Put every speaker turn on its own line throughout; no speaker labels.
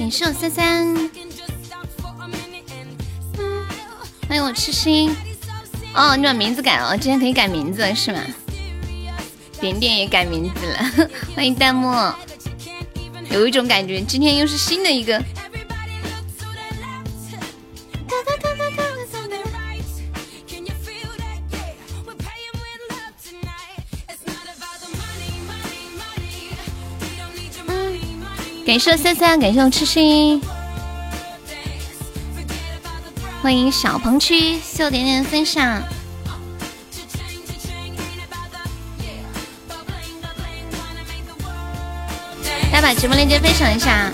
感谢我三三，欢迎我痴心。哦，你把名字改了，今天可以改名字了是吗？点点也改名字了，欢迎弹幕。有一种感觉，今天又是新的一个。感谢三三，感谢我痴心，欢迎小鹏区，秀点点分享，大家把直播链接分享一下。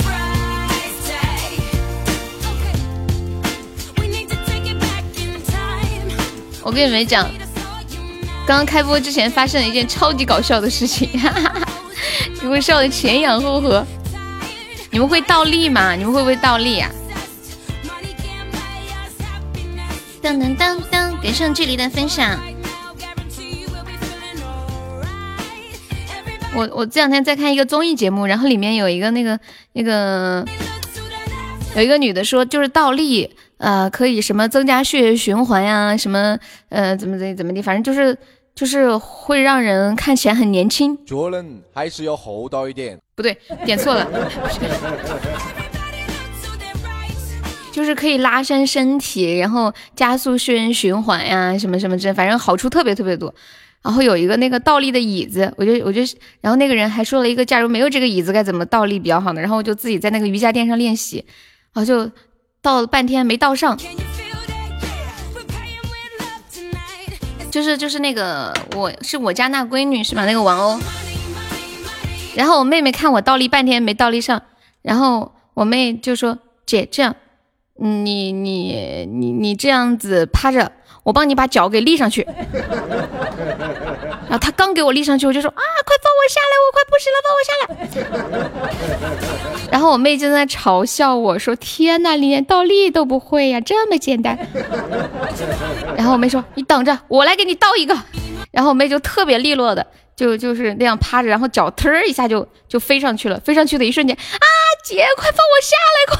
我跟你们讲，刚刚开播之前发生了一件超级搞笑的事情，哈哈哈，给我笑的前仰后合。你们会倒立吗？你们会不会倒立啊？噔噔噔噔，给上距离的分享。我我这两天在看一个综艺节目，然后里面有一个那个那个有一个女的说，就是倒立，呃，可以什么增加血液循环呀，什么呃怎么怎么怎么的，反正就是就是会让人看起来很年轻。
做人还是要厚道一点。
不对，点错了，就是可以拉伸身体，然后加速血液循环呀，什么什么之，反正好处特别特别多。然后有一个那个倒立的椅子，我就我就，然后那个人还说了一个，假如没有这个椅子该怎么倒立比较好呢？然后我就自己在那个瑜伽垫上练习，然后就倒了半天没倒上，就是就是那个我是我家那闺女是吧？那个玩偶。然后我妹妹看我倒立半天没倒立上，然后我妹就说：“姐，这样，你你你你这样子趴着，我帮你把脚给立上去。” 然后她刚给我立上去，我就说：“啊，快放我下来，我快不行了，放我下来。”然后我妹就在那嘲笑我说：“天呐，连倒立都不会呀，这么简单。”然后我妹说：“你等着，我来给你倒一个。”然后我妹就特别利落的。就就是那样趴着，然后脚腾一下就就飞上去了。飞上去的一瞬间，啊，姐，快放我下来，快！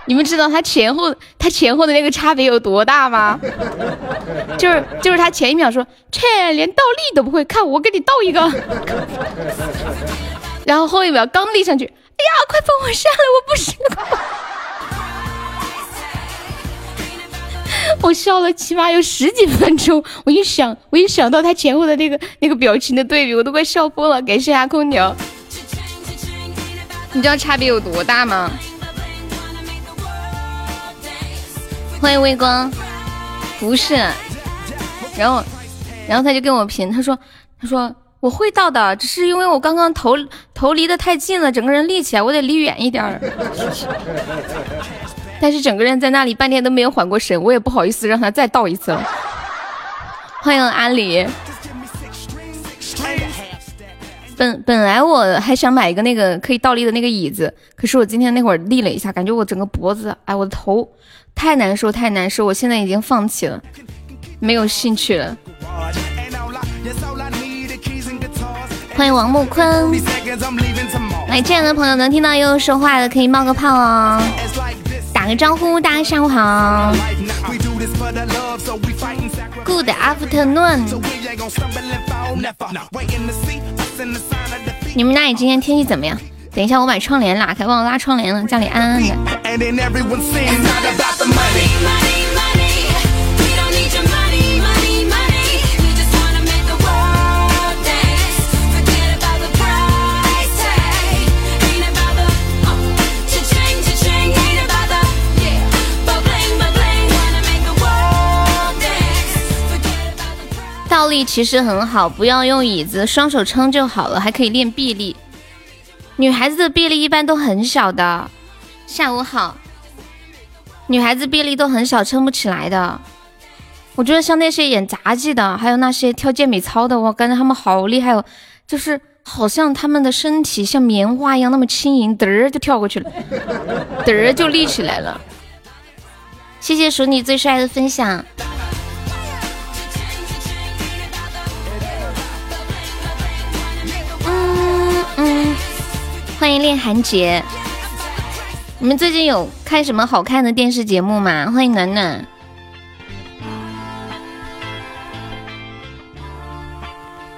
你们知道他前后他前后的那个差别有多大吗？就是就是他前一秒说，切，连倒立都不会，看我给你倒一个。然后后一秒刚立上去，哎呀，快放我下来，我不行了。我笑了起码有十几分钟，我一想，我一想到他前后的那个那个表情的对比，我都快笑疯了。感谢下空调，你知道差别有多大吗？欢迎微光，不是，然后，然后他就跟我评，他说，他说我会到的，只是因为我刚刚头头离得太近了，整个人立起来，我得离远一点儿。但是整个人在那里半天都没有缓过神，我也不好意思让他再倒一次了。欢迎阿里。本本来我还想买一个那个可以倒立的那个椅子，可是我今天那会儿立了一下，感觉我整个脖子，哎，我的头太难受，太难受，我现在已经放弃了，没有兴趣了。欢迎王木坤。来，这样的朋友能听到悠悠说话的，可以冒个泡哦。打个招呼，大家下午好。Good afternoon。你们那里今天天气怎么样？等一下，我把窗帘拉开，忘了拉窗帘了，家里暗暗的。力其实很好，不要用椅子，双手撑就好了，还可以练臂力。女孩子的臂力一般都很小的。下午好，女孩子臂力都很小，撑不起来的。我觉得像那些演杂技的，还有那些跳健美操的，我感觉他们好厉害哦，就是好像他们的身体像棉花一样那么轻盈，嘚儿就跳过去了，嘚儿就立起来了。谢谢数你最帅的分享。欢迎恋韩杰。你们最近有看什么好看的电视节目吗？欢迎暖暖。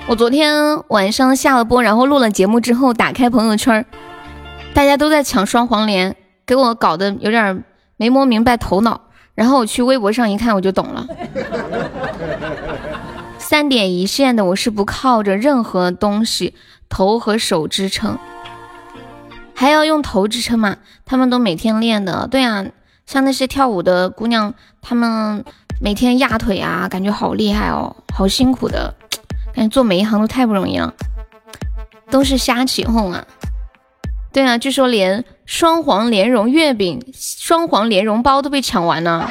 我昨天晚上下了播，然后录了节目之后，打开朋友圈，大家都在抢双黄连，给我搞得有点没摸明白头脑。然后我去微博上一看，我就懂了。三点一线的，我是不靠着任何东西头和手支撑，还要用头支撑吗？他们都每天练的。对啊，像那些跳舞的姑娘，她们每天压腿啊，感觉好厉害哦，好辛苦的。感觉做每一行都太不容易了，都是瞎起哄啊！对啊，据说连双黄莲蓉月饼、双黄莲蓉包都被抢完了。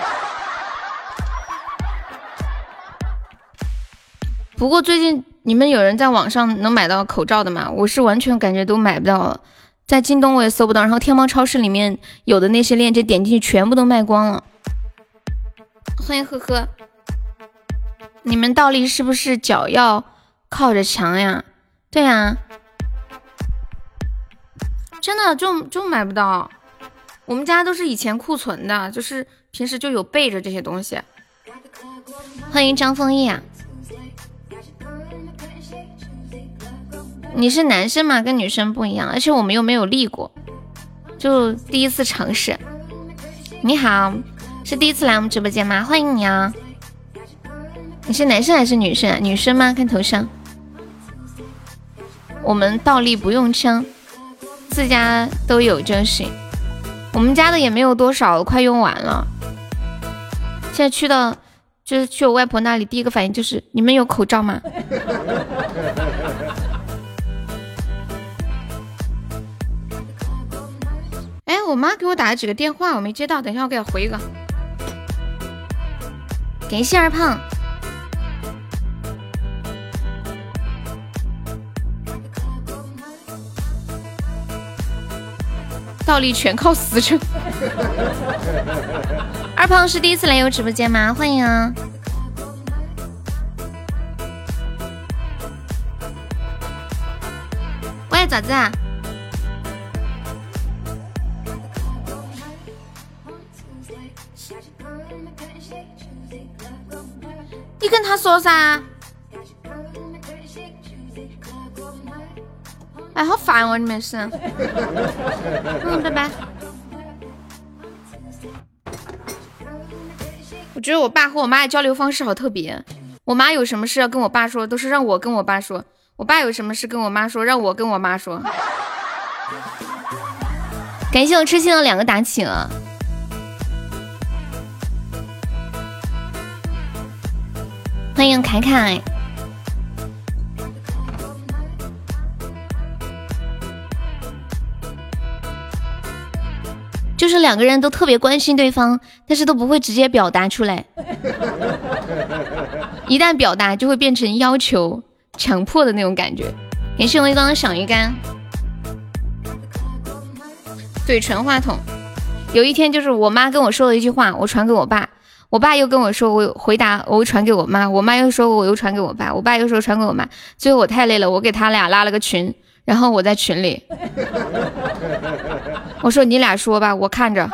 不过最近你们有人在网上能买到口罩的吗？我是完全感觉都买不到了，在京东我也搜不到，然后天猫超市里面有的那些链接点进去全部都卖光了。欢迎呵呵，你们倒立是不是脚要？靠着墙呀，对呀，真的就就买不到。我们家都是以前库存的，就是平时就有备着这些东西。欢迎张丰毅啊，你是男生嘛，跟女生不一样，而且我们又没有立过，就第一次尝试。你好，是第一次来我们直播间吗？欢迎你啊！你是男生还是女生？女生吗？看头像。我们倒立不用枪，自家都有就行。我们家的也没有多少，快用完了。现在去到就是去我外婆那里，第一个反应就是你们有口罩吗？我妈给我打了几个电话，我没接到，等一下我给她回一个。感谢二胖。倒立全靠死撑。二胖是第一次来我直播间吗？欢迎啊！喂，咋子？啊跟他说噻。哎，好烦哦！你们是，嗯，拜拜。我觉得我爸和我妈的交流方式好特别。我妈有什么事要跟我爸说，都是让我跟我爸说；我爸有什么事跟我妈说，让我跟我妈说。感谢我痴心的两个打起了。欢迎凯凯。就是两个人都特别关心对方，但是都不会直接表达出来。一旦表达，就会变成要求、强迫的那种感觉。感谢我一缸小鱼干。嘴唇话筒。有一天，就是我妈跟我说了一句话，我传给我爸，我爸又跟我说，我回答，我传给我妈，我妈又说，我又传给我爸，我爸又说传给我妈。最后我太累了，我给他俩拉了个群。然后我在群里，我说你俩说吧，我看着。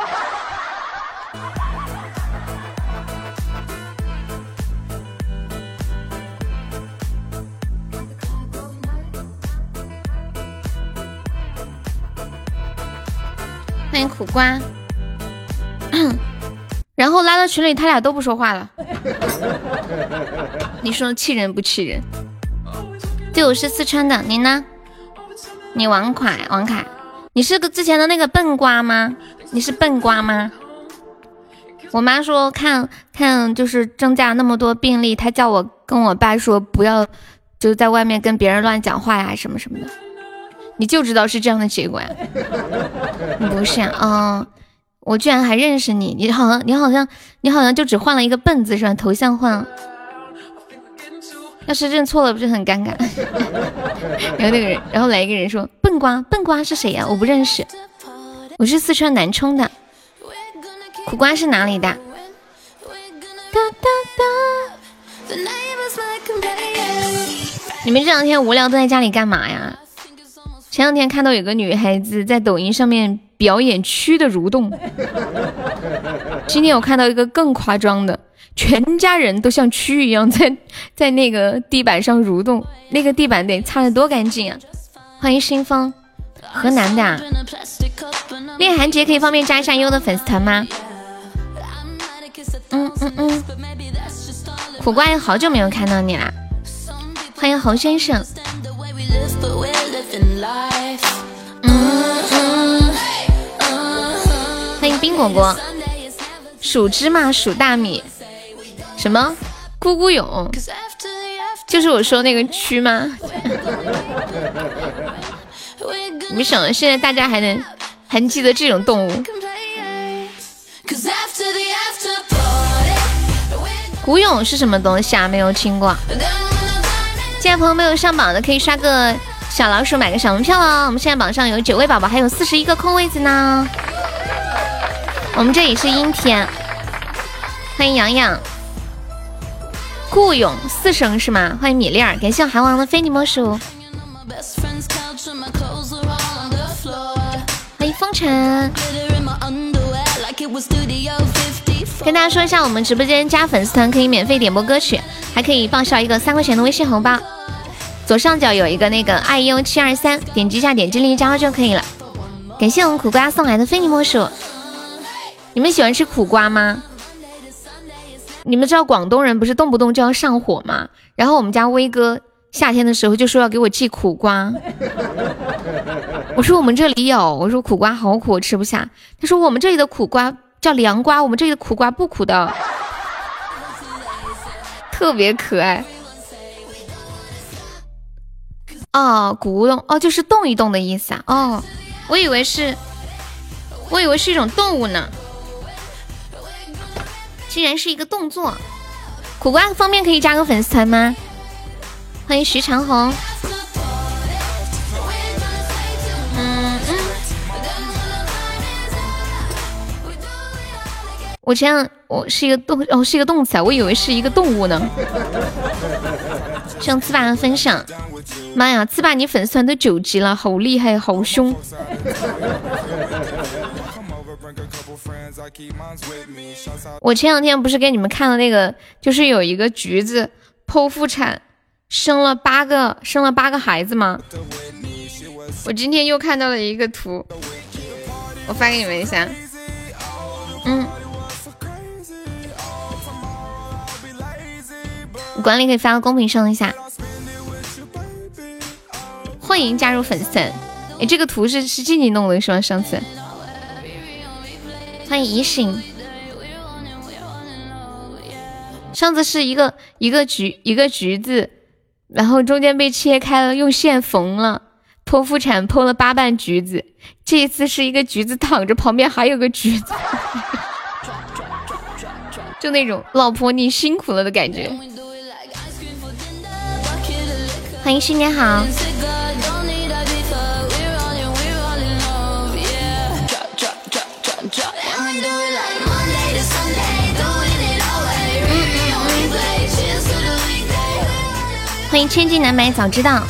欢迎苦瓜。然后拉到群里，他俩都不说话了。你说气人不气人？对，我是四川的，你呢？你王凯，王凯，你是个之前的那个笨瓜吗？你是笨瓜吗？我妈说看看就是增加那么多病例，她叫我跟我爸说不要就在外面跟别人乱讲话呀什么什么的。你就知道是这样的结果呀？不是啊，嗯，我居然还认识你，你好像你好像你好像就只换了一个笨字是吧？头像换了。要是认错了，不是很尴尬？然后那个人，然后来一个人说：“笨瓜，笨瓜是谁呀？我不认识。我是四川南充的。苦瓜是哪里的？”你们这两天无聊都在家里干嘛呀？前两天看到有个女孩子在抖音上面表演蛆的蠕动，今天我看到一个更夸张的，全家人都像蛆一样在 在那个地板上蠕动，那个地板得擦得多干净啊！欢迎新风，河南的，恋寒节可以方便加一下优的粉丝团吗？嗯嗯嗯，苦瓜好久没有看到你了，欢迎侯先生。欢迎冰果果，数芝麻数大米，什么咕咕勇，就是我说那个蛆吗？没想到现在大家还能还记得这种动物。古勇是什么东西啊？没有听过。现在朋友没有上榜的，可以刷个小老鼠买个小门票哦。我们现在榜上有九位宝宝，还有四十一个空位子呢。我们这里是阴天。欢迎洋洋。顾勇四声是吗？欢迎米粒儿，感谢我韩王的非你莫属。欢迎风尘。跟大家说一下，我们直播间加粉丝团可以免费点播歌曲，还可以报销一个三块钱的微信红包。左上角有一个那个 iu 七二三，点击一下，点击立即加入就可以了。感谢我们苦瓜送来的非你莫属。你们喜欢吃苦瓜吗？你们知道广东人不是动不动就要上火吗？然后我们家威哥夏天的时候就说要给我寄苦瓜，我说我们这里有，我说苦瓜好苦，我吃不下。他说我们这里的苦瓜。叫凉瓜，我们这里的苦瓜不苦的，特别可爱。哦，咕咚，哦，就是动一动的意思啊。哦，我以为是，我以为是一种动物呢，竟然是一个动作。苦瓜方便可以加个粉丝团吗？欢迎徐长红。我这样，我是一个动哦，是一个动词啊，我以为是一个动物呢。向刺爸分享，妈呀，自爸你粉丝团都九级了，好厉害，好凶。我前两天不是给你们看了那个，就是有一个橘子剖腹产，生了八个，生了八个孩子吗？我今天又看到了一个图，我发给你们一下，嗯。管理可以发到公屏上一下，欢迎加入粉丝团。哎，这个图是是静静弄的是吗？上次，欢迎怡醒。上次是一个一个橘一个橘子，然后中间被切开了，用线缝了，剖腹产剖了八瓣橘子。这一次是一个橘子躺着，旁边还有个橘子，就那种老婆你辛苦了的感觉。欢迎新年好！迎千金难买早知道。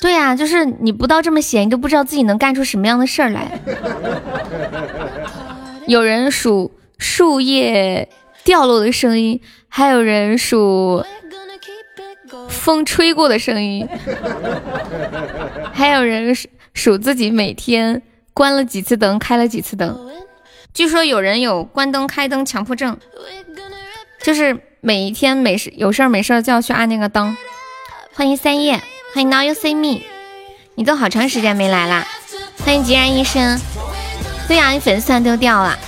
对呀，就是你不到这么闲，你都不知道自己能干出什么样的事儿来。有人数树叶掉落的声音，还有人数。风吹过的声音，还有人数自己每天关了几次灯，开了几次灯。据说有人有关灯开灯强迫症，就是每一天没事有事儿没事儿就要去按那个灯。欢迎三叶，欢迎 Now You See Me，你都好长时间没来啦。欢迎孑然一身，对呀，你粉丝团都掉了，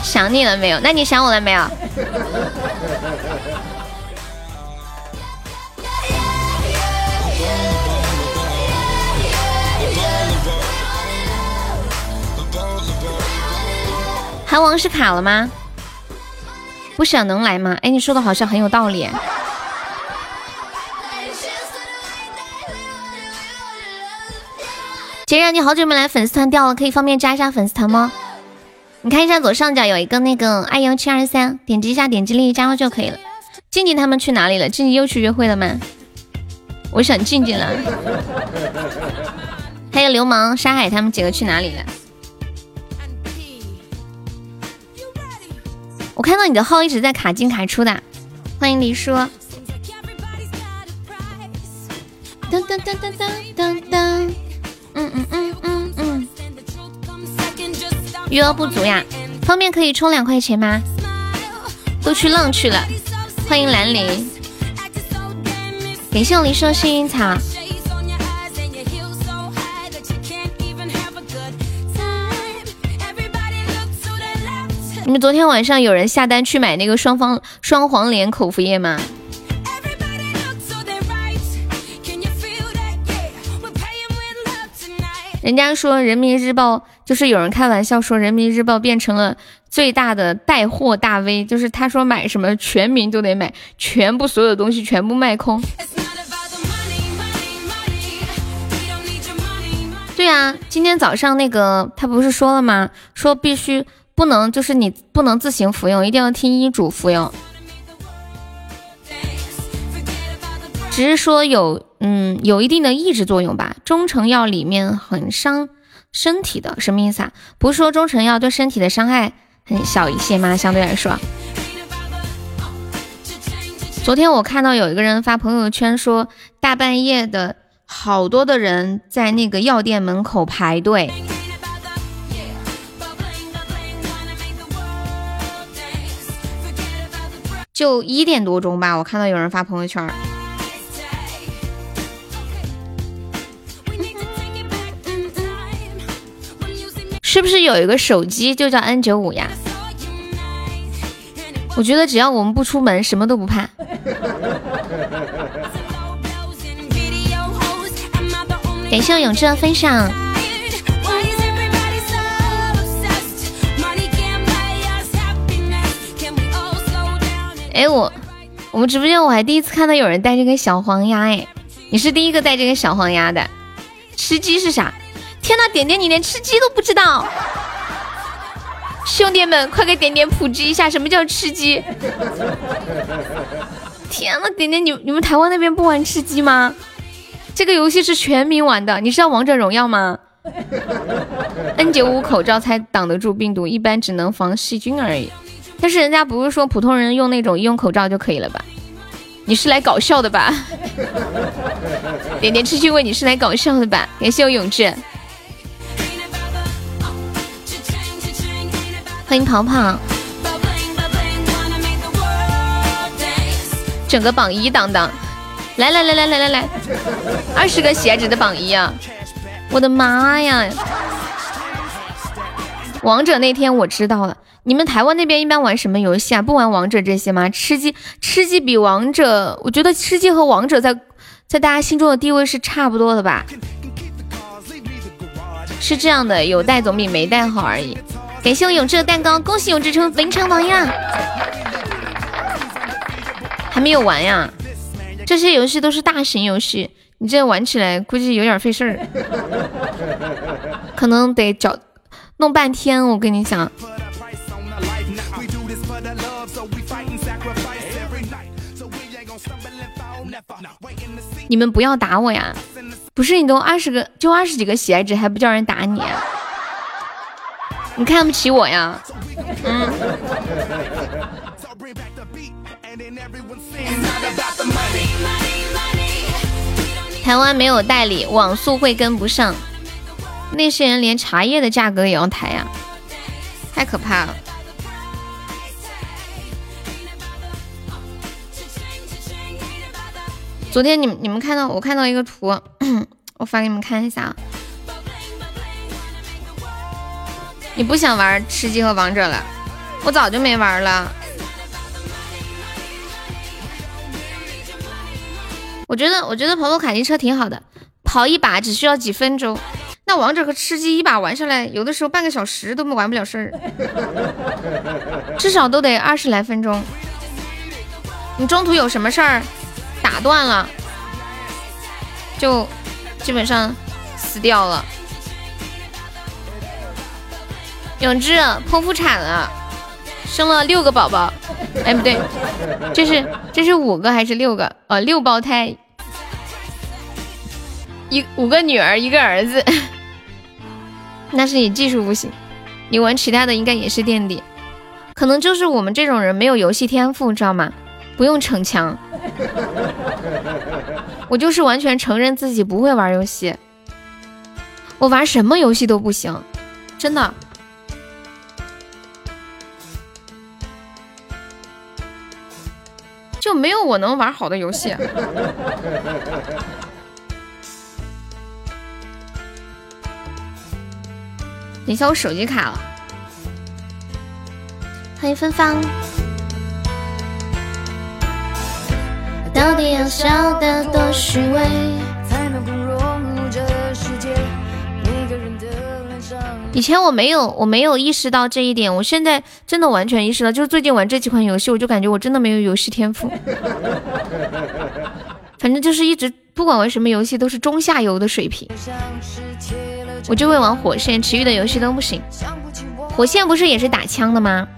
想你了没有？那你想我了没有？韩王是卡了吗？不想能来吗？哎，你说的好像很有道理。杰然，你好久没来，粉丝团掉了，可以方便加一下粉丝团吗？你看一下左上角有一个那个爱幺七二三，点击一下，点击立即加入就可以了。静静他们去哪里了？静静又去约会了吗？我想静静了。还有流氓沙海他们几个去哪里了？我看到你的号一直在卡进卡出的，欢迎黎叔。噔噔噔噔噔噔噔，嗯嗯嗯嗯嗯。余额不足呀，方便可以充两块钱吗？都去浪去了。欢迎兰陵，感谢我黎叔幸运草。你们昨天晚上有人下单去买那个双方双黄连口服液吗？人家说人民日报就是有人开玩笑说人民日报变成了最大的带货大 V，就是他说买什么全民都得买，全部所有东西全部卖空。对啊，今天早上那个他不是说了吗？说必须。不能，就是你不能自行服用，一定要听医嘱服用。只是说有，嗯，有一定的抑制作用吧。中成药里面很伤身体的，什么意思啊？不是说中成药对身体的伤害很小一些吗？相对来说。昨天我看到有一个人发朋友圈说，大半夜的好多的人在那个药店门口排队。就一点多钟吧，我看到有人发朋友圈。是不是有一个手机就叫 N 九五呀？我觉得只要我们不出门，什么都不怕。感谢我永志的分享。哎，我我们直播间我还第一次看到有人带这个小黄鸭，哎，你是第一个带这个小黄鸭的。吃鸡是啥？天呐，点点你连吃鸡都不知道！兄弟们，快给点点普及一下什么叫吃鸡！天呐，点点你你们台湾那边不玩吃鸡吗？这个游戏是全民玩的，你知道王者荣耀吗？N 九五口罩才挡得住病毒，一般只能防细菌而已。但是人家不是说普通人用那种医用口罩就可以了吧？你是来搞笑的吧？点点吃鸡问你是来搞笑的吧？感谢我永志，欢迎跑跑，整个榜一当当，来来来来来来来，二十个喜爱值的榜一啊！我的妈呀！王者那天我知道了。你们台湾那边一般玩什么游戏啊？不玩王者这些吗？吃鸡，吃鸡比王者，我觉得吃鸡和王者在在大家心中的地位是差不多的吧？是这样的，有带总比没带好而已。感谢我永志的蛋糕，恭喜永志成本场榜样。还没有玩呀？这些游戏都是大型游戏，你这玩起来估计有点费事儿，可能得找弄半天。我跟你讲。你们不要打我呀！不是你都二十个，就二十几个喜爱值还不叫人打你？你看不起我呀？嗯。台湾没有代理，网速会跟不上。那些人连茶叶的价格也要抬呀，太可怕了。昨天你们你们看到我看到一个图，我发给你们看一下啊。你不想玩吃鸡和王者了？我早就没玩了。我觉得我觉得跑跑卡丁车挺好的，跑一把只需要几分钟。那王者和吃鸡一把玩下来，有的时候半个小时都玩不了事儿，至少都得二十来分钟。你中途有什么事儿？断了，就基本上死掉了。永志剖腹产了，生了六个宝宝。哎，不对，这是这是五个还是六个？呃，六胞胎。一五个女儿一个儿子，那是你技术不行。你玩其他的应该也是垫底，可能就是我们这种人没有游戏天赋，知道吗？不用逞强，我就是完全承认自己不会玩游戏，我玩什么游戏都不行，真的。就没有我能玩好的游戏。等一下，我手机卡了。欢迎芬芳。到底要笑得多虚伪？以前我没有，我没有意识到这一点，我现在真的完全意识到，就是最近玩这几款游戏，我就感觉我真的没有游戏天赋。反正就是一直不管玩什么游戏都是中下游的水平。我就会玩火线，其余的游戏都不行。火线不是也是打枪的吗？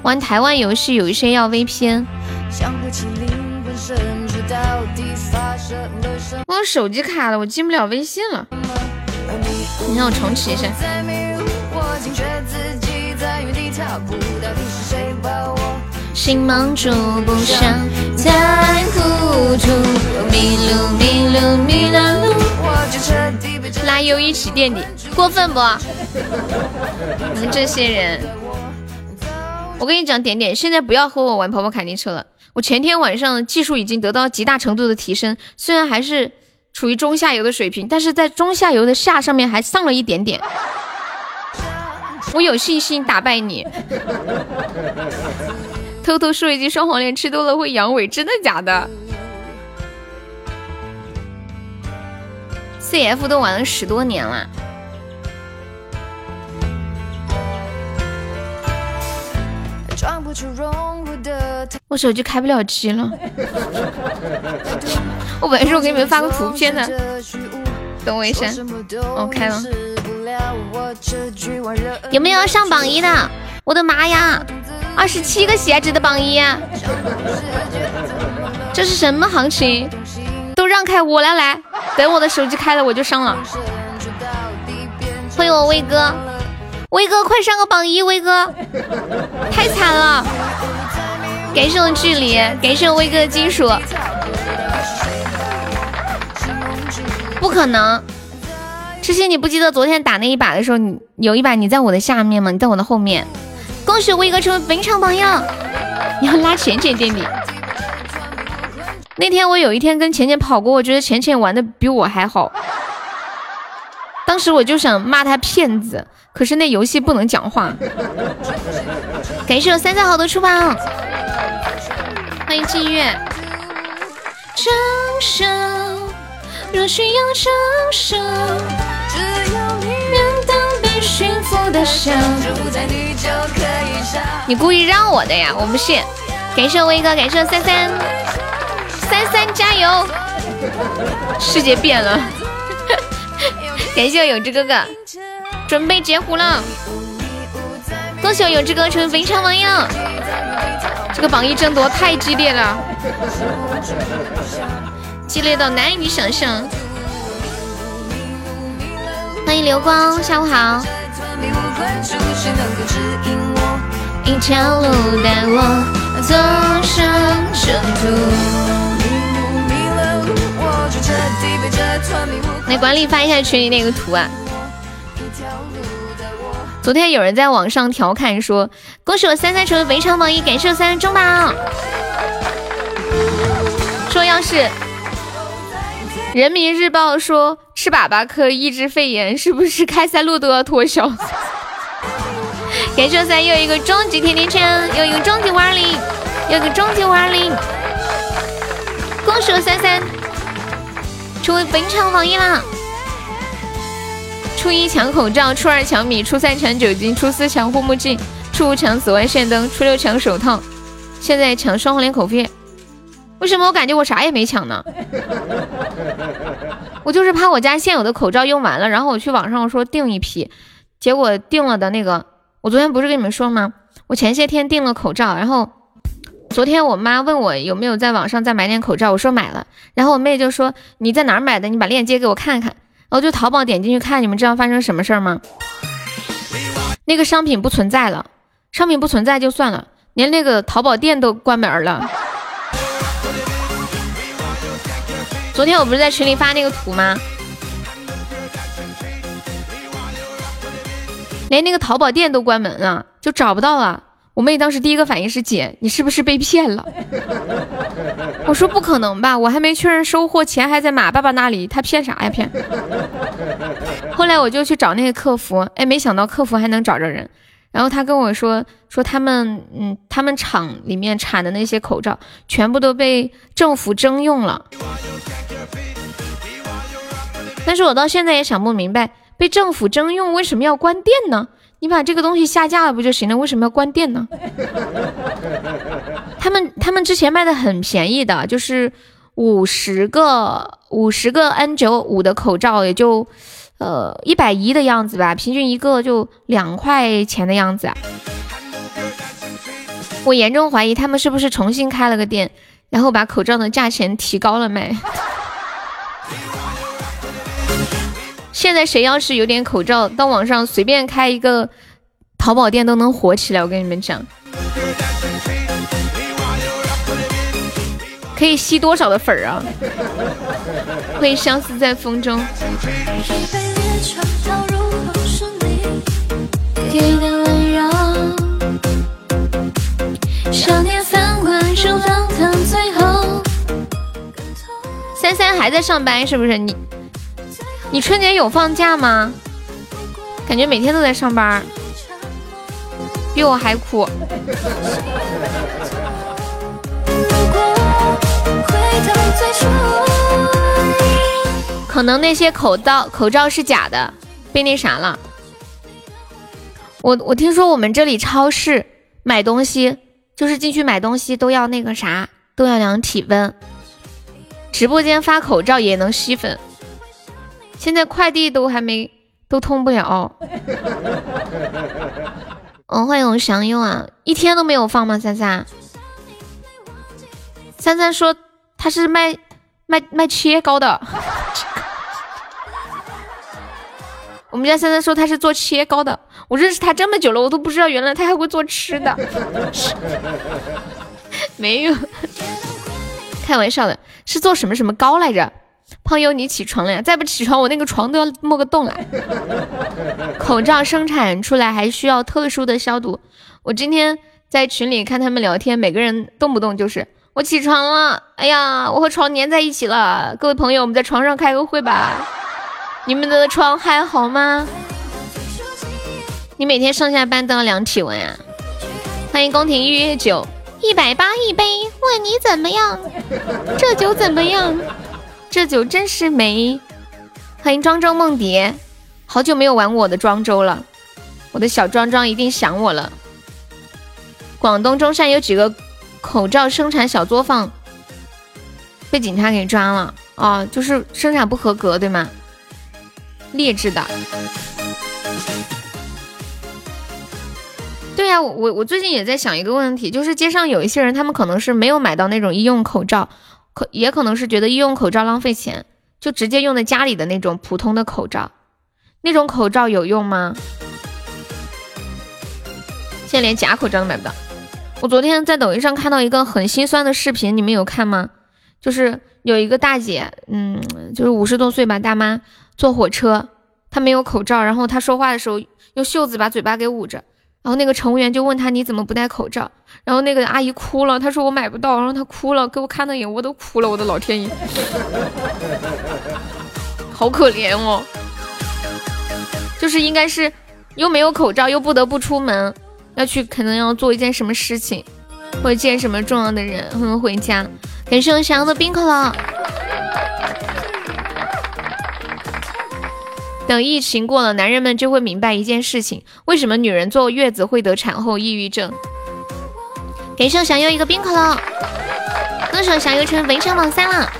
玩台湾游戏有一些要 VPN。我手机卡了，我进不了微信了。你让我重启一下。星芒住不上，太糊涂，迷路迷路迷了路，我就彻底被拉优一起垫底，过分不？你们这些人，我跟你讲，点点，现在不要和我玩跑跑卡丁车了。我前天晚上技术已经得到极大程度的提升，虽然还是处于中下游的水平，但是在中下游的下上面还上了一点点。我有信心打败你。偷偷说一句，双黄连吃多了会阳痿，真的假的？CF 都玩了十多年了，我手机开不了机了。我本来说我给你们发个图片的，等我一下，哦，开了。有没有要上榜一的？我的妈呀！二十七个喜爱值的榜一，这是什么行情？都让开，我来来，等我的手机开了我就上了。欢迎我威哥，威哥快上个榜一，威哥 太惨了。感谢我距离，感谢我威哥的金属。不可能，痴心你不记得昨天打那一把的时候，你有一把你在我的下面吗？你在我的后面。恭喜威哥成为本场榜样！你要拉浅浅垫底。那天我有一天跟浅浅跑过，我觉得浅浅玩的比我还好。当时我就想骂他骗子，可是那游戏不能讲话。感谢我三三好多出榜，欢迎静月。若需要只要你愿当被驯服的小。你故意让我的呀，我不信。感谢我威哥，感谢我三三三三加油！世界变了，感谢我永志哥哥，准备截胡了。恭喜我永志哥成为非常榜样，这个榜一争夺太激烈了，激烈到难以想象。欢迎流光，下午好。一条路带我走上征途。来管理发一下群里那个图啊！昨天有人在网上调侃说：“恭喜我三三成为围场榜一，感谢我三三中榜。”说要是人民日报说吃粑粑可以抑制肺炎，是不是开塞露都要脱销？感谢我三又一个终极甜甜圈，又一个终极五二零，又一个终极五二零。恭喜我三三成为本场榜一啦！初一抢口罩，初二抢米，初三抢酒精，初四抢护目镜，初五抢紫外线灯，初六抢手套，现在抢双黄连口服液。为什么我感觉我啥也没抢呢？我就是怕我家现有的口罩用完了，然后我去网上说订一批，结果订了的那个。我昨天不是跟你们说吗？我前些天订了口罩，然后昨天我妈问我有没有在网上再买点口罩，我说买了。然后我妹就说你在哪买的？你把链接给我看看。哦就淘宝点进去看，你们知道发生什么事儿吗？那个商品不存在了，商品不存在就算了，连那个淘宝店都关门了。昨天我不是在群里发那个图吗？连那个淘宝店都关门了，就找不到了。我妹当时第一个反应是：姐，你是不是被骗了？我说不可能吧，我还没确认收货，钱还在马爸爸那里，他骗啥呀骗？后来我就去找那个客服，哎，没想到客服还能找着人。然后他跟我说，说他们，嗯，他们厂里面产的那些口罩全部都被政府征用了。但是我到现在也想不明白，被政府征用为什么要关店呢？你把这个东西下架了不就行了？为什么要关店呢？他们他们之前卖的很便宜的，就是五十个五十个 N 九五的口罩也就。呃，一百一的样子吧，平均一个就两块钱的样子。我严重怀疑他们是不是重新开了个店，然后把口罩的价钱提高了卖。现在谁要是有点口罩，到网上随便开一个淘宝店都能火起来。我跟你们讲，可以吸多少的粉儿啊？会相思在风中。三三还在上班是不是？你你春节有放假吗？感觉每天都在上班，比我还苦。可能那些口罩口罩是假的，被那啥了。我我听说我们这里超市买东西，就是进去买东西都要那个啥，都要量体温。直播间发口罩也能吸粉，现在快递都还没都通不了。嗯，欢迎我祥佑啊，一天都没有放吗？三三，三三说他是卖卖卖切糕的。我们家三三说他是做切糕的，我认识他这么久了，我都不知道原来他还会做吃的。没有，开玩笑的，是做什么什么糕来着？胖友你起床了呀？再不起床，我那个床都要冒个洞了！口罩生产出来还需要特殊的消毒。我今天在群里看他们聊天，每个人动不动就是我起床了，哎呀，我和床粘在一起了。各位朋友，我们在床上开个会吧。你们的床还好吗？你每天上下班都要量体温啊？欢迎宫廷玉液酒，一百八一杯，问你怎么样？这酒怎么样？这酒真是美。欢迎庄周梦蝶，好久没有玩我的庄周了，我的小庄庄一定想我了。广东中山有几个口罩生产小作坊被警察给抓了，啊，就是生产不合格，对吗？劣质的，对呀，我我我最近也在想一个问题，就是街上有一些人，他们可能是没有买到那种医用口罩，可也可能是觉得医用口罩浪费钱，就直接用在家里的那种普通的口罩，那种口罩有用吗？现在连假口罩都买不到。我昨天在抖音上看到一个很心酸的视频，你们有看吗？就是有一个大姐，嗯，就是五十多岁吧，大妈。坐火车，她没有口罩，然后她说话的时候用袖子把嘴巴给捂着，然后那个乘务员就问她你怎么不戴口罩，然后那个阿姨哭了，她说我买不到，然后她哭了，给我看的眼我都哭了，我的老天爷，好可怜哦，就是应该是又没有口罩，又不得不出门，要去可能要做一件什么事情，或者见什么重要的人，可能回家，感谢我想要的冰可乐。等疫情过了，男人们就会明白一件事情：为什么女人坐月子会得产后抑郁症？给上想要一个冰可乐，歌手想要成围城榜三了。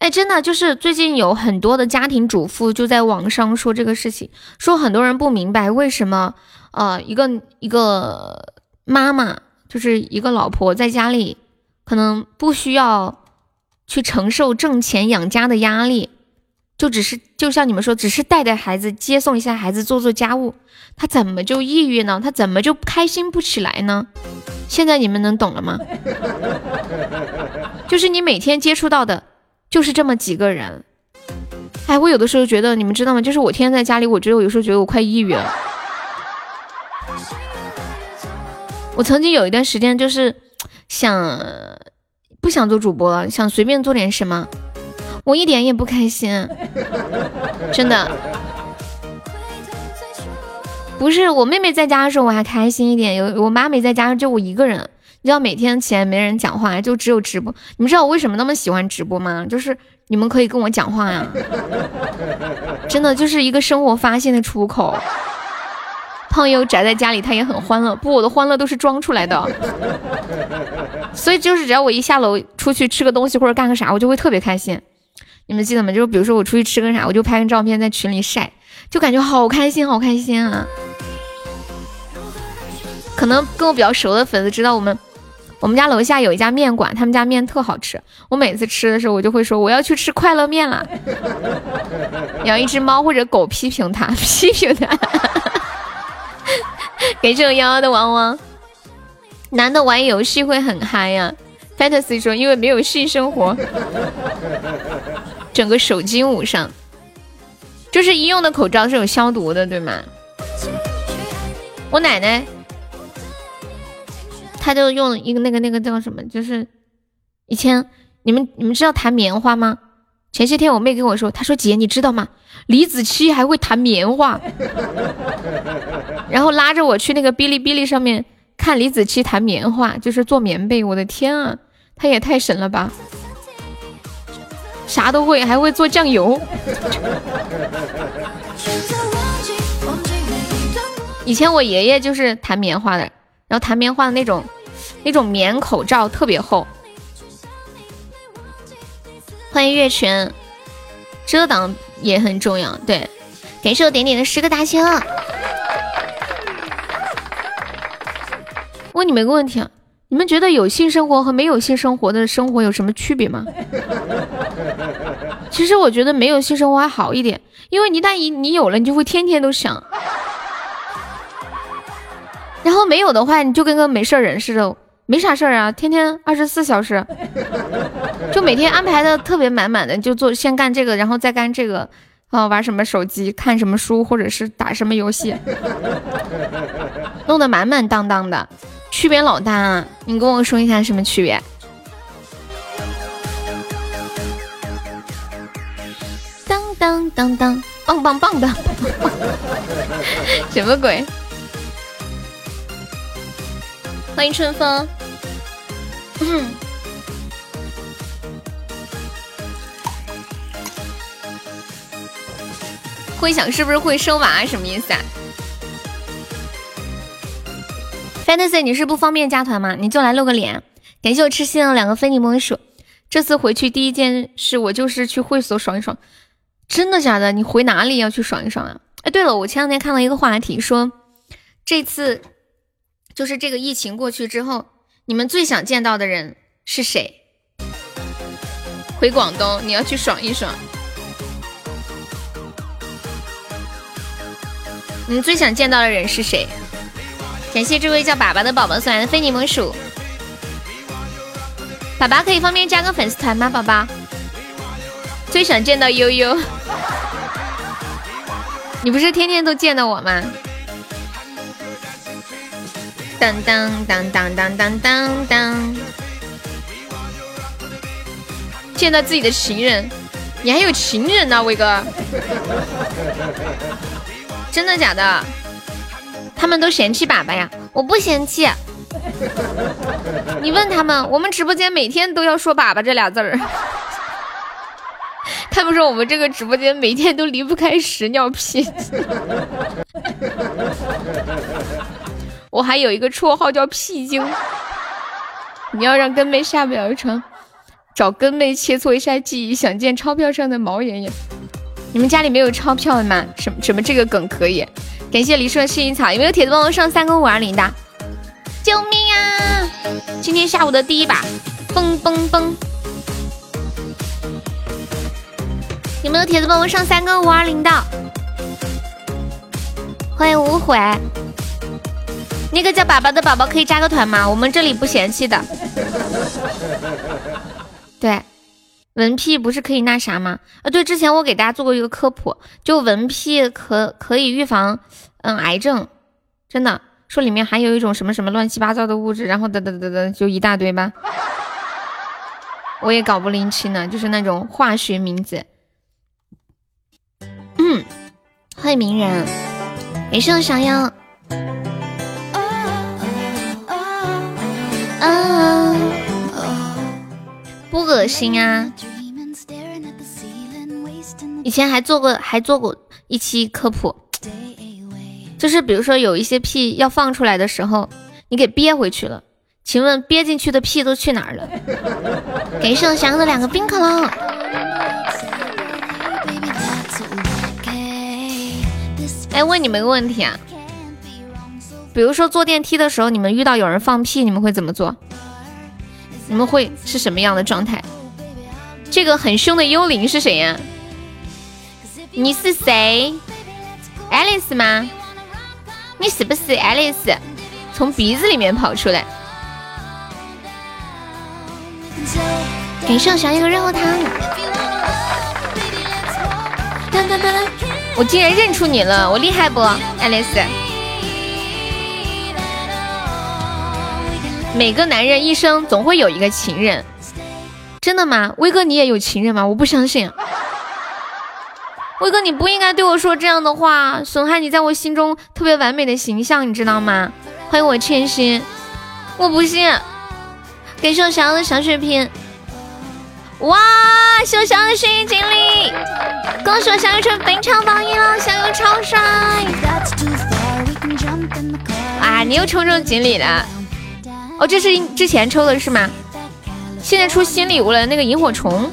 哎，真的就是最近有很多的家庭主妇就在网上说这个事情，说很多人不明白为什么呃一个一个妈妈。就是一个老婆在家里，可能不需要去承受挣钱养家的压力，就只是就像你们说，只是带带孩子、接送一下孩子、做做家务，他怎么就抑郁呢？他怎么就开心不起来呢？现在你们能懂了吗？就是你每天接触到的，就是这么几个人。哎，我有的时候觉得，你们知道吗？就是我天天在家里，我觉得我有时候觉得我快抑郁了。我曾经有一段时间就是想不想做主播了，想随便做点什么，我一点也不开心，真的。不是我妹妹在家的时候我还开心一点，有我妈没在家就我一个人。你知道每天起来没人讲话，就只有直播。你们知道我为什么那么喜欢直播吗？就是你们可以跟我讲话呀，真的就是一个生活发现的出口。胖友宅在家里，他也很欢乐。不，我的欢乐都是装出来的。所以就是只要我一下楼出去吃个东西或者干个啥，我就会特别开心。你们记得吗？就是比如说我出去吃个啥，我就拍个照片在群里晒，就感觉好开心，好开心啊！可能跟我比较熟的粉丝知道我们。我们家楼下有一家面馆，他们家面特好吃。我每次吃的时候，我就会说我要去吃快乐面了。养一只猫或者狗批评他，批评他。给这种幺幺的汪汪，男的玩游戏会很嗨呀。Fantasy 说因为没有性生活，整个手机捂上。就是医用的口罩是有消毒的，对吗？我奶奶。她就用一个那个那个叫什么，就是以前你们你们知道弹棉花吗？前些天我妹跟我说，她说姐你知道吗？李子柒还会弹棉花，然后拉着我去那个哔哩哔哩上面看李子柒弹棉花，就是做棉被。我的天啊，她也太神了吧！啥都会，还会做酱油。以前我爷爷就是弹棉花的。然后弹棉花的那种，那种棉口罩特别厚。欢迎月泉，遮挡也很重要。对，感谢我点点的十个大星。问你们个问题啊，你们觉得有性生活和没有性生活的生活有什么区别吗？其实我觉得没有性生活还好一点，因为一旦你你有了，你就会天天都想。然后没有的话，你就跟个没事人似的，没啥事儿啊，天天二十四小时，就每天安排的特别满满的，就做先干这个，然后再干这个，啊，玩什么手机，看什么书，或者是打什么游戏，弄得满满当当的，区别老大啊！你跟我说一下什么区别？当当当当，棒棒棒的，什么鬼？欢迎春风。嗯会想是不是会生娃？什么意思啊？Fantasy，你是不方便加团吗？你就来露个脸。感谢我吃心的两个非你莫属。这次回去第一件事，我就是去会所爽一爽。真的假的？你回哪里要去爽一爽啊？哎，对了，我前两天看到一个话题，说这次。就是这个疫情过去之后，你们最想见到的人是谁？回广东，你要去爽一爽。你最想见到的人是谁？感谢这位叫粑粑的宝宝送来的非你莫属。粑粑可以方便加个粉丝团吗？宝宝，最想见到悠悠。你不是天天都见到我吗？当当当当当当当当！见到自己的情人，你还有情人呢，威哥？真的假的？他们都嫌弃粑粑呀？我不嫌弃。你问他们，我们直播间每天都要说“粑粑”这俩字儿。他们说我们这个直播间每天都离不开屎尿屁。我还有一个绰号叫屁精，你要让根妹下不了床，找根妹切磋一下技艺，想见钞票上的毛爷爷。你们家里没有钞票吗？什么什么这个梗可以？感谢梨树的薰衣草，有没有铁子帮我上三个五二零的？救命啊！今天下午的第一把，嘣嘣嘣！有没有铁子帮我上三个五二零的？欢迎无悔。那个叫宝宝的宝宝可以加个团吗？我们这里不嫌弃的。对，文屁不是可以那啥吗？啊，对，之前我给大家做过一个科普，就文屁可可以预防嗯癌症，真的说里面含有一种什么什么乱七八糟的物质，然后等等等等就一大堆吧。我也搞不灵清呢，就是那种化学名字。嗯，欢迎名人，没事，想要。啊，不恶心啊！以前还做过，还做过一期科普，就是比如说有一些屁要放出来的时候，你给憋回去了，请问憋进去的屁都去哪儿了？给盛祥的两个冰可乐。哎，问你们个问题啊。比如说坐电梯的时候，你们遇到有人放屁，你们会怎么做？你们会是什么样的状态？这个很凶的幽灵是谁呀？你是谁？Alice 吗？你是不是 Alice？从鼻子里面跑出来。给盛祥一个任务糖。噔噔噔！我竟然认出你了，我厉害不，Alice？每个男人一生总会有一个情人，真的吗？威哥，你也有情人吗？我不相信。威哥，你不应该对我说这样的话，损害你在我心中特别完美的形象，你知道吗？欢迎我千心，我不信。感谢我小的小血瓶，哇！小小的幸运锦鲤，恭喜我小雨成本场榜一了，小雨超帅！啊，你又抽中锦鲤了。哦，这是之前抽的是吗？现在出新礼物了，那个萤火虫。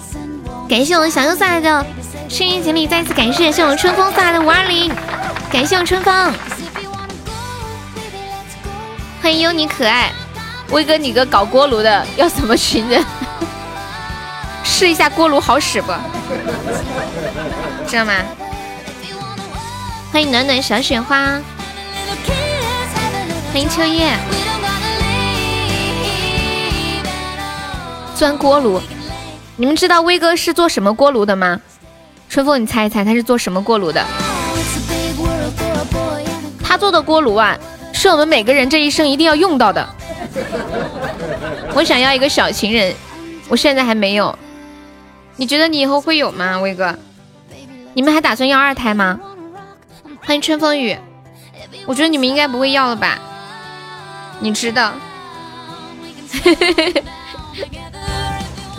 感谢我们小优送来的声音锦鲤，再次感谢，谢我们春风送来的五二零，感谢我春风，欢迎优你可爱，威哥你个搞锅炉的要怎么寻人？试一下锅炉好使不？知道吗？欢迎暖暖小雪花，欢迎秋叶。钻锅炉，你们知道威哥是做什么锅炉的吗？春风，你猜一猜他是做什么锅炉的？他做的锅炉啊，是我们每个人这一生一定要用到的。我想要一个小情人，我现在还没有。你觉得你以后会有吗，威哥？你们还打算要二胎吗？欢迎春风雨，我觉得你们应该不会要了吧？你知道？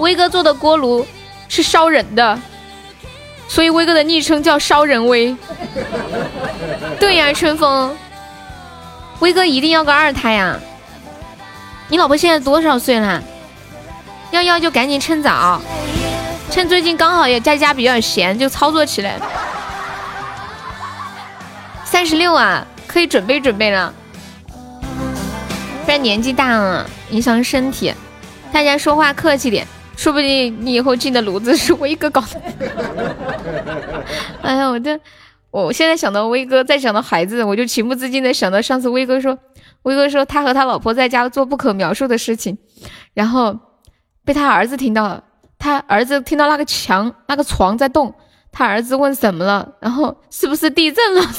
威哥做的锅炉是烧人的，所以威哥的昵称叫烧人威。对呀，春风，威哥一定要个二胎呀！你老婆现在多少岁了？要要就赶紧趁早，趁最近刚好也在家比较闲，就操作起来。三十六啊，可以准备准备了，不然年纪大了影响身体。大家说话客气点。说不定你以后进的炉子是威哥搞的。哎呀，我这，我现在想到威哥，再想到孩子，我就情不自禁的想到上次威哥说，威哥说他和他老婆在家做不可描述的事情，然后被他儿子听到了，他儿子听到那个墙、那个床在动，他儿子问什么了，然后是不是地震了？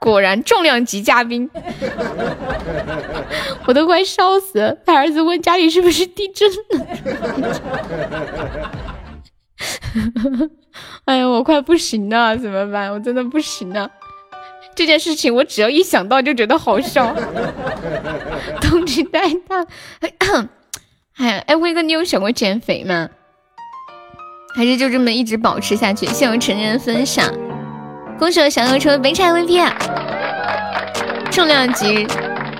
果然重量级嘉宾，我都快笑死了。他儿子问家里是不是地震了？哎呀，我快不行了，怎么办？我真的不行了。这件事情我只要一想到就觉得好笑。动静太大。哎呀哎，威哥，你有想过减肥吗？还是就这么一直保持下去？谢谢我成人分享。恭喜我小优成为本场 MVP，重量级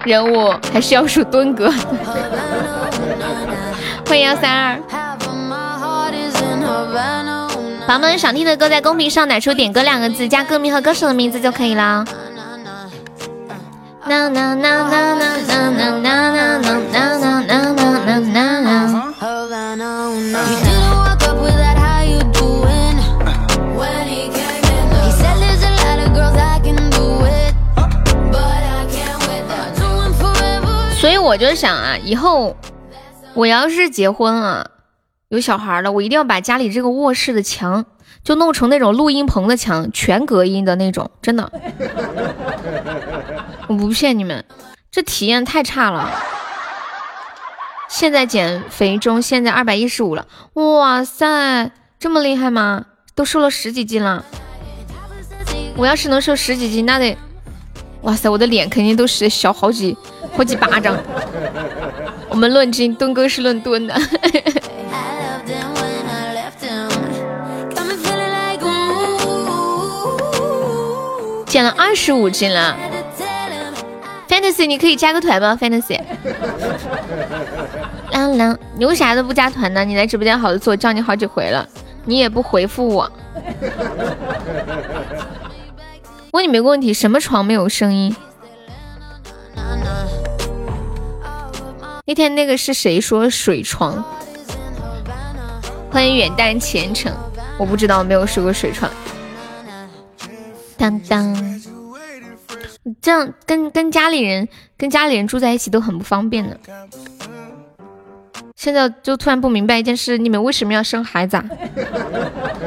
人物还是要数敦哥。欢迎幺三二，宝宝们想听的歌在公屏上打出“点歌”两个字，加歌名和歌手的名字就可以了。我就想啊，以后我要是结婚了，有小孩了，我一定要把家里这个卧室的墙就弄成那种录音棚的墙，全隔音的那种，真的，我不骗你们，这体验太差了。现在减肥中，现在二百一十五了，哇塞，这么厉害吗？都瘦了十几斤了。我要是能瘦十几斤，那得，哇塞，我的脸肯定都是小好几好几巴掌。我们论斤，墩哥是论吨的。减了二十五斤了。Fantasy，你可以加个团吗？Fantasy，郎郎，你为啥都不加团呢？你来直播间好多次，我，叫你好几回了，你也不回复我。问你们个问题，什么床没有声音？那天那个是谁说水床？欢迎远淡前程，我不知道，没有睡过水床。当当。这样跟跟家里人跟家里人住在一起都很不方便的。现在就突然不明白一件事，你们为什么要生孩子啊？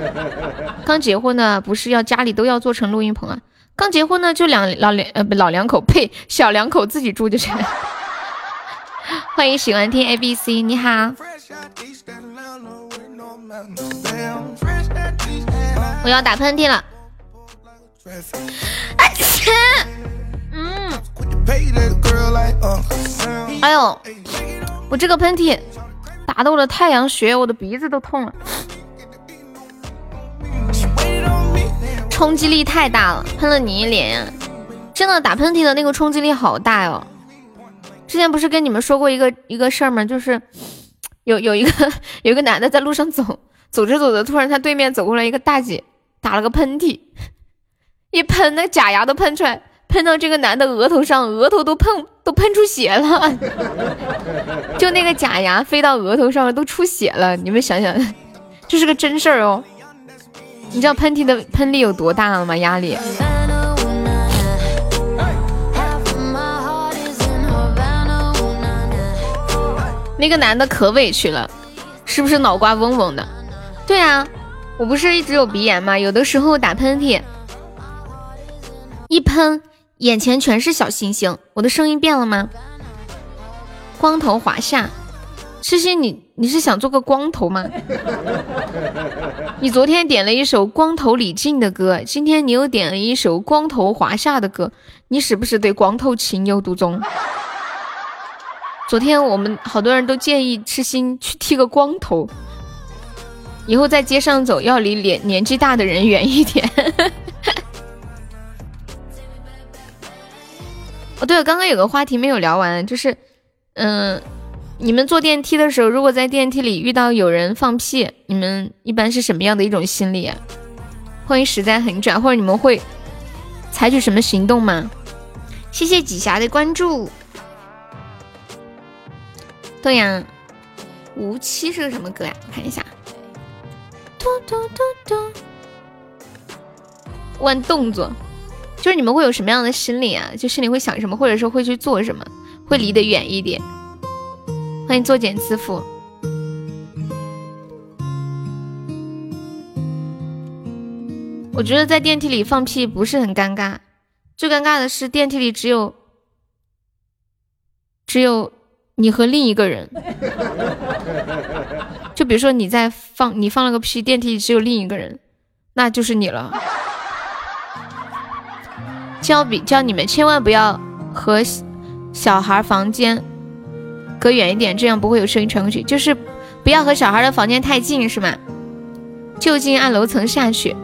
刚结婚的不是要家里都要做成录音棚啊？刚结婚呢就两老两呃不老两口呸小两口自己住就行。欢迎喜欢听 A B C，你好。我要打喷嚏了。嗯，哎呦，我这个喷嚏打的我的太阳穴，我的鼻子都痛了，冲击力太大了，喷了你一脸！真的打喷嚏的那个冲击力好大哟。之前不是跟你们说过一个一个事儿吗？就是有有一个 有一个男的在路上走，走着走着，突然他对面走过来一个大姐，打了个喷嚏，一喷那假牙都喷出来。喷到这个男的额头上，额头都喷都喷出血了，就那个假牙飞到额头上了，都出血了。你们想想，这是个真事儿哦。你知道喷嚏的喷力有多大了吗？压力。那个男的可委屈了，是不是脑瓜嗡嗡的？对啊，我不是一直有鼻炎吗？有的时候打喷嚏，一喷。眼前全是小星星，我的声音变了吗？光头华夏，痴心你你是想做个光头吗？你昨天点了一首光头李静的歌，今天你又点了一首光头华夏的歌，你是不是对光头情有独钟？昨天我们好多人都建议痴心去剃个光头，以后在街上走要离年年纪大的人远一点。哦，对了，刚刚有个话题没有聊完，就是，嗯，你们坐电梯的时候，如果在电梯里遇到有人放屁，你们一般是什么样的一种心理？欢迎实在很转，或者你们会采取什么行动吗？谢谢几霞的关注。对呀，无期是个什么歌呀？看一下。嘟嘟嘟嘟，问动作。就是你们会有什么样的心理啊？就心里会想什么，或者说会去做什么，会离得远一点。欢迎作茧自缚。我觉得在电梯里放屁不是很尴尬，最尴尬的是电梯里只有只有你和另一个人。就比如说你在放，你放了个屁，电梯里只有另一个人，那就是你了。教比教你们千万不要和小孩房间隔远一点，这样不会有声音传过去。就是不要和小孩的房间太近，是吗？就近按楼层下去，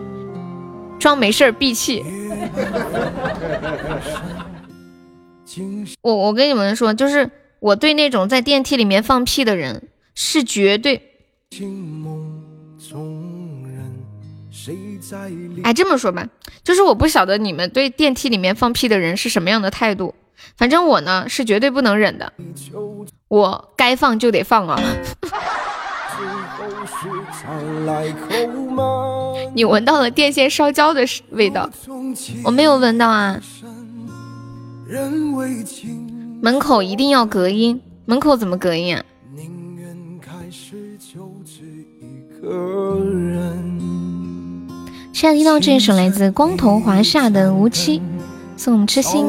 装没事儿闭气。我我跟你们说，就是我对那种在电梯里面放屁的人是绝对。哎，这么说吧，就是我不晓得你们对电梯里面放屁的人是什么样的态度。反正我呢是绝对不能忍的，我该放就得放啊。你闻到了电线烧焦的味道，我没有闻到啊。门口一定要隔音，门口怎么隔音啊？现在听到这一首来自光头华夏的《无期》，送我们痴心。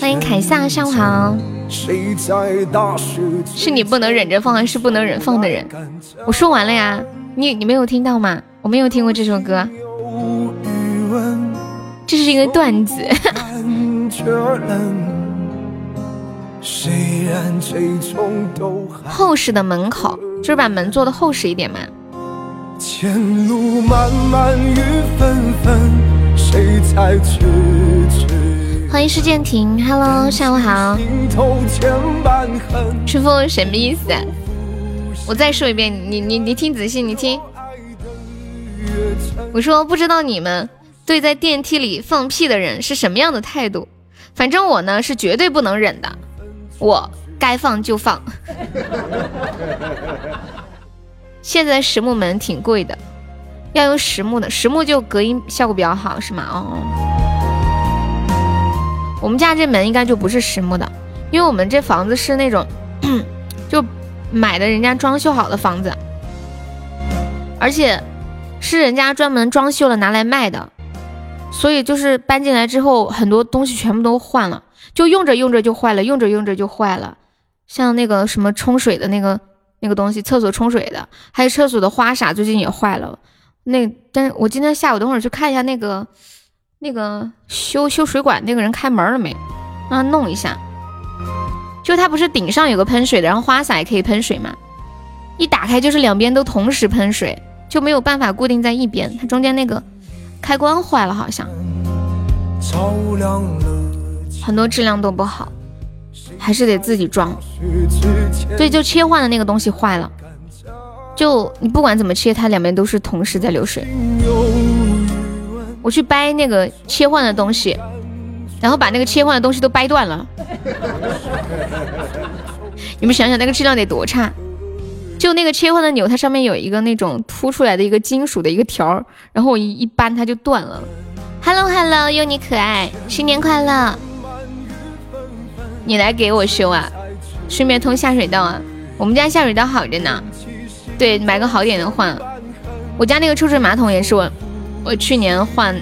欢迎凯撒，下午好。是你不能忍着放，还是不能忍放的人？我说完了呀，你你没有听到吗？我没有听过这首歌，这是一个段子。厚实的门口，就是把门做的厚实一点嘛。欢迎施建庭，Hello，下午好。师傅什么意思？我再说一遍，你你你听仔细，你听。我说不知道你们对在电梯里放屁的人是什么样的态度，反正我呢是绝对不能忍的，我该放就放。现在实木门挺贵的，要用实木的，实木就隔音效果比较好，是吗？哦，我们家这门应该就不是实木的，因为我们这房子是那种 就买的人家装修好的房子，而且是人家专门装修了拿来卖的，所以就是搬进来之后很多东西全部都换了，就用着用着就坏了，用着用着就坏了，像那个什么冲水的那个。那个东西，厕所冲水的，还有厕所的花洒，最近也坏了。那，但是我今天下午等会儿去看一下那个，那个修修水管那个人开门了没？让他弄一下。就他不是顶上有个喷水的，然后花洒也可以喷水嘛？一打开就是两边都同时喷水，就没有办法固定在一边。它中间那个开关坏了，好像。很多质量都不好。还是得自己装，对，就切换的那个东西坏了，就你不管怎么切，它两边都是同时在流水。我去掰那个切换的东西，然后把那个切换的东西都掰断了。你们想想那个质量得多差？就那个切换的钮，它上面有一个那种凸出来的一个金属的一个条，然后我一一扳它就断了。Hello Hello，有你可爱，新年快乐！你来给我修啊，顺便通下水道啊。我们家下水道好着呢，对，买个好点的换。我家那个抽水马桶也是我，我去年换，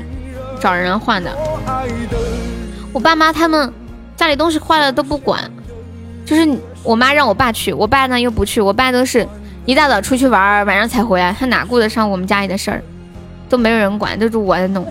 找人换的。我爸妈他们家里东西坏了都不管，就是我妈让我爸去，我爸呢又不去。我爸都是一大早出去玩，晚上才回来，他哪顾得上我们家里的事儿，都没有人管，都是我在弄。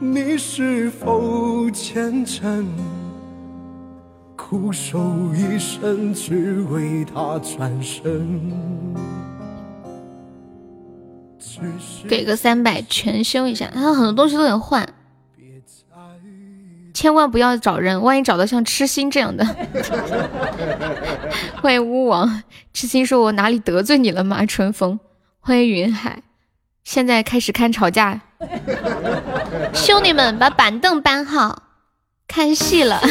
你是否虔诚？苦守一生，只为他转身。给个三百全修一下，他很多东西都得换，千万不要找人，万一找到像痴心这样的。欢迎巫王，痴心说我哪里得罪你了吗？春风，欢迎云海，现在开始看吵架，兄弟们把板凳搬好，看戏了。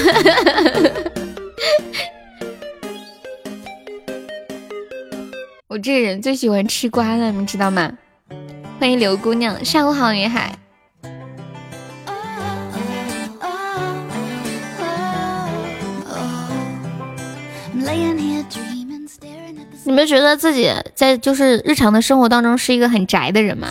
我这人最喜欢吃瓜了，你们知道吗？欢迎刘姑娘，上午好，云海。你们觉得自己在就是日常的生活当中是一个很宅的人吗？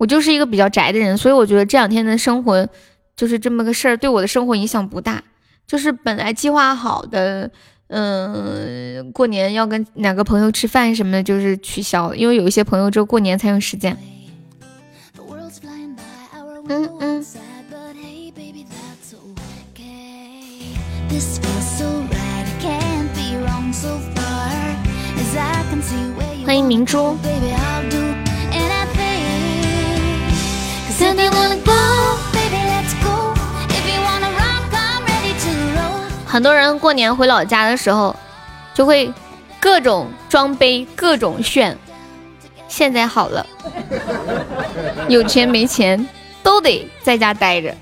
我就是一个比较宅的人，所以我觉得这两天的生活就是这么个事儿，对我的生活影响不大。就是本来计划好的，嗯，过年要跟哪个朋友吃饭什么的，就是取消了，因为有一些朋友只有过年才有时间。嗯嗯。欢迎明珠。很多人过年回老家的时候，就会各种装杯，各种炫。现在好了，有钱没钱都得在家待着。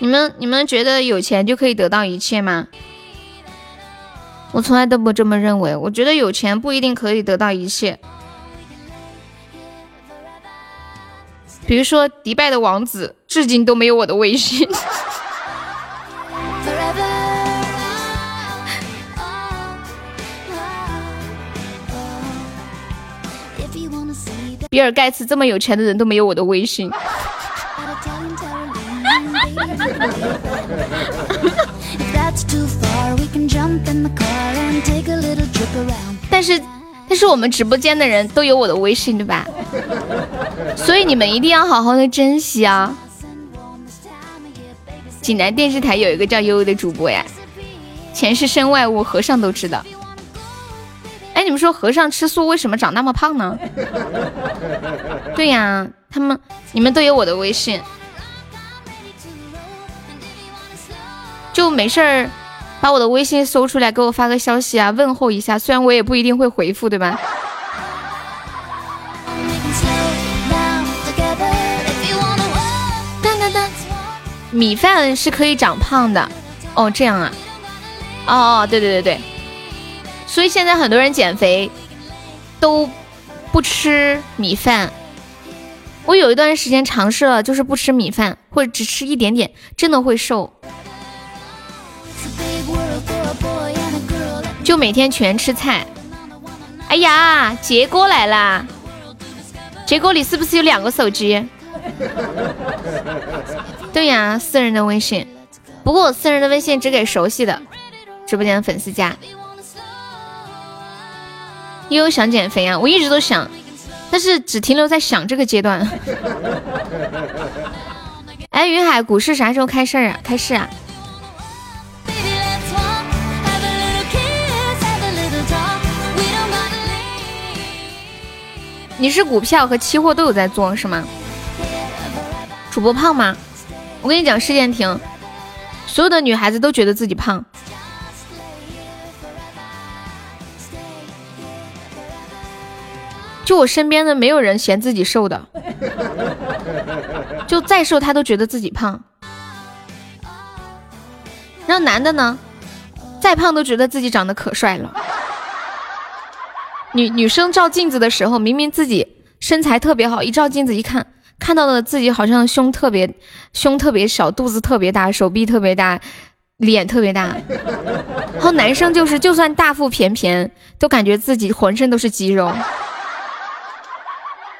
你们你们觉得有钱就可以得到一切吗？我从来都不这么认为。我觉得有钱不一定可以得到一切。比如说，迪拜的王子至今都没有我的微信。比尔盖茨这么有钱的人都没有我的微信。但是，但是我们直播间的人都有我的微信，对吧？所以你们一定要好好的珍惜啊！济南电视台有一个叫悠悠的主播呀，钱是身外物，和尚都知道。哎，你们说和尚吃素为什么长那么胖呢？对呀，他们你们都有我的微信，就没事儿把我的微信搜出来给我发个消息啊，问候一下。虽然我也不一定会回复，对吧？当当当，米饭是可以长胖的哦，这样啊？哦哦，对对对对。所以现在很多人减肥都不吃米饭。我有一段时间尝试了，就是不吃米饭，或者只吃一点点，真的会瘦。就每天全吃菜。哎呀，杰哥来啦！杰哥，你是不是有两个手机？对呀，私人的微信。不过我私人的微信只给熟悉的直播间的粉丝加。悠悠想减肥啊，我一直都想，但是只停留在想这个阶段。哎，云海，股市啥时候开市啊？开市啊？你是股票和期货都有在做是吗？主播胖吗？我跟你讲，事件亭，所有的女孩子都觉得自己胖。就我身边的没有人嫌自己瘦的，就再瘦他都觉得自己胖。然后男的呢，再胖都觉得自己长得可帅了。女女生照镜子的时候，明明自己身材特别好，一照镜子一看，看到了自己好像胸特别胸特别小，肚子特别大，手臂特别大，脸特别大。然后男生就是，就算大腹便便，都感觉自己浑身都是肌肉。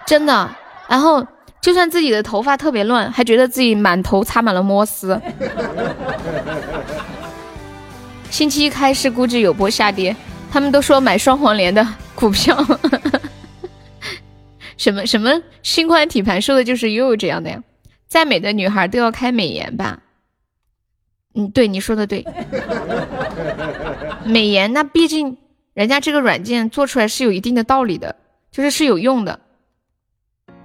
真的，然后就算自己的头发特别乱，还觉得自己满头插满了摩丝。星期一开市估计有波下跌，他们都说买双黄连的股票。什么什么心宽体盘，说的就是悠悠这样的呀。再美的女孩都要开美颜吧？嗯，对，你说的对。美颜那毕竟人家这个软件做出来是有一定的道理的，就是是有用的。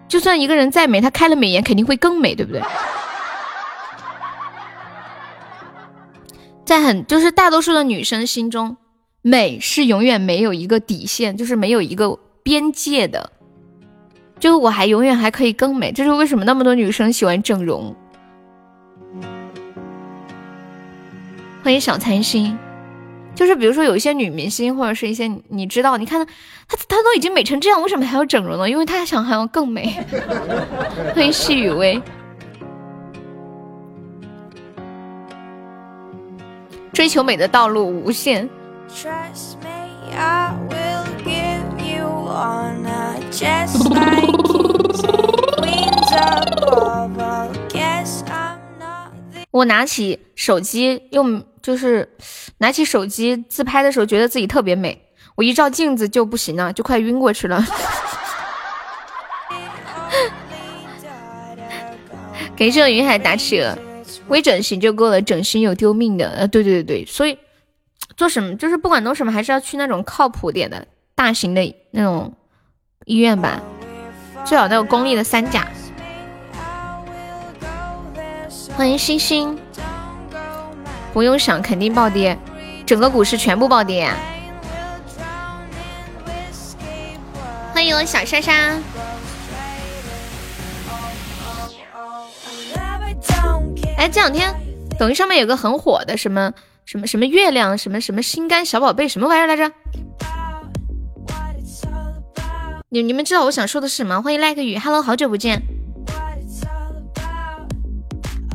就算一个人再美，他开了美颜肯定会更美，对不对？在很就是大多数的女生心中，美是永远没有一个底线，就是没有一个边界的。就我还永远还可以更美，这是为什么那么多女生喜欢整容？欢迎小残心。就是比如说有一些女明星或者是一些你知道，你看她她她都已经美成这样，为什么还要整容呢？因为她想还要更美。欢迎细雨薇，追求美的道路无限。
Trust me i will give you on a just like winter
我拿起手机用。就是拿起手机自拍的时候，觉得自己特别美。我一照镜子就不行了，就快晕过去了。给这云海打企鹅，微整形就够了，整形有丢命的。呃，对对对对，所以做什么就是不管弄什么，还是要去那种靠谱点的大型的那种医院吧，最好那种公立的三甲。欢迎星星，不用想，肯定暴跌，整个股市全部暴跌。欢迎我小莎莎。哎，这两天抖音上面有个很火的什么什么什么月亮什么什么心肝小宝贝什么玩意儿来着？你你们知道我想说的是什么？欢迎 like 雨，Hello，好久不见。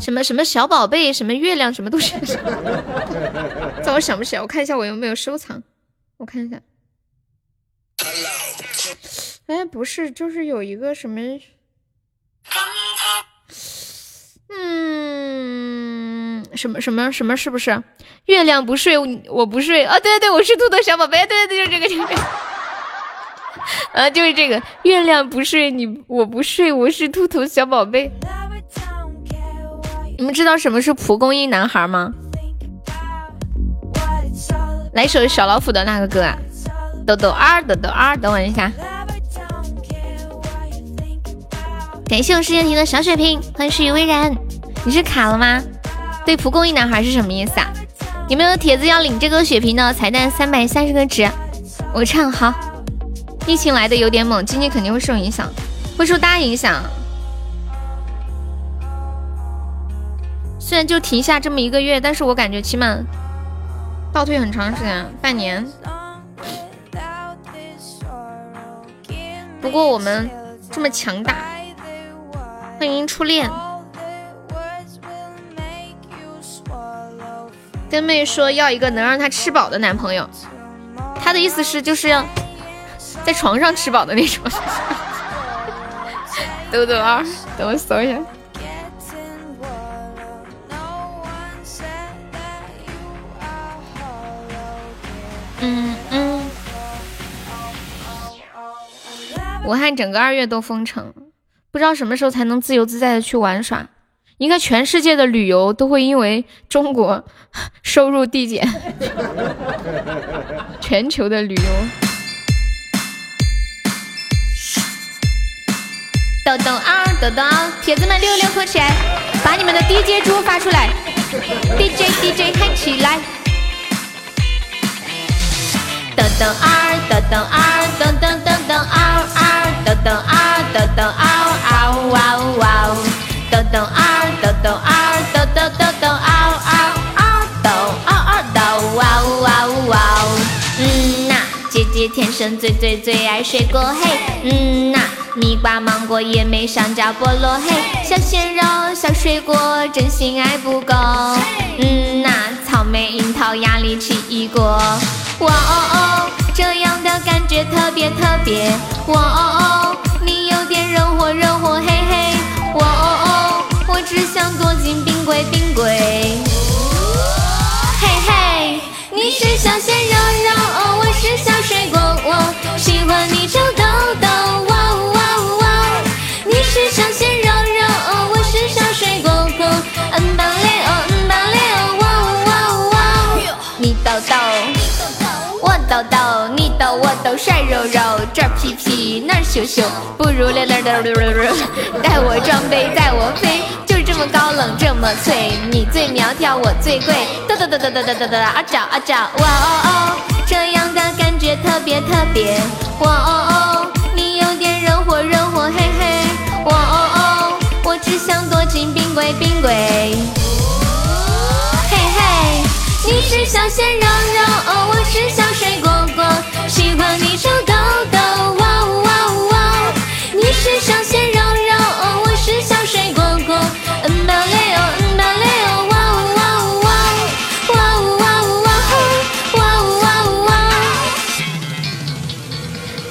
什么什么小宝贝，什么月亮，什么东西？在我想不起来，我看一下我有没有收藏。我看一下。哎，不是，就是有一个什么，嗯，什么什么什么，是不是？月亮不睡，我不睡。啊，对对对，我是兔兔小宝贝。对对对，就这个，这个。啊，就是这个。月亮不睡，你我不睡，我是兔兔小宝贝。你们知道什么是蒲公英男孩吗？来首小老虎的那个歌啊，豆豆二豆豆二，等我一下。感谢我世界亭的小血瓶，欢迎诗雨微然，你是卡了吗？对，蒲公英男孩是什么意思啊？有没有铁子要领这个血瓶的彩蛋三百三十个值？我唱好。疫情来的有点猛，经济肯定会受影响，会受大影响。虽然就停下这么一个月，但是我感觉起码倒退很长时间，半年。不过我们这么强大，欢迎初恋。跟妹说要一个能让她吃饱的男朋友，她的意思是就是要在床上吃饱的那种。豆豆二，等我搜一下。嗯嗯，武汉整个二月都封城，不知道什么时候才能自由自在的去玩耍。应该全世界的旅游都会因为中国 收入递减，全球的旅游。豆豆二，豆豆，铁子们六六扣起来，把你们的 DJ 猪发出来，DJ DJ 嗨起来。豆豆二，豆豆二，豆豆豆豆嗷嗷，豆豆二，豆豆嗷嗷哇呜哇呜，豆豆二，豆豆二，豆豆豆豆嗷嗷嗷，豆嗷嗷豆哇呜哇呜哇呜。嗯呐，姐姐天生最最最爱水果嘿。嗯呐，蜜瓜芒果也没上交菠萝嘿。小鲜肉小水果真心爱不够。嗯呐，草莓樱桃压力奇异果。哇哦哦，这样的感觉特别特别。哇哦哦，你有点热火热火嘿嘿。只想躲进冰柜冰柜。嘿嘿，你是小鲜肉肉，我是小水果，我喜欢你皱痘痘。哇哦哇哦哇，你是小鲜肉肉，我是小水果果。嗯吧嘞哦嗯吧嘞哦哇哦哇哦哇，你痘痘。豆豆，你逗我逗，帅肉肉，这儿屁屁那儿羞羞，不如溜溜溜溜溜溜，带我装备带我飞，就这么高冷这么脆，你最苗条我最贵，哒哒哒哒哒哒哒哒啊找啊找，哇哦哦，这样的感觉特别特别，哇哦哦，你有点热火热火嘿嘿，哇哦哦，我只想躲进冰柜冰柜，嘿嘿。你是小鲜肉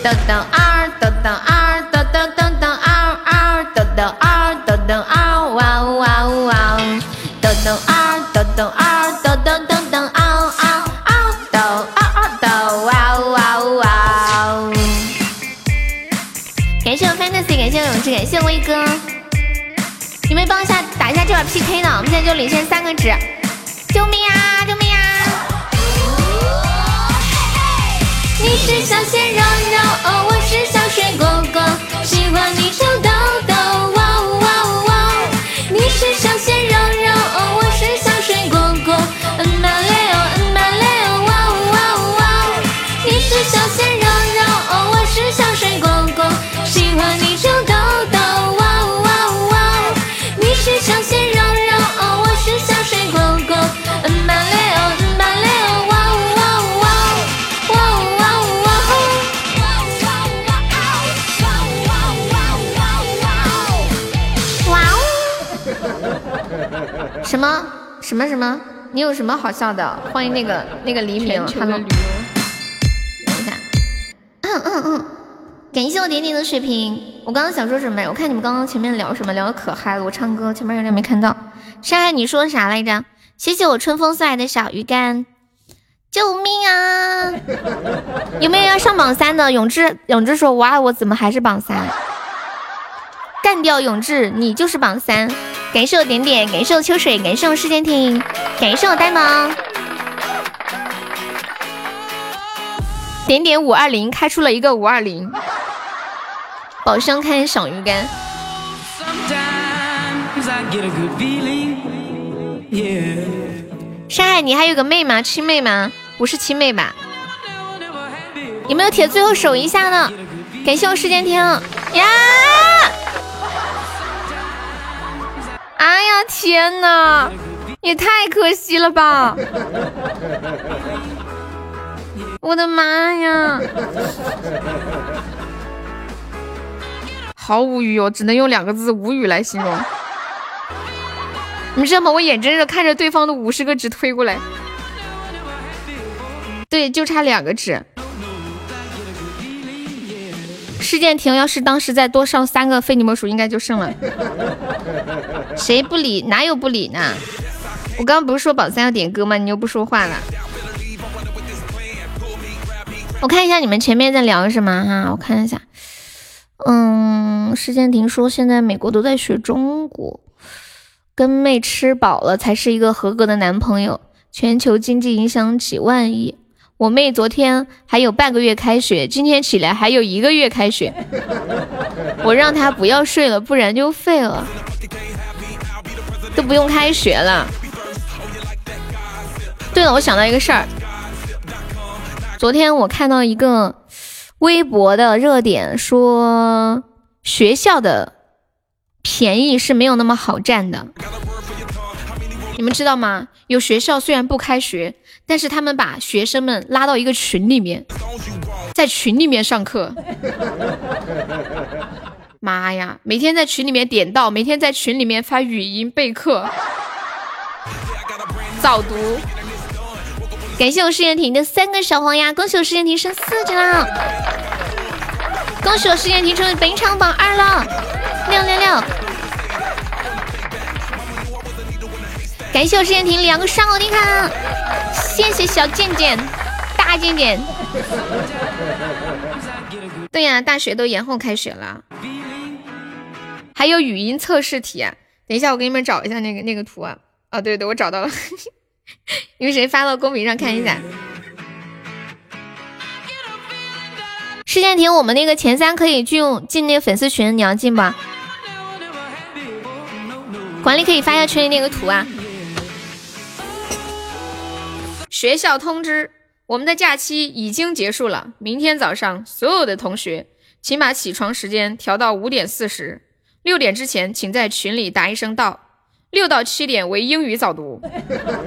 豆豆二，豆豆二，豆豆豆豆二二，豆豆二，豆豆二，哇呜哇呜哇！豆豆二，豆豆二，豆豆豆。感谢我 fantasy，感谢我勇志，感谢威哥，你们帮一下打一下这把 PK 呢，我们现在就领先三个值，是小鲜肉肉，哦，我是小水果果，喜欢你臭豆豆，什么什么？你有什么好笑的？欢迎那个那个黎明，Hello。等一下，嗯嗯嗯，感谢我点点的水瓶。我刚刚想说什么呀？我看你们刚刚前面聊什么，聊的可嗨了。我唱歌前面有点没看到。山海，你说啥来着？谢谢我春风送来的小鱼干。救命啊！有没有要上榜三的？永志，永志说：“哇，我怎么还是榜三？”干掉永志，你就是榜三。感谢我点点，感谢我秋水，感谢我世间听，感谢我呆萌。点点五二零开出了一个五二零，宝箱开赏鱼干。山海，你还有个妹吗？亲妹吗？不是亲妹吧？有没有铁最后守一下呢？感谢我世间听呀！哎呀天哪，也太可惜了吧！我的妈呀，好无语哦，只能用两个字无语来形容。你知道吗？我眼睁睁看着对方的五十个纸推过来，对，就差两个纸。事件停，要是当时再多上三个非你莫属，应该就胜了。谁不理？哪有不理呢？我刚刚不是说宝三要点歌吗？你又不说话了。我看一下你们前面在聊什么哈，我看一下。嗯，事件停说现在美国都在学中国，跟妹吃饱了才是一个合格的男朋友。全球经济影响几万亿。我妹昨天还有半个月开学，今天起来还有一个月开学。我让她不要睡了，不然就废了，都不用开学了。对了，我想到一个事儿，昨天我看到一个微博的热点，说学校的便宜是没有那么好占的。你们知道吗？有学校虽然不开学。但是他们把学生们拉到一个群里面，在群里面上课。妈呀，每天在群里面点到，每天在群里面发语音备课、早读。感谢我试验婷的三个小黄鸭，恭喜我试验婷升四级了，恭喜我试验婷成为本场榜二了，六六六！感谢我试验婷两个上楼的卡。谢谢小贱贱，大贱贱。对呀，大学都延后开学了，还有语音测试题。等一下，我给你们找一下那个那个图啊。啊，对对，我找到了。有谁发到公屏上看一下？世界亭，我们那个前三可以进进那个粉丝群，你要进不？管理可以发一下群里那个图啊。学校通知，我们的假期已经结束了。明天早上，所有的同学请把起床时间调到五点四十，六点之前请在群里答一声到。六到七点为英语早读，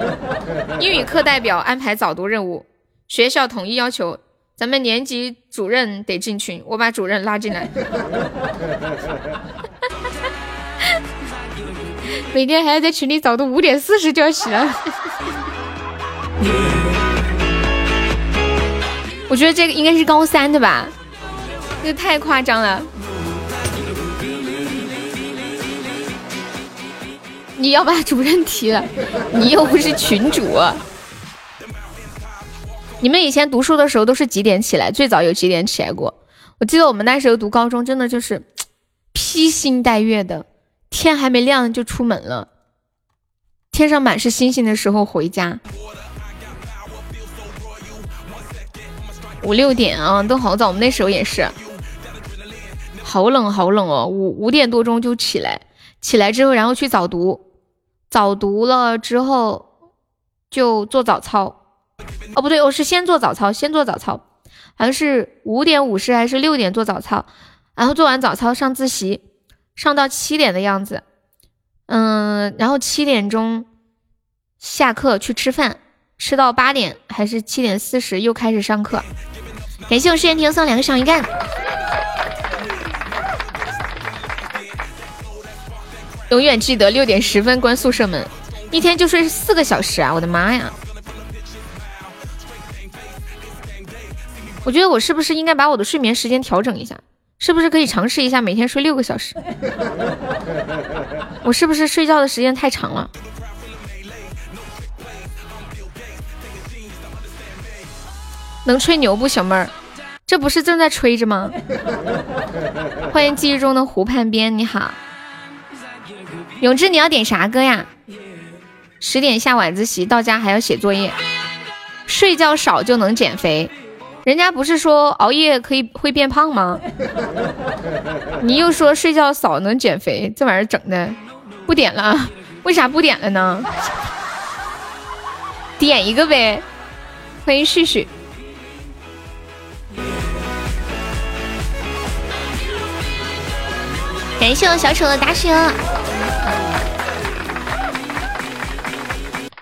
英语课代表安排早读任务。学校统一要求，咱们年级主任得进群，我把主任拉进来。每天还要在群里早读，五点四十就要起来。我觉得这个应该是高三的吧，这太夸张了。你要把主任提了，你又不是群主。你们以前读书的时候都是几点起来？最早有几点起来过？我记得我们那时候读高中，真的就是披星戴月的，天还没亮就出门了，天上满是星星的时候回家。五六点啊，都好早。我们那时候也是，好冷好冷哦。五五点多钟就起来，起来之后然后去早读，早读了之后就做早操。哦不对，我是先做早操，先做早操，好像是五点五十还是六点做早操，然后做完早操上自习，上到七点的样子。嗯，然后七点钟下课去吃饭，吃到八点还是七点四十又开始上课。感谢我世间庭送两个小鱼干，永远记得六点十分关宿舍门，一天就睡四个小时啊！我的妈呀！我觉得我是不是应该把我的睡眠时间调整一下？是不是可以尝试一下每天睡六个小时？我是不是睡觉的时间太长了？能吹牛不，小妹儿？这不是正在吹着吗？欢迎记忆中的湖畔边，你好，永志，你要点啥歌呀？十点下晚自习，到家还要写作业，睡觉少就能减肥？人家不是说熬夜可以会变胖吗？你又说睡觉少能减肥，这玩意儿整的，不点了？为啥不点了呢？点一个呗，欢迎旭旭。感谢我小丑的打赏。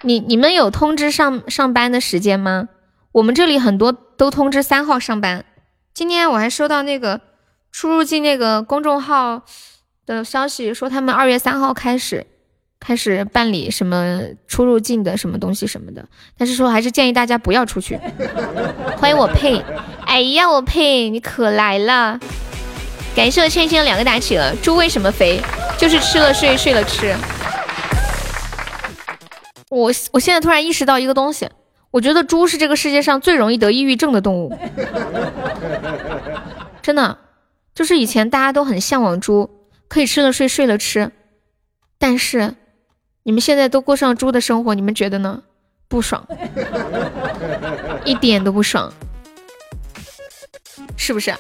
你你们有通知上上班的时间吗？我们这里很多都通知三号上班。今天我还收到那个出入境那个公众号的消息，说他们二月三号开始开始办理什么出入境的什么东西什么的。但是说还是建议大家不要出去。欢迎我佩，哎呀我佩，你可来了。感谢我倩倩两个大企鹅。猪为什么肥？就是吃了睡，睡了吃。我我现在突然意识到一个东西，我觉得猪是这个世界上最容易得抑郁症的动物。真的，就是以前大家都很向往猪，可以吃了睡，睡了吃。但是你们现在都过上猪的生活，你们觉得呢？不爽，一点都不爽，是不是？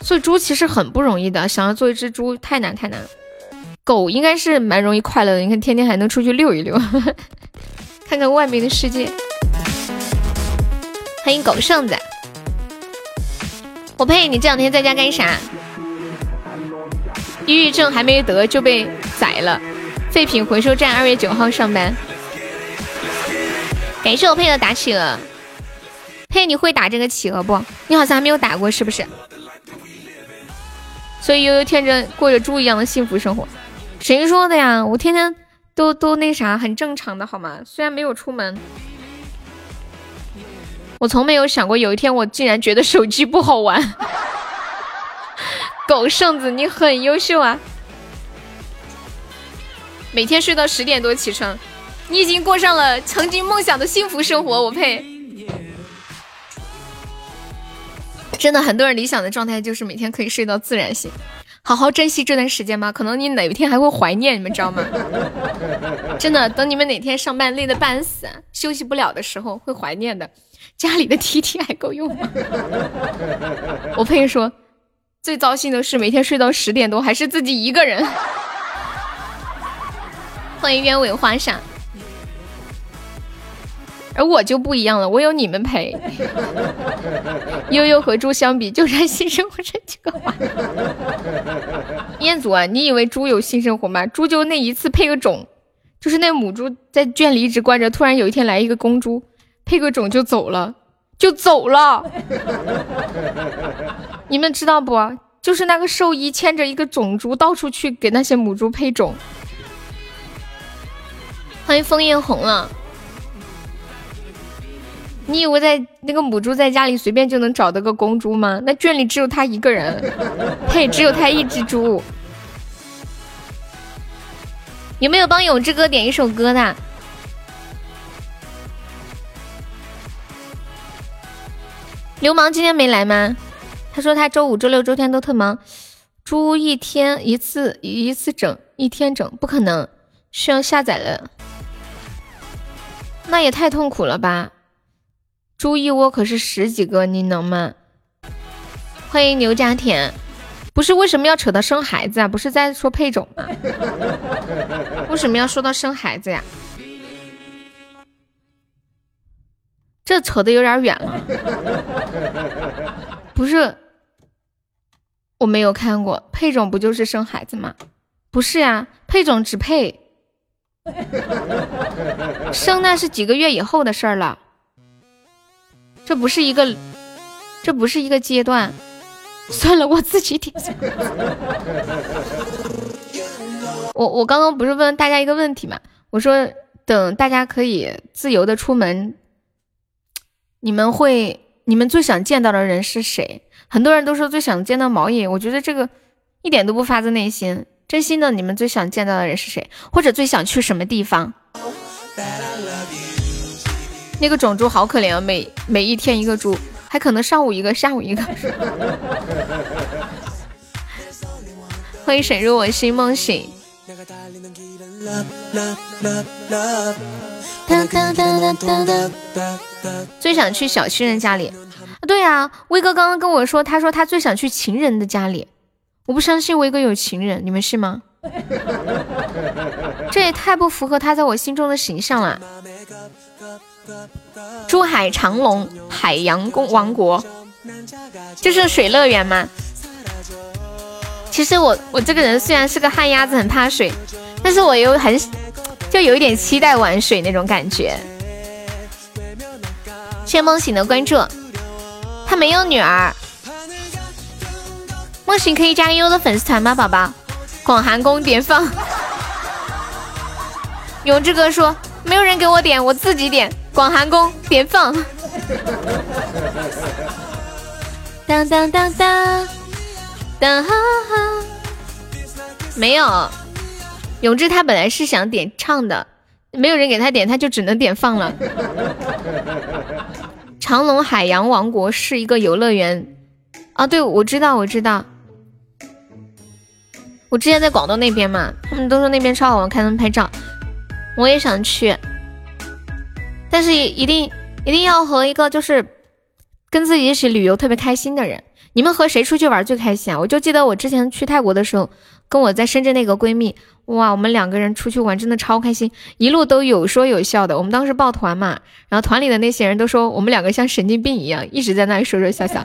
做猪其实很不容易的，想要做一只猪太难太难了。狗应该是蛮容易快乐的，你看天天还能出去溜一溜，看看外面的世界。欢迎狗剩子，我呸！你这两天在家干啥？抑郁症还没得就被宰了。废品回收站二月九号上班。感谢我配的打企鹅，佩你会打这个企鹅不？你好像还没有打过是不是？所以悠悠天真过着猪一样的幸福生活，谁说的呀？我天天都都那啥，很正常的好吗？虽然没有出门，我从没有想过有一天我竟然觉得手机不好玩。狗剩子，你很优秀啊！每天睡到十点多起床，你已经过上了曾经梦想的幸福生活，我配。真的，很多人理想的状态就是每天可以睡到自然醒，好好珍惜这段时间吧。可能你哪一天还会怀念，你们知道吗？真的，等你们哪天上班累得半死，休息不了的时候，会怀念的。家里的 T T 还够用吗？我配说，最糟心的是每天睡到十点多，还是自己一个人。欢迎鸢尾花上。而我就不一样了，我有你们陪。悠悠和猪相比，就差性生活这几个话。彦祖啊，你以为猪有性生活吗？猪就那一次配个种，就是那母猪在圈里一直关着，突然有一天来一个公猪，配个种就走了，就走了。你们知道不？就是那个兽医牵着一个种猪到处去给那些母猪配种。欢迎枫叶红了。你以为在那个母猪在家里随便就能找到个公猪吗？那圈里只有他一个人，嘿，只有他一只猪。有没有帮永志哥点一首歌的？流氓今天没来吗？他说他周五、周六、周天都特忙。猪一天一次，一次整，一天整，不可能。需要下载的，那也太痛苦了吧！猪一窝可是十几个，你能吗？欢迎牛家田，不是为什么要扯到生孩子啊？不是在说配种吗？为什么要说到生孩子呀？这扯的有点远了。不是，我没有看过配种，不就是生孩子吗？不是呀，配种只配生，那是几个月以后的事儿了。这不是一个，这不是一个阶段。算了，我自己点。我我刚刚不是问大家一个问题嘛？我说等大家可以自由的出门，你们会你们最想见到的人是谁？很多人都说最想见到毛爷，我觉得这个一点都不发自内心。真心的，你们最想见到的人是谁？或者最想去什么地方？那个种猪好可怜啊，每每一天一个猪，还可能上午一个，下午一个。欢迎沈入我心梦醒。最想去小情人家里。对呀，威哥刚刚跟我说，他说他最想去情人的家里。我不相信威哥有情人，你们信吗？这也太不符合他在我心中的形象了。珠海长隆海洋公王国，这是水乐园吗？其实我我这个人虽然是个旱鸭子，很怕水，但是我又很就有一点期待玩水那种感觉。谢梦醒的关注，他没有女儿。梦醒可以加个优的粉丝团吗，宝宝？广寒宫点放。永志哥说没有人给我点，我自己点。广寒宫点放。当当当当当哈。没有，永志他本来是想点唱的，没有人给他点，他就只能点放了。长隆海洋王国是一个游乐园啊，对，我知道，我知道。我之前在广东那边嘛，他们都说那边超好玩，看他们拍照，我也想去。但是一定一定要和一个就是跟自己一起旅游特别开心的人。你们和谁出去玩最开心啊？我就记得我之前去泰国的时候，跟我在深圳那个闺蜜，哇，我们两个人出去玩真的超开心，一路都有说有笑的。我们当时抱团嘛，然后团里的那些人都说我们两个像神经病一样，一直在那里说说笑笑。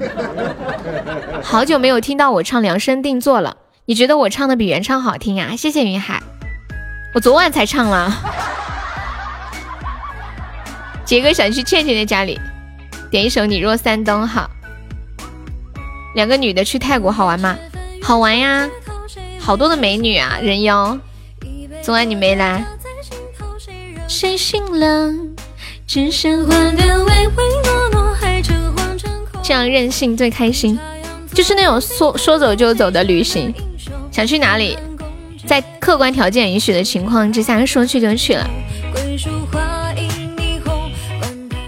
好久没有听到我唱量身定做了，你觉得我唱的比原唱好听啊？谢谢云海，我昨晚才唱了。杰哥想去倩倩的家里，点一首《你若三冬》好。两个女的去泰国好玩吗？好玩呀，好多的美女啊，人妖。昨晚你没来。谁醒了？唯唯诺诺，还这样任性最开心，就是那种说说走就走的旅行。想去哪里？在客观条件允许的情况之下，说去就去了。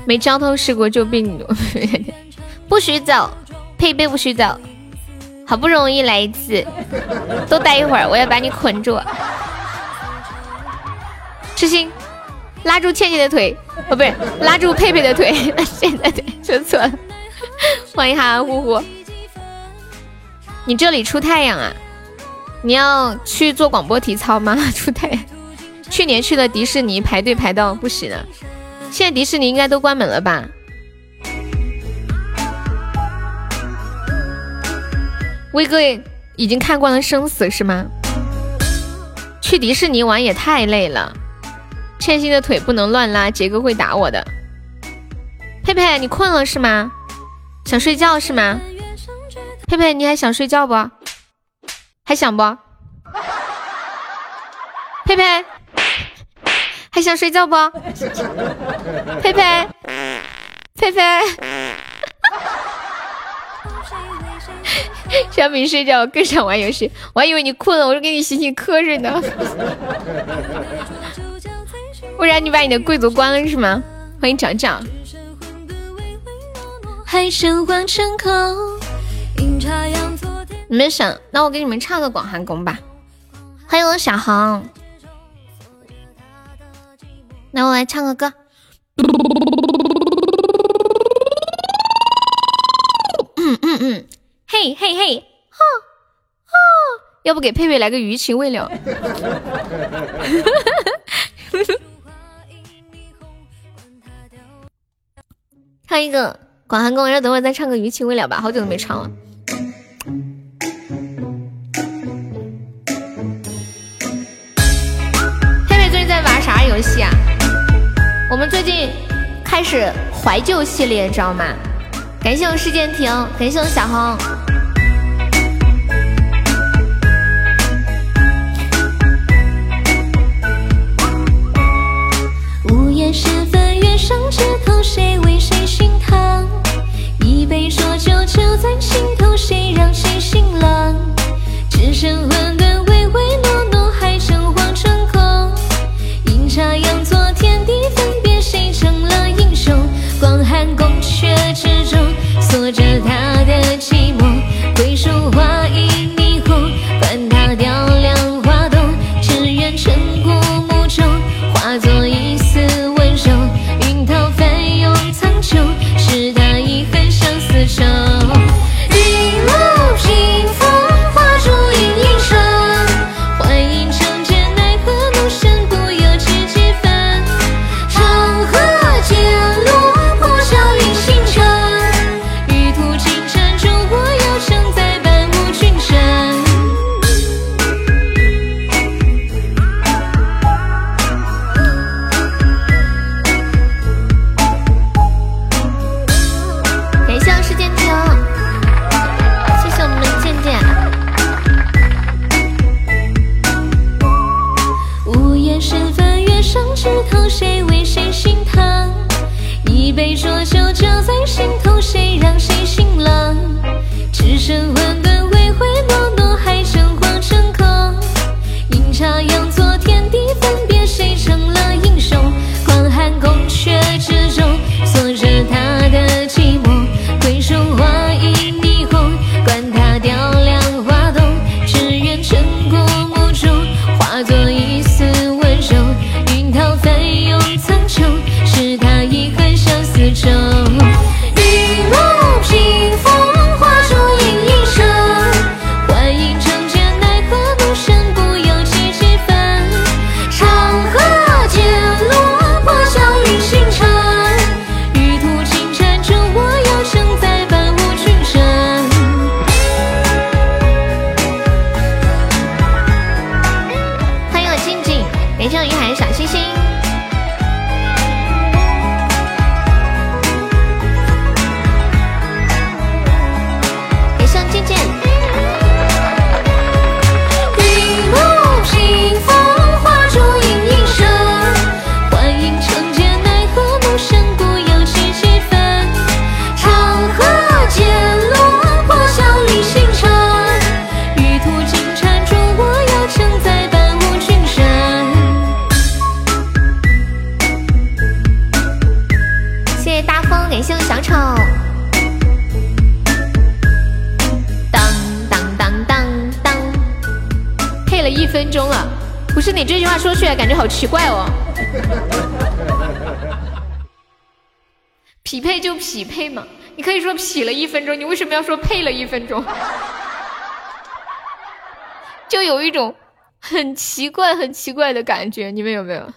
没交通事故就病毒，不许走，佩佩不许走，好不容易来一次，多待一会儿，我要把你捆住。痴心，拉住倩倩的腿，哦，不是，拉住佩佩的腿，现在对，说错了。欢迎哈呼呼，你这里出太阳啊？你要去做广播体操吗？出太阳？去年去了迪士尼，排队排到不行了。现在迪士尼应该都关门了吧？威哥已经看惯了生死是吗？去迪士尼玩也太累了，欠薪的腿不能乱拉，杰哥会打我的。佩佩，你困了是吗？想睡觉是吗？佩佩，你还想睡觉不？还想不？佩佩。还想睡觉不？佩佩，佩佩，小米睡觉更想玩游戏，我还以为你困了，我就给你洗洗瞌睡呢。不然你把你的贵族关了是吗？欢迎长长。你们想，那我给你们唱个广寒宫吧。欢迎我小航。那我来唱个歌。嗯嗯嗯，嘿嘿嘿，哈哈，要不给佩佩来个余情未了？唱一个《广寒宫》，然后等会再唱个余情未了吧，好久都没唱了。佩佩最近在玩啥游戏啊？我们最近开始怀旧系列，知道吗？感谢我世界亭，感谢我小红。午夜时分，月上枝头，谁为谁心疼？一杯浊酒就在心头，谁让谁心冷？只剩混沌，emotions 话说出来感觉好奇怪哦。匹配就匹配嘛，你可以说匹了一分钟，你为什么要说配了一分钟？就有一种很奇怪、很奇怪的感觉，你们有没有？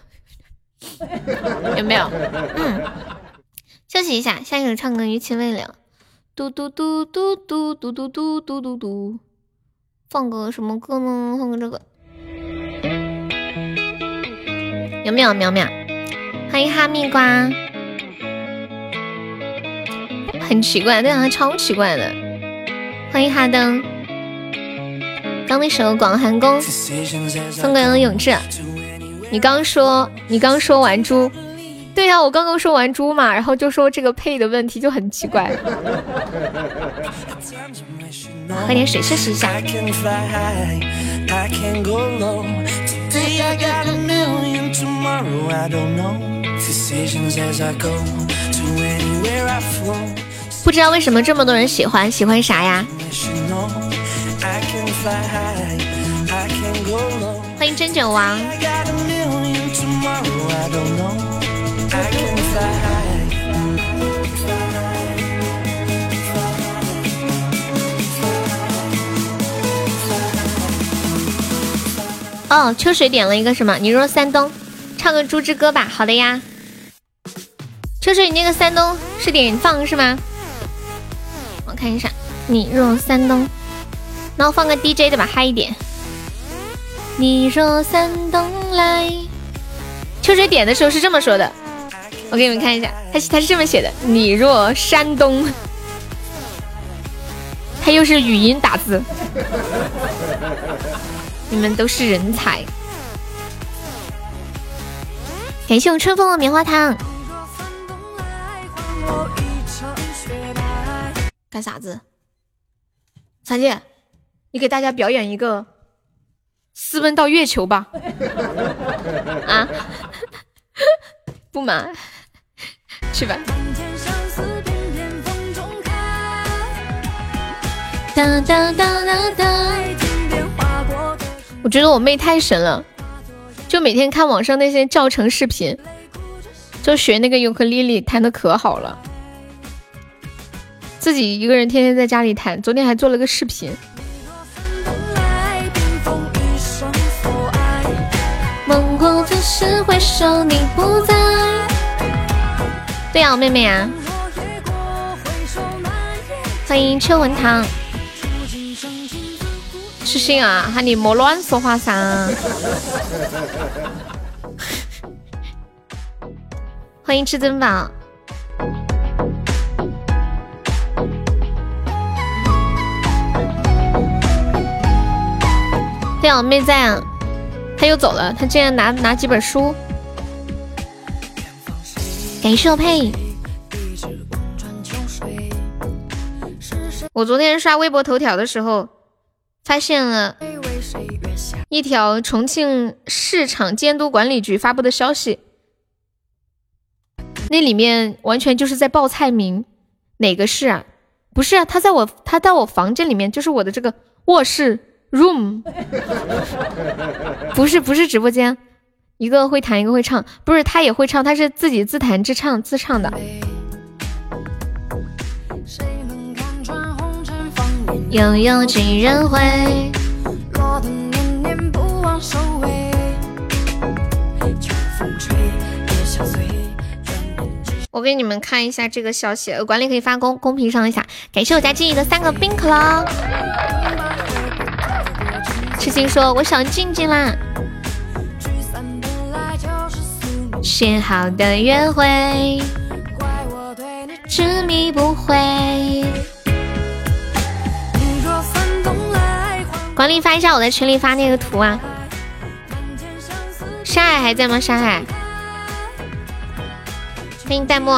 有没有？嗯，休息一下，下一首唱歌《余情未了》。嘟嘟嘟嘟嘟嘟嘟嘟嘟嘟嘟，放个什么歌呢？放个这个，有没有苗苗？欢迎哈密瓜，很奇怪，对啊，超奇怪的。欢迎哈登，刚那首《广寒宫》送给了永志。你刚说，你刚说完猪。对呀、我刚刚说完猪嘛，然后就说这个配的问题就很奇怪。喝点水休息一下。
I can fly high, I can go low. Today I got a million, tomorrow I don't know. Decisions as I go to anywhere I flow.
不知道为什么这么多人喜欢，喜欢啥呀.欢迎真酒王
，I
哦，秋水点了一个什么？你若山东，唱个猪之歌吧。好的呀。秋水，你那个山东是点放是吗？我看一下，你若山东，那我放个 DJ 的吧，嗨一点。你若山东来，秋水点的时候是这么说的，我给你们看一下，他他是这么写的：你若山东，他又是语音打字。你们都是人才，感谢我春风的棉花糖。干啥子？三姐，你给大家表演一个私奔到月球吧。啊？不嘛，去吧。哒哒哒哒哒。我觉得我妹太神了，就每天看网上那些教程视频，就学那个尤克里里弹的可好了，自己一个人天天在家里弹，昨天还做了个视频。梦过只是回首你不在对呀，我妹妹啊，欢迎秋文堂。痴心啊，喊你莫乱说话噻！欢迎至尊宝。对啊，我妹在啊，她又走了，她竟然拿拿几本书。感谢我佩。我昨天刷微博头条的时候。发现了一条重庆市场监督管理局发布的消息，那里面完全就是在报菜名，哪个市啊？不是啊，他在我他在我房间里面，就是我的这个卧室 room，不是不是直播间，一个会弹一个会唱，不是他也会唱，他是自己自弹自唱自唱的。又有几人会？我给你们看一下这个消息，管理可以发公公屏上一下。感谢我家静怡的三个冰可乐。痴心说我想静静啦。写好的约会，执迷不悔。管理发一下我在群里发那个图啊！山海还在吗？山海，欢迎弹幕。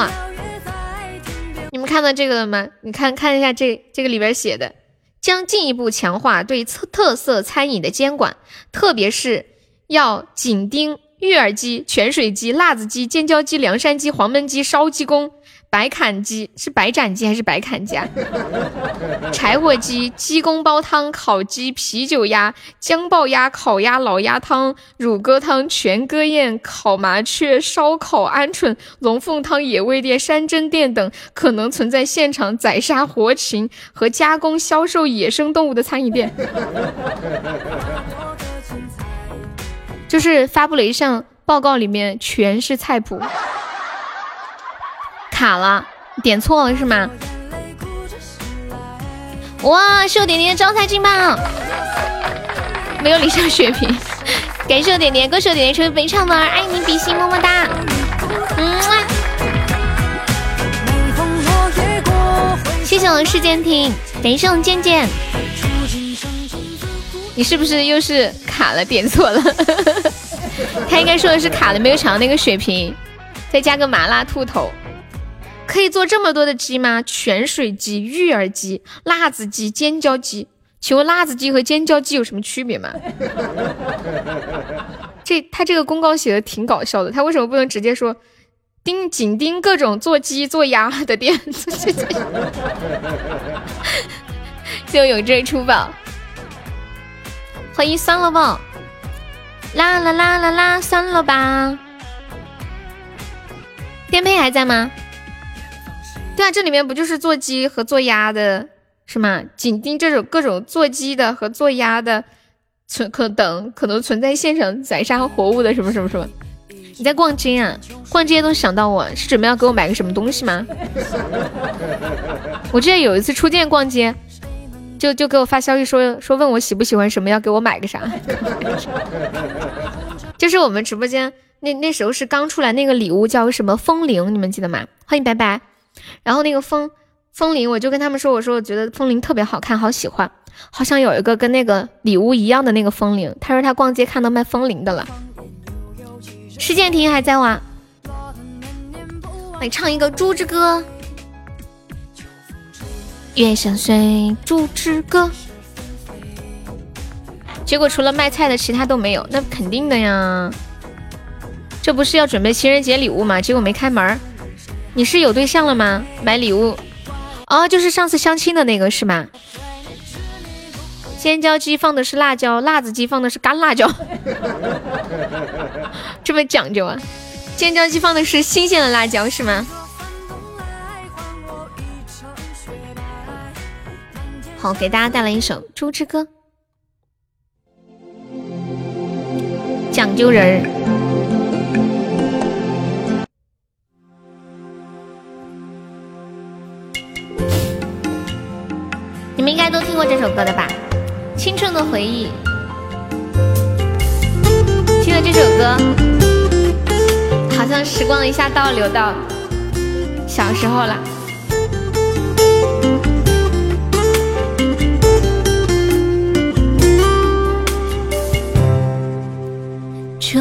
你们看到这个了吗？你看看一下这这个里边写的，将进一步强化对特特色餐饮的监管，特别是要紧盯芋儿鸡、泉水鸡、辣子鸡、尖椒鸡、凉山鸡、黄焖鸡、烧鸡公。白砍鸡是白斩鸡还是白砍鸡啊？柴火鸡、鸡公煲汤、烤鸡、啤酒鸭、姜爆鸭、烤鸭、老鸭汤、乳鸽汤、全鸽宴、烤麻雀、烧烤鹌鹑、龙凤汤、野味店、山珍店等可能存在现场宰杀活禽和加工销售野生动物的餐饮店，就是发布了一项报告，里面全是菜谱。卡了，点错了是吗？哇，是我点点招财进宝，没有领上血瓶，感谢我点点，恭喜我点点成为本场的爱你比心，么么哒。嗯，谢谢我世间听，感谢我们渐渐。你是不是又是卡了，点错了？他应该说的是卡了，没有抢到那个血瓶，再加个麻辣兔头。可以做这么多的鸡吗？泉水鸡、芋儿鸡、辣子鸡、尖椒鸡，请问辣子鸡和尖椒鸡有什么区别吗？这他这个公告写的挺搞笑的，他为什么不能直接说盯紧盯各种做鸡做鸭的店？谢我永志出宝，欢迎酸了吧，啦啦啦啦啦，算了吧。
颠沛还在吗？对啊，这里面不就是做鸡和做鸭的，是吗？紧盯这种各种做鸡的和做鸭的存可等可能存在现场宰杀活物的什么什么什么。你在逛街啊？逛街都想到我是准备要给我买个什么东西吗？我之前有一次初见逛街，就就给我发消息说说问我喜不喜欢什么，要给我买个啥。就是我们直播间那那时候是刚出来那个礼物叫什么风铃，你们记得吗？欢迎白白。然后那个风风铃，我就跟他们说，我说我觉得风铃特别好看，好喜欢，好像有一个跟那个礼物一样的那个风铃。他说他逛街看到卖风铃的了。施建廷还在吗？来唱一个《猪之歌》。月相随，猪之歌。结果除了卖菜的，其他都没有，那肯定的呀。这不是要准备情人节礼物吗？结果没开门。你是有对象了吗？买礼物？哦，就是上次相亲的那个是吗？尖椒鸡放的是辣椒，辣子鸡放的是干辣椒，这么讲究啊？尖椒鸡放的是新鲜的辣椒是吗？好，给大家带来一首《猪之歌》。讲究人儿，过这首歌的吧？青春的回忆，听了这首歌，好像时光一下倒流到小时候了。
猪，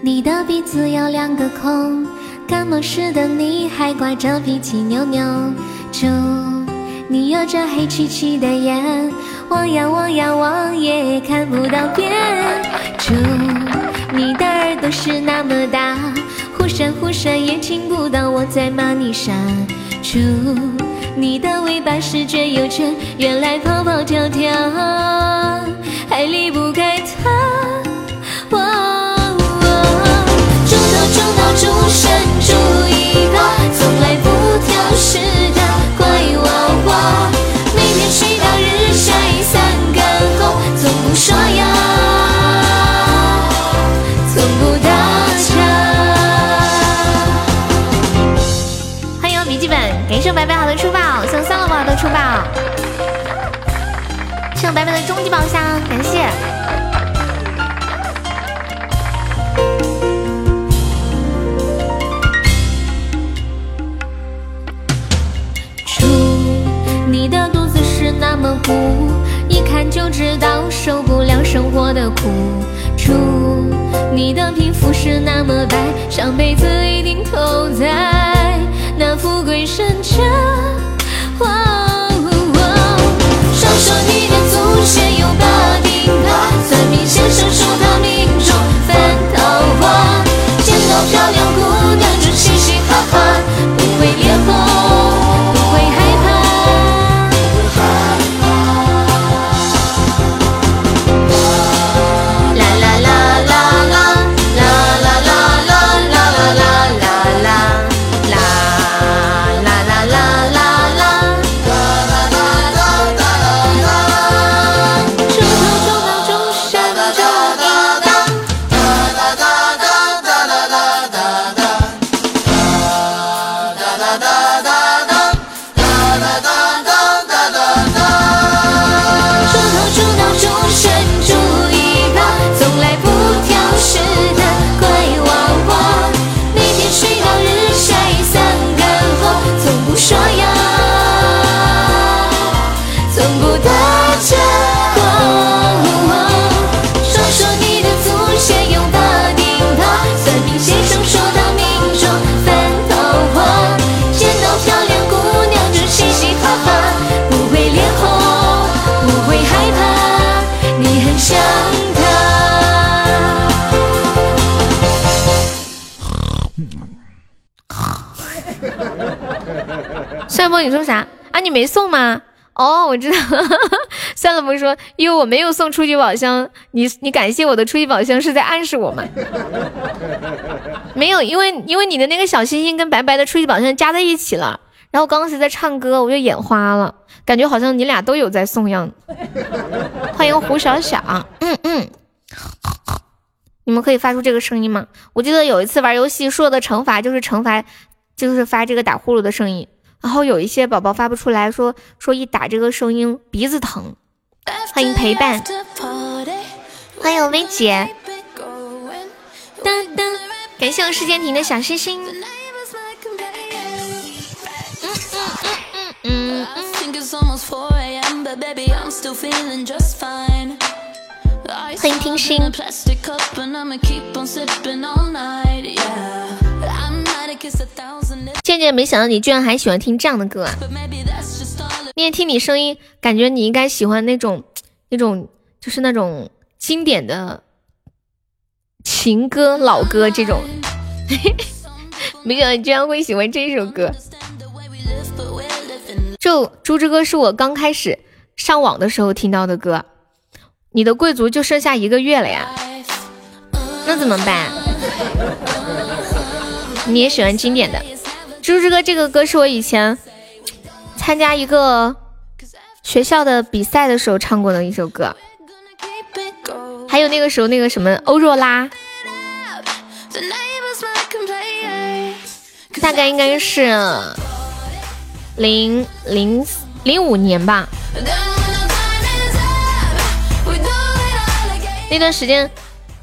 你的鼻子有两个孔，感冒时的你还挂着鼻涕扭扭。猪，你有着黑漆漆的眼，望呀望呀望也看不到边。猪，你的耳朵是那么大，忽闪忽闪也听不到我在骂你傻。猪，你的尾巴是卷又卷，原来跑跑跳跳还离不开它。哦哦猪头猪脑猪身猪尾巴，从来不挑食
白白的终极宝箱，感谢。
猪，你的肚子是那么鼓，一看就知道受不了生活的苦。猪，你的皮肤是那么白，上辈子一定投在那富贵山寨。哦先生说你说
啥啊？你没送吗？哦，我知道，
算了不说，因为我没有送出去宝箱，你你感谢我的出去宝箱是在暗示我吗？没有，因为因为你的那个小星星跟白白的出去宝箱加在一起了，然后刚刚是在唱歌，我就眼花了，感觉好像你俩都有在送样。欢迎胡小小，嗯嗯，你们可以发出这个声音吗？我记得有一次玩游戏，说的惩罚就是惩罚，就是发这个打呼噜的声音。然后有一些宝宝发不出来，说说一打这个声音鼻子疼。欢迎陪伴，欢迎薇姐，噔噔，感谢我世间停的小星星。嗯嗯嗯。欢迎听心。渐渐没想到你居然还喜欢听这样的歌啊！念听你声音，感觉你应该喜欢那种那种就是那种经典的情歌老歌这种。没想到你居然会喜欢这首歌。就《猪之歌》是我刚开始上网的时候听到的歌。你的贵族就剩下一个月了呀，那怎么办？你也喜欢经典的《猪之歌》这个歌是我以前参加一个学校的比赛的时候唱过的一首歌，还有那个时候那个什么欧若拉，大概应该是零零零五年吧。那段时间，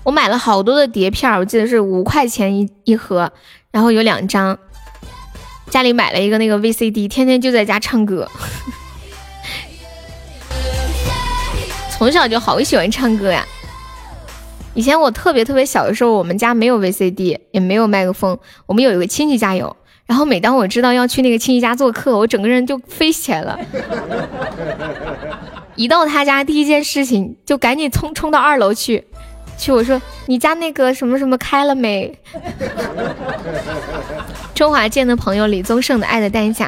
我买了好多的碟片，我记得是五块钱一一盒，然后有两张。家里买了一个那个 VCD，天天就在家唱歌。从小就好喜欢唱歌呀！以前我特别特别小的时候，我们家没有 VCD，也没有麦克风，我们有一个亲戚家有。然后每当我知道要去那个亲戚家做客，我整个人就飞起来了。一到他家，第一件事情就赶紧冲冲到二楼去，去我说你家那个什么什么开了没？周华健的朋友李宗盛的《爱的代价》，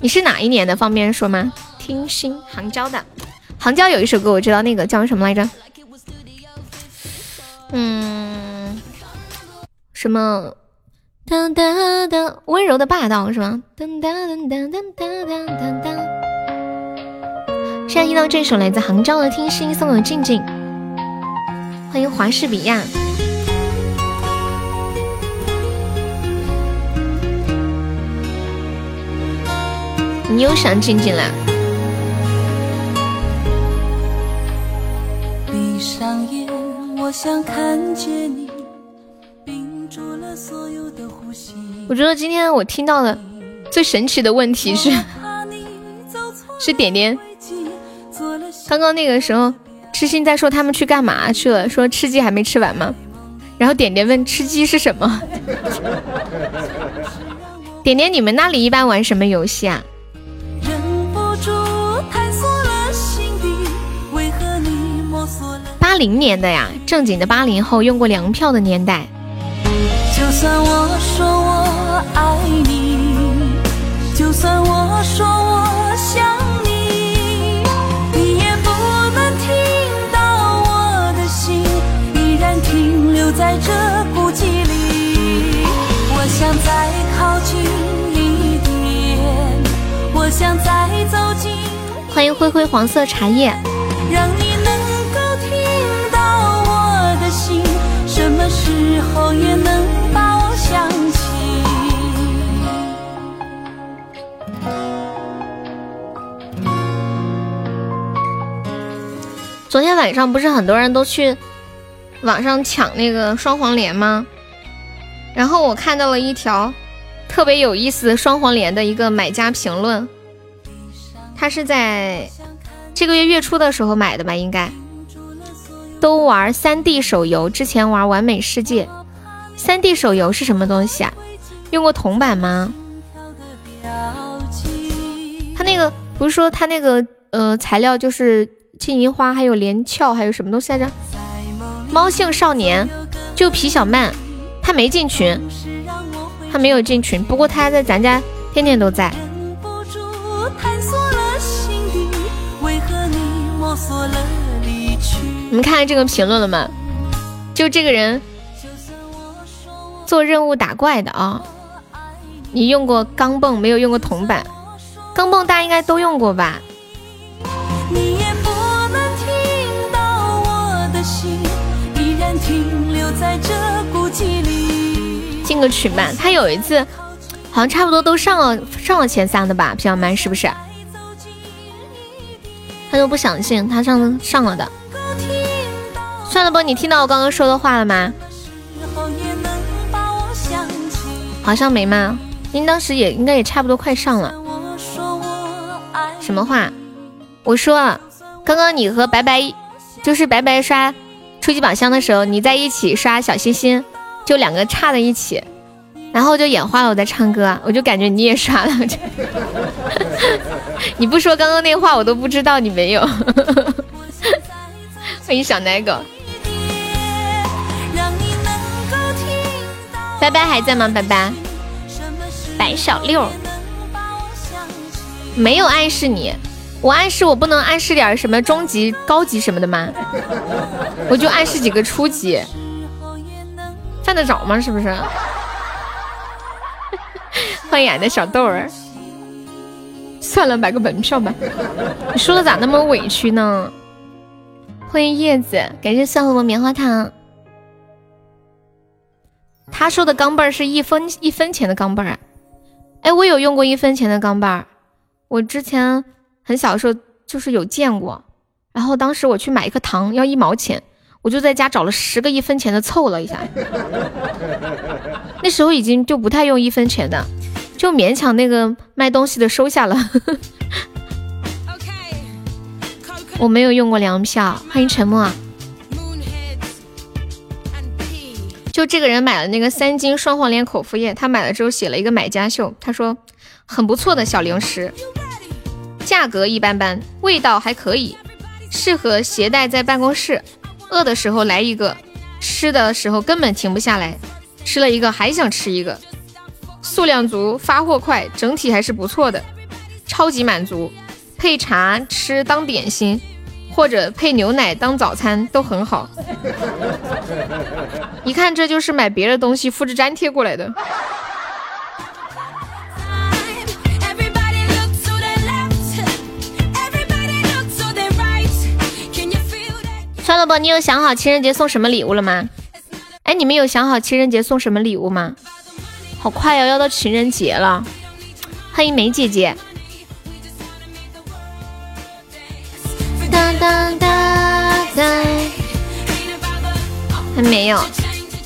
你是哪一年的？方便说吗？听心杭州的，杭州有一首歌我知道，那个叫什么来着？嗯，什么？噔噔噔，温柔的霸道是吗？噔噔噔噔噔噔噔噔。现在听到这首来自杭州的《听心》，送给静静。欢迎华士比亚。你又想静静了？闭上眼，我想看见你，屏住了所有的呼吸。我觉得今天我听到的最神奇的问题是，是点点。刚刚那个时候，痴心在说他们去干嘛去了，说吃鸡还没吃完吗？然后点点问吃鸡是什么？点点，你们那里一般玩什么游戏啊？八零年的呀，正经的八零后用过粮票的年代。就算我说我爱你，就算我说我在这孤寂里，我想再靠近一点，我想再走近。欢迎灰灰黄色茶叶。让你能够听到我的心，什么时候也能把我想起。昨天晚上不是很多人都去。网上抢那个双黄连吗？然后我看到了一条特别有意思的双黄连的一个买家评论，他是在这个月月初的时候买的吧？应该都玩三 D 手游，之前玩完美世界。三 D 手游是什么东西啊？用过铜板吗？他那个不是说他那个呃材料就是金银花，还有连翘，还有什么东西来着？猫性少年，就皮小曼，他没进群，他没有进群，不过他在咱家天天都在。你们看见这个评论了吗？就这个人做任务打怪的啊，你用过钢镚没有用过铜板？钢镚大家应该都用过吧？
在这孤寂里。
进个群吧。他有一次好像差不多都上了上了前三的吧，皮小曼是不是？他都不相信他上上了的。算了不，你听到我刚刚说的话了吗？好像没吗？您当时也应该也差不多快上了。什么话？我说，刚刚你和白白，就是白白刷初级宝箱的时候，你在一起刷小心心，就两个差在一起，然后就眼花了。我在唱歌，我就感觉你也刷了。你不说刚刚那话，我都不知道你没有。欢迎小奶狗，
让你能够听到
白白还在吗？白白，
什么是
白小六。没有暗示你，我暗示我不能暗示点什么中级、高级什么的吗？我就暗示几个初级。犯得着吗？是不是？欢迎俺的小豆儿。算了，买个门票吧。你说的咋那么委屈呢？欢迎叶子，感谢三盒棉花糖。他说的钢镚是一分一分钱的钢镚儿。哎，我有用过一分钱的钢镚儿，我之前很小的时候就是有见过。然后当时我去买一颗糖要一毛钱，我就在家找了十个一分钱的凑了一下。那时候已经就不太用一分钱的，就勉强那个卖东西的收下了。我没有用过粮票，欢迎沉默。就这个人买了那个三斤双黄连口服液，他买了之后写了一个买家秀，他说很不错的小零食，价格一般般，味道还可以，适合携带在办公室，饿的时候来一个，吃的时候根本停不下来，吃了一个还想吃一个，数量足，发货快，整体还是不错的，超级满足，配茶吃当点心。或者配牛奶当早餐都很好，一看这就是买别的东西复制粘贴过来的。
That?
算了吧，你有想好情人节送什么礼物了吗？哎，你们有想好情人节送什么礼物吗？好快呀、要到情人节了。欢迎梅姐姐。当当当当，还没有。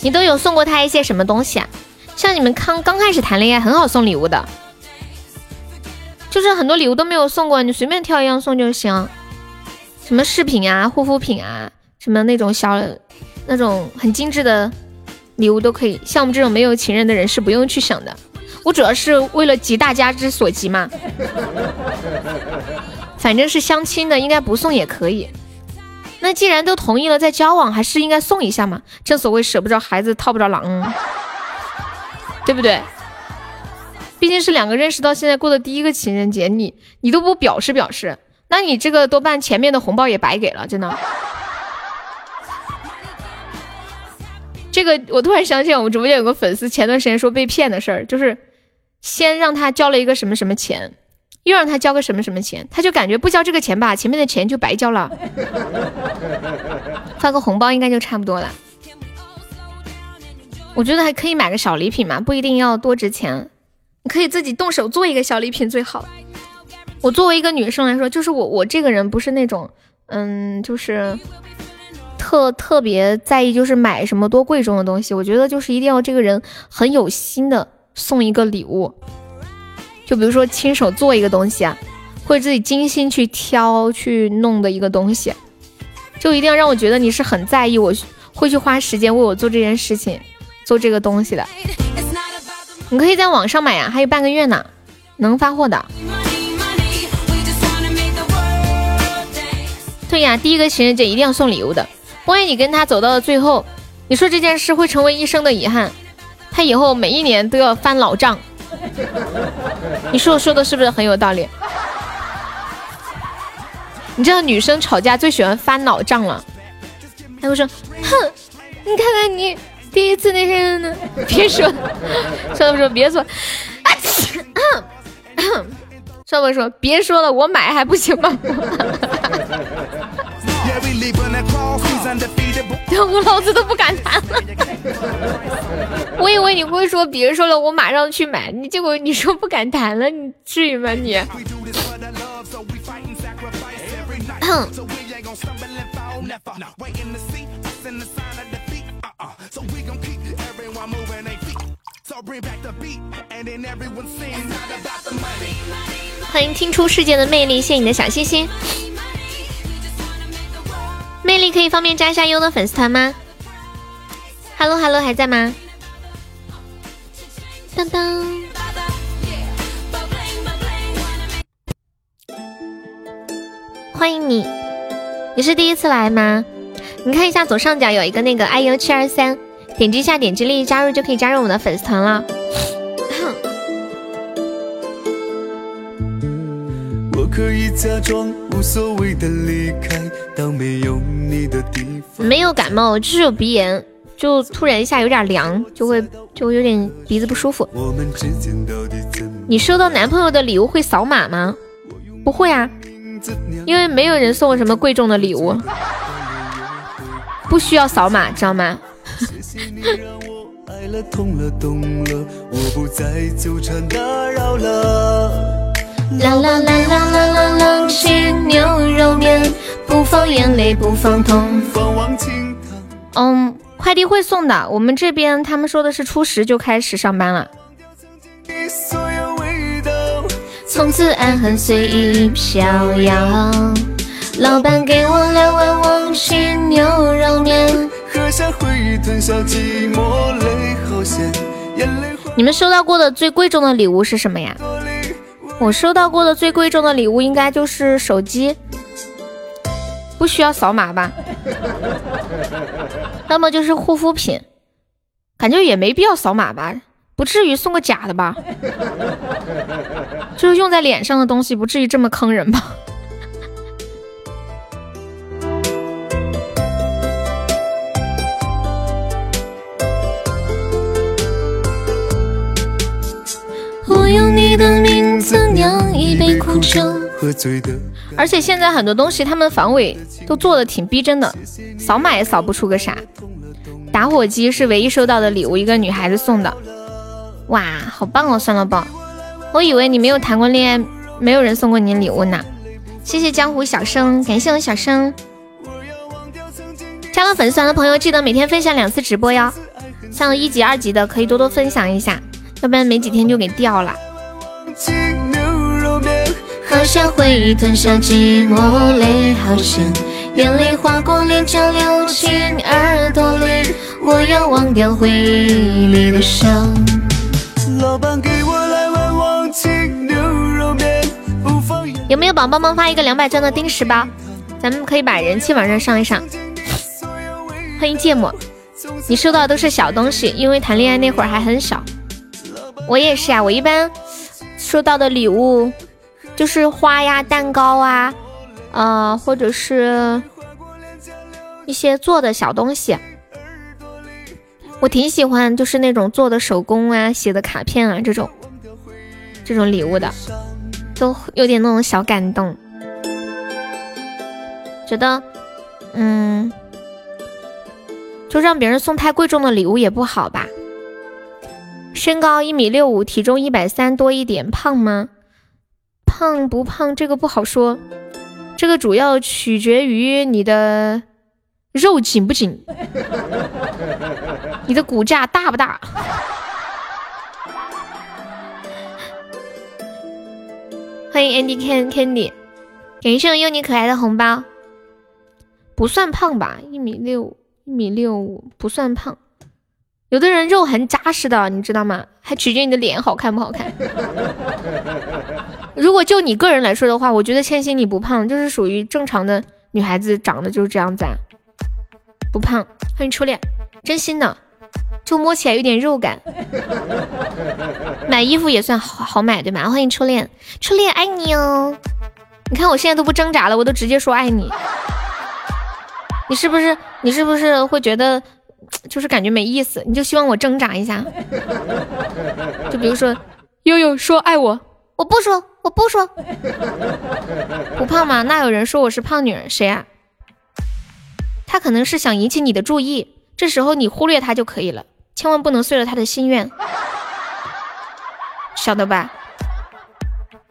你都有送过他一些什么东西啊？像你们刚刚开始谈恋爱，很好送礼物的，就是很多礼物都没有送过，你随便挑一样送就行。什么饰品啊、护肤品啊，什么那种小、那种很精致的礼物都可以。像我们这种没有情人的人是不用去想的。我主要是为了急大家之所急嘛。反正是相亲的，应该不送也可以。那既然都同意了，在交往还是应该送一下嘛。正所谓舍不着孩子套不着狼，对不对？毕竟是两个认识到现在过的第一个情人节，你你都不表示表示，那你这个多半前面的红包也白给了，真的。这个我突然想起来，我们直播间有个粉丝前段时间说被骗的事儿，就是先让他交了一个什么什么钱，又让他交个什么什么钱，他就感觉不交这个钱吧，前面的钱就白交了。发个红包应该就差不多了。我觉得还可以买个小礼品嘛，不一定要多值钱，你可以自己动手做一个小礼品最好。我作为一个女生来说，就是我我这个人不是那种，嗯，就是特特别在意，就是买什么多贵重的东西。我觉得就是一定要这个人很有心的送一个礼物，就比如说亲手做一个东西啊，或者自己精心去挑去弄的一个东西，就一定要让我觉得你是很在意，我会去花时间为我做这件事情，做这个东西的。你可以在网上买呀、还有半个月呢，能发货的。对呀，第一个情人节一定要送礼物的。万一你跟他走到了最后，你说这件事会成为一生的遗憾，他以后每一年都要翻老账。你说我说的是不是很有道理？你知道女生吵架最喜欢翻老账了，她会说：“哼，你看看你第一次那些呢，别说，说不说别说，少不说别说了，我买还不行吗？”我老子都不敢谈了。我以为你会说别说了，我马上去买。你结果你说不敢谈了，你至于吗？你？欢迎听出世界的魅力，谢谢你的小心心。魅力可以方便加一下优的粉丝团吗？Hello Hello，还在吗？当当，欢迎你，你是第一次来吗？你看一下左上角有一个那个 IU 七二三，点击一下，点击立即加入就可以加入我们的粉丝团了。可以假装无所谓的离开，当没有你的地方。没有感冒，就是有鼻炎，就突然一下有点凉，就会就有点鼻子不舒服。你收到男朋友的礼物会扫码吗？不会啊，因为没有人送我什么贵重的礼物，不需要扫码，知道吗？啦啦啦啦啦啦啦，吃牛肉面，不放眼泪，不放痛。嗯，快递会送的。我们这边他们说的是初十就开始上班了。从此爱恨随意飘摇。老板给我两碗，忘吃牛肉面。喝下回忆，吞下寂寞，泪好咸，眼泪。你们收到过的最贵重的礼物是什么呀？我收到过的最贵重的礼物应该就是手机，不需要扫码吧？要么就是护肤品，感觉也没必要扫码吧？不至于送个假的吧？就是用在脸上的东西，不至于这么坑人吧？而且现在很多东西，他们防伪都做的挺逼真的，扫码也扫不出个啥。打火机是唯一收到的礼物，一个女孩子送的。哇，好棒哦！算了吧，我以为你没有谈过恋爱，没有人送过你礼物呢。谢谢江湖小生，感谢我小生。加了粉丝团的朋友，记得每天分享两次直播哟。像一级、二级的，可以多多分享一下。要不然没几天就给掉了。喝下回忆，吞下寂寞，泪好咸，眼泪划过脸颊，流进耳朵里。我要忘掉回忆里的伤。老板给我来碗忘情牛肉面。有没有宝宝们发一个两百钻的定时包？咱们可以把人气往上上一上。欢迎芥末，你收到的都是小东西，因为谈恋爱那会儿还很小。我也是啊，我一般收到的礼物就是花呀、蛋糕啊，呃，或者是一些做的小东西。我挺喜欢，就是那种做的手工啊、写的卡片啊这种这种礼物的，都有点那种小感动。觉得，嗯，就让别人送太贵重的礼物也不好吧。身高一米六五，体重一百三多一点，胖吗？胖不胖？这个不好说，这个主要取决于你的肉紧不紧，你的骨架大不大。欢迎 Andy Can Candy，感谢我优你可爱的红包，不算胖吧？一米六，一米六五，不算胖。有的人肉很扎实的，你知道吗？还取决你的脸好看不好看。如果就你个人来说的话，我觉得千玺你不胖，就是属于正常的女孩子长得就是这样子，啊，不胖。欢迎初恋，真心的，就摸起来有点肉感。买衣服也算好好买对吗？欢迎初恋，初恋爱你哦。你看我现在都不挣扎了，我都直接说爱你。你是不是你是不是会觉得就是感觉没意思？你就希望我挣扎一下？就比如说悠悠说爱我，我不说，我不说，不胖吗？那有人说我是胖女人，谁啊？他可能是想引起你的注意，这时候你忽略他就可以了，千万不能碎了他的心愿，晓得吧？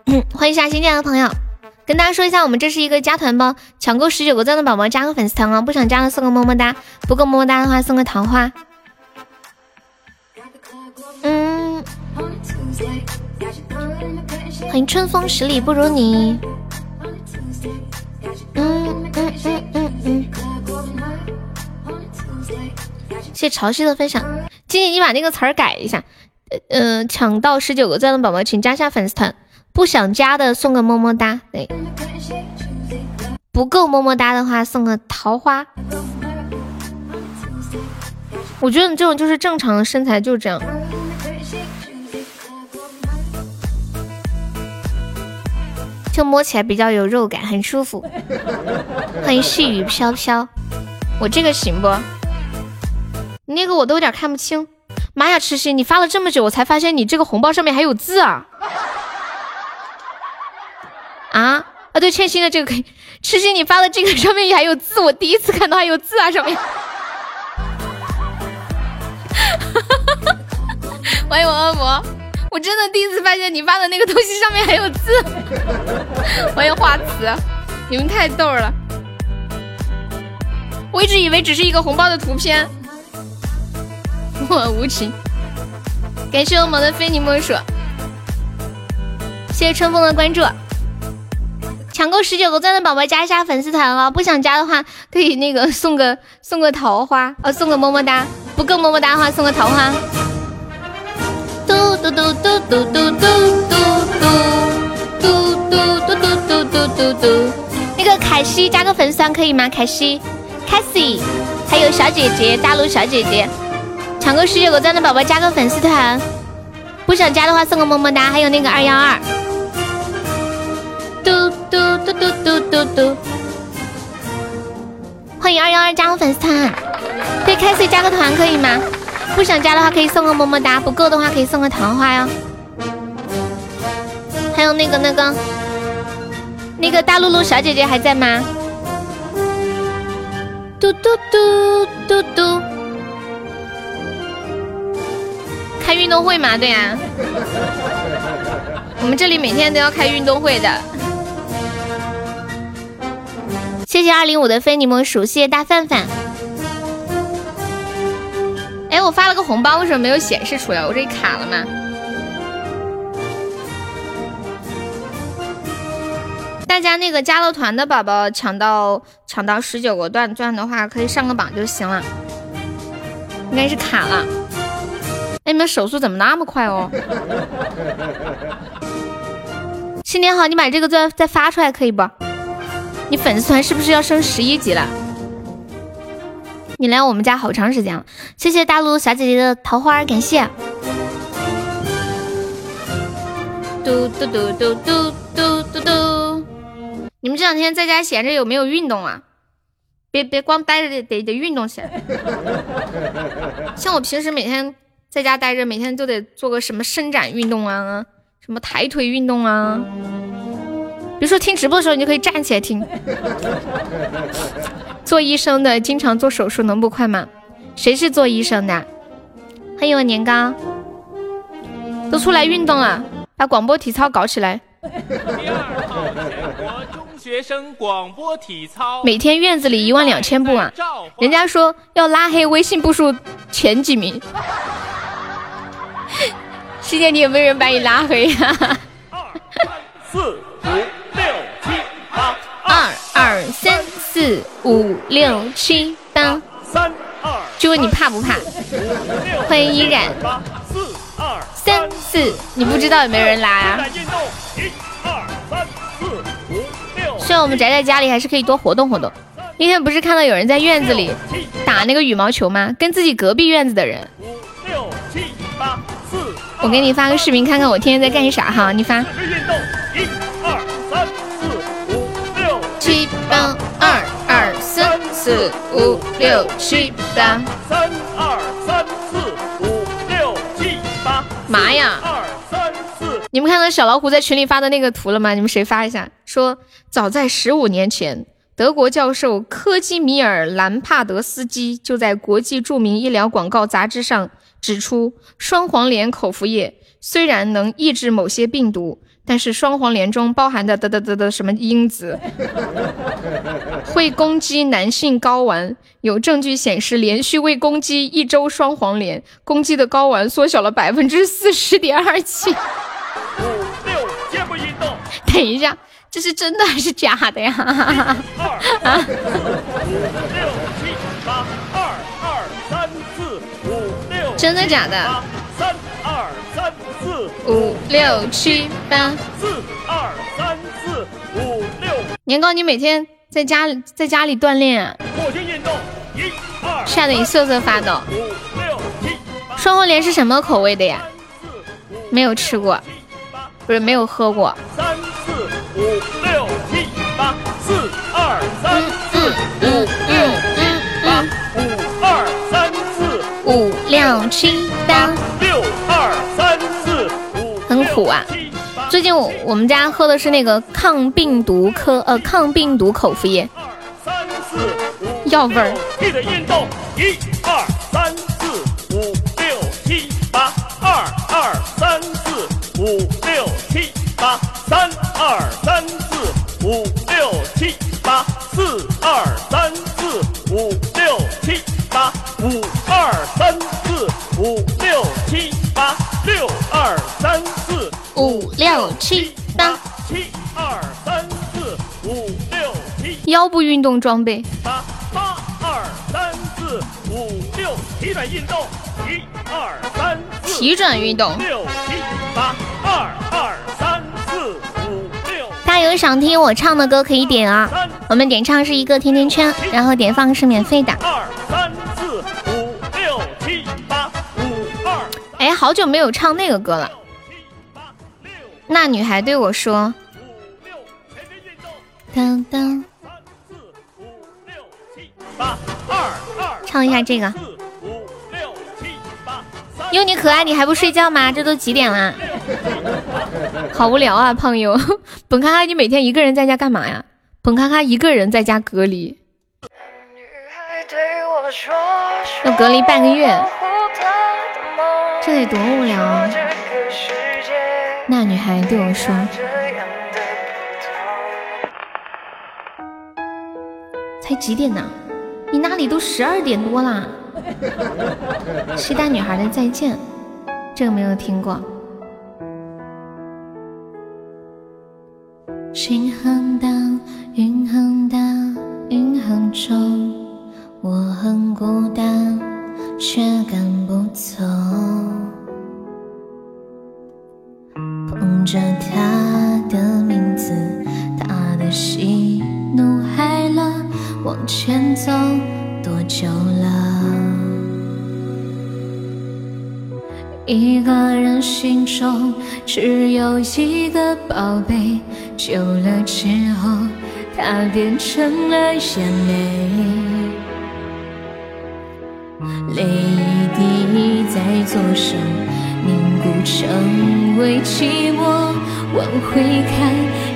欢迎一下新进来的朋友，跟大家说一下，我们这是一个加团包，抢够十九个赞的宝宝加个粉丝团哦，不想加的送个么么哒，不够么么哒的话送个桃花。嗯，欢迎春风十里不如你。嗯嗯嗯嗯嗯。谢潮汐的分享，静静你把那个词儿改一下，呃，抢到十九个赞的宝宝请加下粉丝团。不想加的送个么么哒，对，不够么么哒的话送个桃花。我觉得你这种就是正常的身材就这样，就摸起来比较有肉感，很舒服。欢迎细雨飘飘，我这个行不？你那个我都有点看不清。妈呀，痴心，你发了这么久，我才发现你这个红包上面还有字啊！啊啊！对，欠薪的这个可以。痴心，你发的这个上面还有字，我第一次看到还有字啊！上面。欢迎我恶魔，我真的第一次发现你发的那个东西上面还有字。欢迎华慈，你们太逗了。我一直以为只是一个红包的图片。我无情。感谢我们的非你莫属。谢谢春风的关注。抢够十九个赞的宝宝加一下粉丝团哦，不想加的话可以那个送个送个桃花，呃送个么么哒，不够么么哒的话送个桃花。嘟嘟嘟嘟嘟嘟嘟嘟嘟嘟嘟嘟嘟嘟嘟。那个凯西加个粉丝团可以吗？凯西，凯西，还有小姐姐，大陆小姐姐，抢够十九个赞的宝宝加个粉丝团，不想加的话送个么么哒，还有那个二幺二。嘟嘟嘟嘟嘟嘟嘟，欢迎二幺二加入粉丝团，对开 C 加个团可以吗？不想加的话可以送个么么哒，不够的话可以送个桃花哟。还有那个那个那个大露露小姐姐还在吗？嘟嘟嘟嘟嘟，开运动会嘛？对呀，我们这里每天都要开运动会的。谢谢二零五的非你莫属，谢谢大范范。哎，我发了个红包，为什么没有显示出来？我这里卡了吗？大家那个加了团的宝宝，抢到抢到十九个钻钻的话，可以上个榜就行了。应该是卡了。哎，你们手速怎么那么快哦？新年好，你把这个钻再发出来可以不？你粉丝团是不是要升十一级了？你来我们家好长时间了，谢谢大陆小姐姐的桃花，感谢。嘟嘟嘟嘟嘟嘟嘟嘟，你们这两天在家闲着有没有运动啊？别别光待着，得得得运动起来。像我平时每天在家待着，每天都得做个什么伸展运动啊，什么抬腿运动啊。比如说听直播的时候，你就可以站起来听。做医生的经常做手术，能不快吗？谁是做医生的？欢迎我年糕，都出来运动了，把广播体操搞起来。第二套全国中学生广播体操，每天院子里一万两千步啊！人家说要拉黑微信步数前几名。师姐，你有没有人把你拉黑呀？二四五六七八。二二三四五六七八，三二，就问你怕不怕？欢迎依然。四二三四，你不知道有没有人拉呀？一二三四五六。希望我们宅在家里还是可以多活动活动。那天不是看到有人在院子里打那个羽毛球吗？跟自己隔壁院子的人。五六七八四。我给你发个视频看看我天天在干啥哈，你发。四
五六七八。
三二三四五六七八。
妈呀！
二三四。
你们看到小老虎在群里发的那个图了吗？你们谁发一下？说早在十五年前，德国教授科基米尔·兰帕德斯基就在国际著名医疗广告杂志上指出，双黄连口服液虽然能抑制某些病毒。但是双黄连中包含的的的的的什么因子会攻击男性睾丸？有证据显示，连续未攻击一周双黄连，攻击的睾丸缩小了百分之四十点二七。
五六肩部运动。
等一下，这是真的还是假的呀？
二五六七八二二三四五六。
真的假的？
三
五六七八。
四二三四五六。
年糕，你每天在家里在家里锻炼啊？
火星运动，一二。
吓得你瑟瑟发抖。
五六七。
双黄连是什么口味的呀？没有吃过，不是没有喝过。
三四五六七八，四二三四五六七八，五二三四
五六七八，
六二三
苦啊！最近我我们家喝的是那个抗病毒科呃抗病毒口服液，药味儿。
记得运动，一二三四五六七八，二二三四五六七八，三二三四五六七八，四二三四五六七八，五二三四五六七八，六二三四
五六七八，
七二三四五六七
腰部运动装备。
八八二三四五六，体转运动，一二三四
体转运动。
六七八二二三四五六。
大家有想听我唱的歌可以点啊，我们点唱是一个甜甜圈，然后点放是免费的。
二三四五六七八五二。
哎，好久没有唱那个歌了。那女孩对我说：“
当当。”唱一下这个。
哟，你可爱，你还不睡觉吗？这都几点啦？好无聊啊，胖友。本卡卡，你每天一个人在家干嘛呀？本卡卡一个人在家隔离，要隔离半个月，这得多无聊啊！那女孩对我说：“才几点呢？你那里都十二点多啦！” 期待女孩的再见，这个没有听过。
心很大，云很大，云很重，我很孤单，却赶不走。着他的名字，他的喜怒哀乐，往前走多久了？一个人心中只有一个宝贝，久了之后，它变成了眼泪，泪一滴在左手凝固成为寂寞，往回看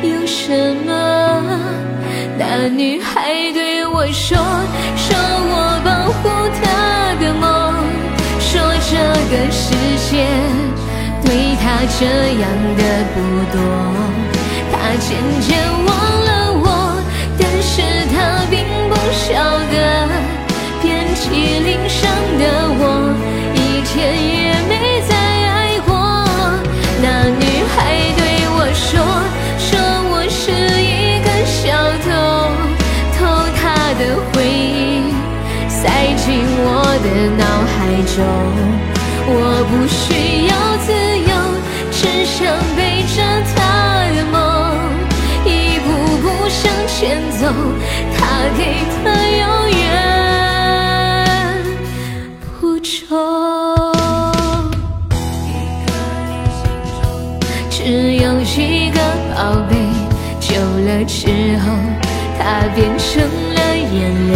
有什么？那女孩对我说，说我保护她的梦。说这个世界对她这样的不多，她渐渐忘了我，但是她并不晓得，遍体鳞伤的我，我的脑海中。我不需要自由，只想背着他的梦，一步步向前走。他给的永远不重。只有一个宝贝，久了之后，它变成了眼，泪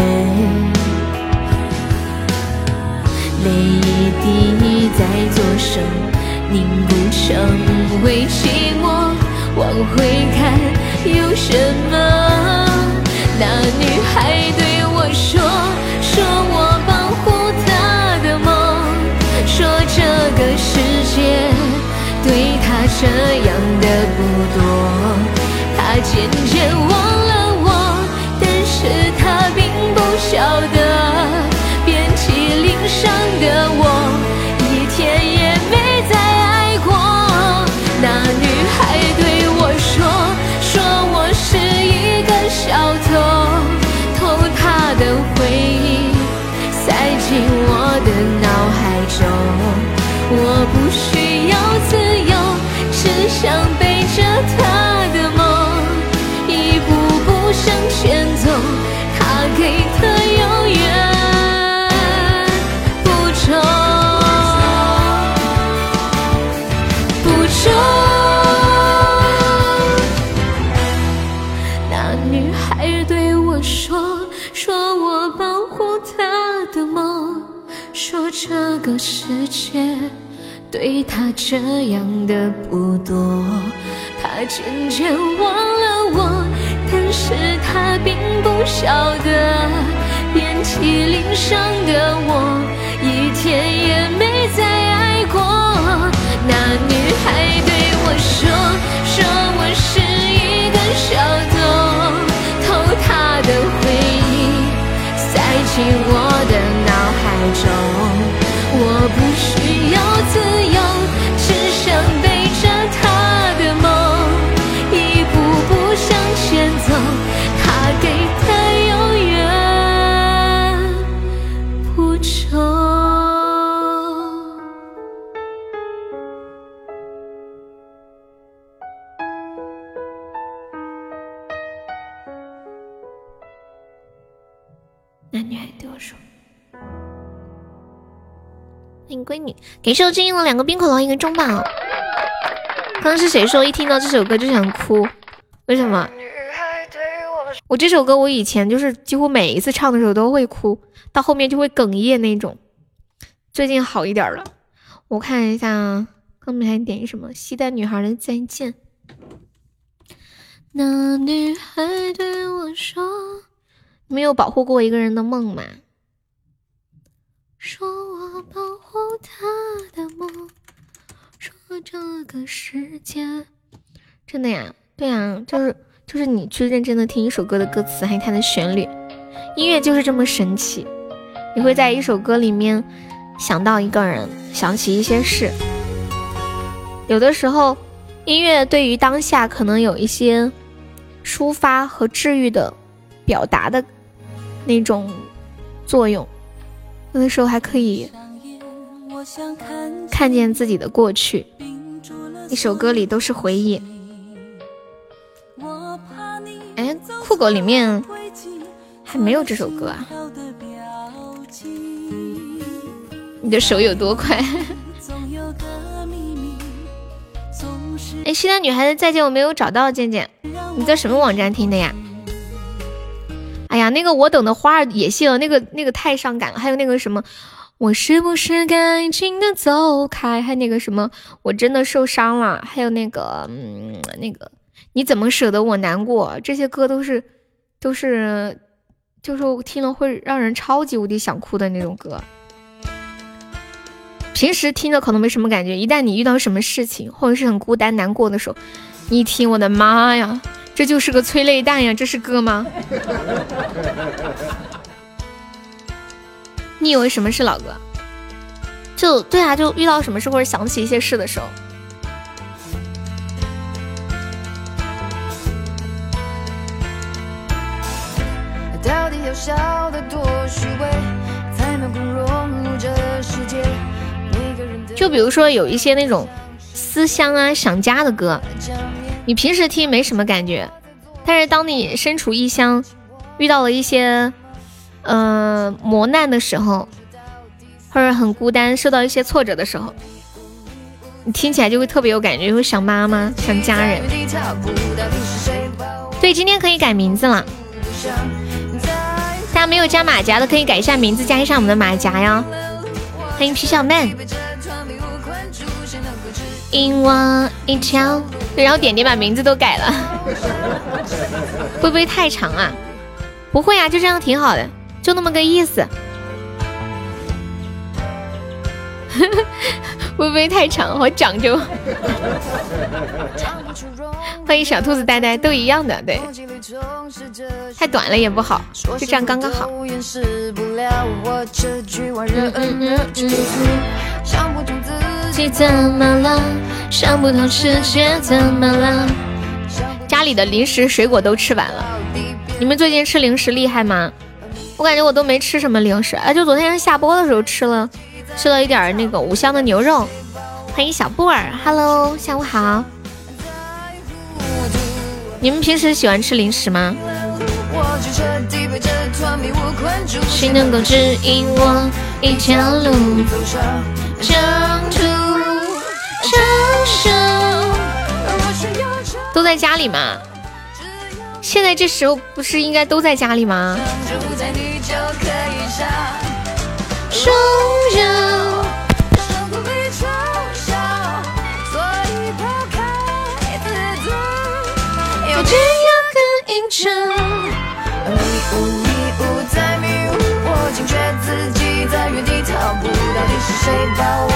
在左手凝固成为寂寞。往回看，有什么？那女孩对我说，说我保护她的梦，说这个世界对她这样的不多。她渐渐忘了我，但是她并不晓得，还对我说，说我是一个小偷，偷他的回忆，塞进我的脑海中。我不需要自由，只想背着她世界对她这样的不多。她渐渐忘了我，但是她并不晓得，遍体鳞伤的我，一天也没再爱过。那女孩对我说，说我是一个小偷，偷她的回忆，塞进我的脑海中。我不需要自由，欢迎闺女，给秀金印了两个冰可乐，一个中宝。刚刚是谁说一听到这首歌就想哭？为什么？我这首歌我以前就是几乎每一次唱的时候都会哭，到后面就会哽咽那种。最近好一点了，我看一下啊，刚才点什么？西单女孩的再见。那女孩对我说：“没有保护过一个人的梦吗？”说我保护他的梦，说这个世界真的呀，对呀，就是就是你去认真的听一首歌的歌词，还有它的旋律，音乐就是这么神奇，你会在一首歌里面想到一个人，想起一些事。有的时候，音乐对于当下可能有一些抒发和治愈的表达的那种作用。有的时候还可以看见自己的过去，一首歌里都是回忆。哎，酷狗里面还没有这首歌啊！你的手有多快？哎，西单女孩子再见，我没有找到渐渐，你在什么网站听的呀？哎呀，那个我等的花儿也谢了，那个那个太伤感了。还有那个什么，我是不是该静的走开？还那个什么，我真的受伤了。还有那个，嗯，那个你怎么舍得我难过？这些歌都是都是，就是听了会让人超级无敌想哭的那种歌。平时听着可能没什么感觉，一旦你遇到什么事情或者是很孤单难过的时候，你一听，我的妈呀！这就是个催泪弹呀！这是歌吗？你以为什么是老歌？就对啊，就遇到什么事或者想起一些事的时候。
到底要笑得多虚伪，才能够融入这世界？
就比如说有一些那种思乡啊、想家的歌，你平时听没什么感觉，但是当你身处异乡，遇到了一些呃磨难的时候，或者很孤单、受到一些挫折的时候，你听起来就会特别有感觉，会想妈妈、想家人。对，今天可以改名字了。
大家没有加马甲的可以改一下名字，加一下我们的马甲呀。欢迎皮小妹。引我一条，然后点点把名字都改了，会不会太长啊？不会啊，就这样挺好的，就那么个意思。会不会太长？好讲究。欢迎小兔子呆呆，都一样的，对。太短了也不好，就这样刚刚好。家里的零食水果都吃完了，你们最近吃零食厉害吗？我感觉我都没吃什么零食，哎，就昨天下播的时候吃了。吃了一点那个五香的牛肉，欢迎小布尔，Hello，下午好。你们平时喜欢吃零食吗？谁能够指引我一条路？都在家里吗？现在这时候不是应该都在家里吗？双手。有这样很阴沉。迷雾迷雾在迷雾，我惊觉自己在原地踏步。到底是谁把我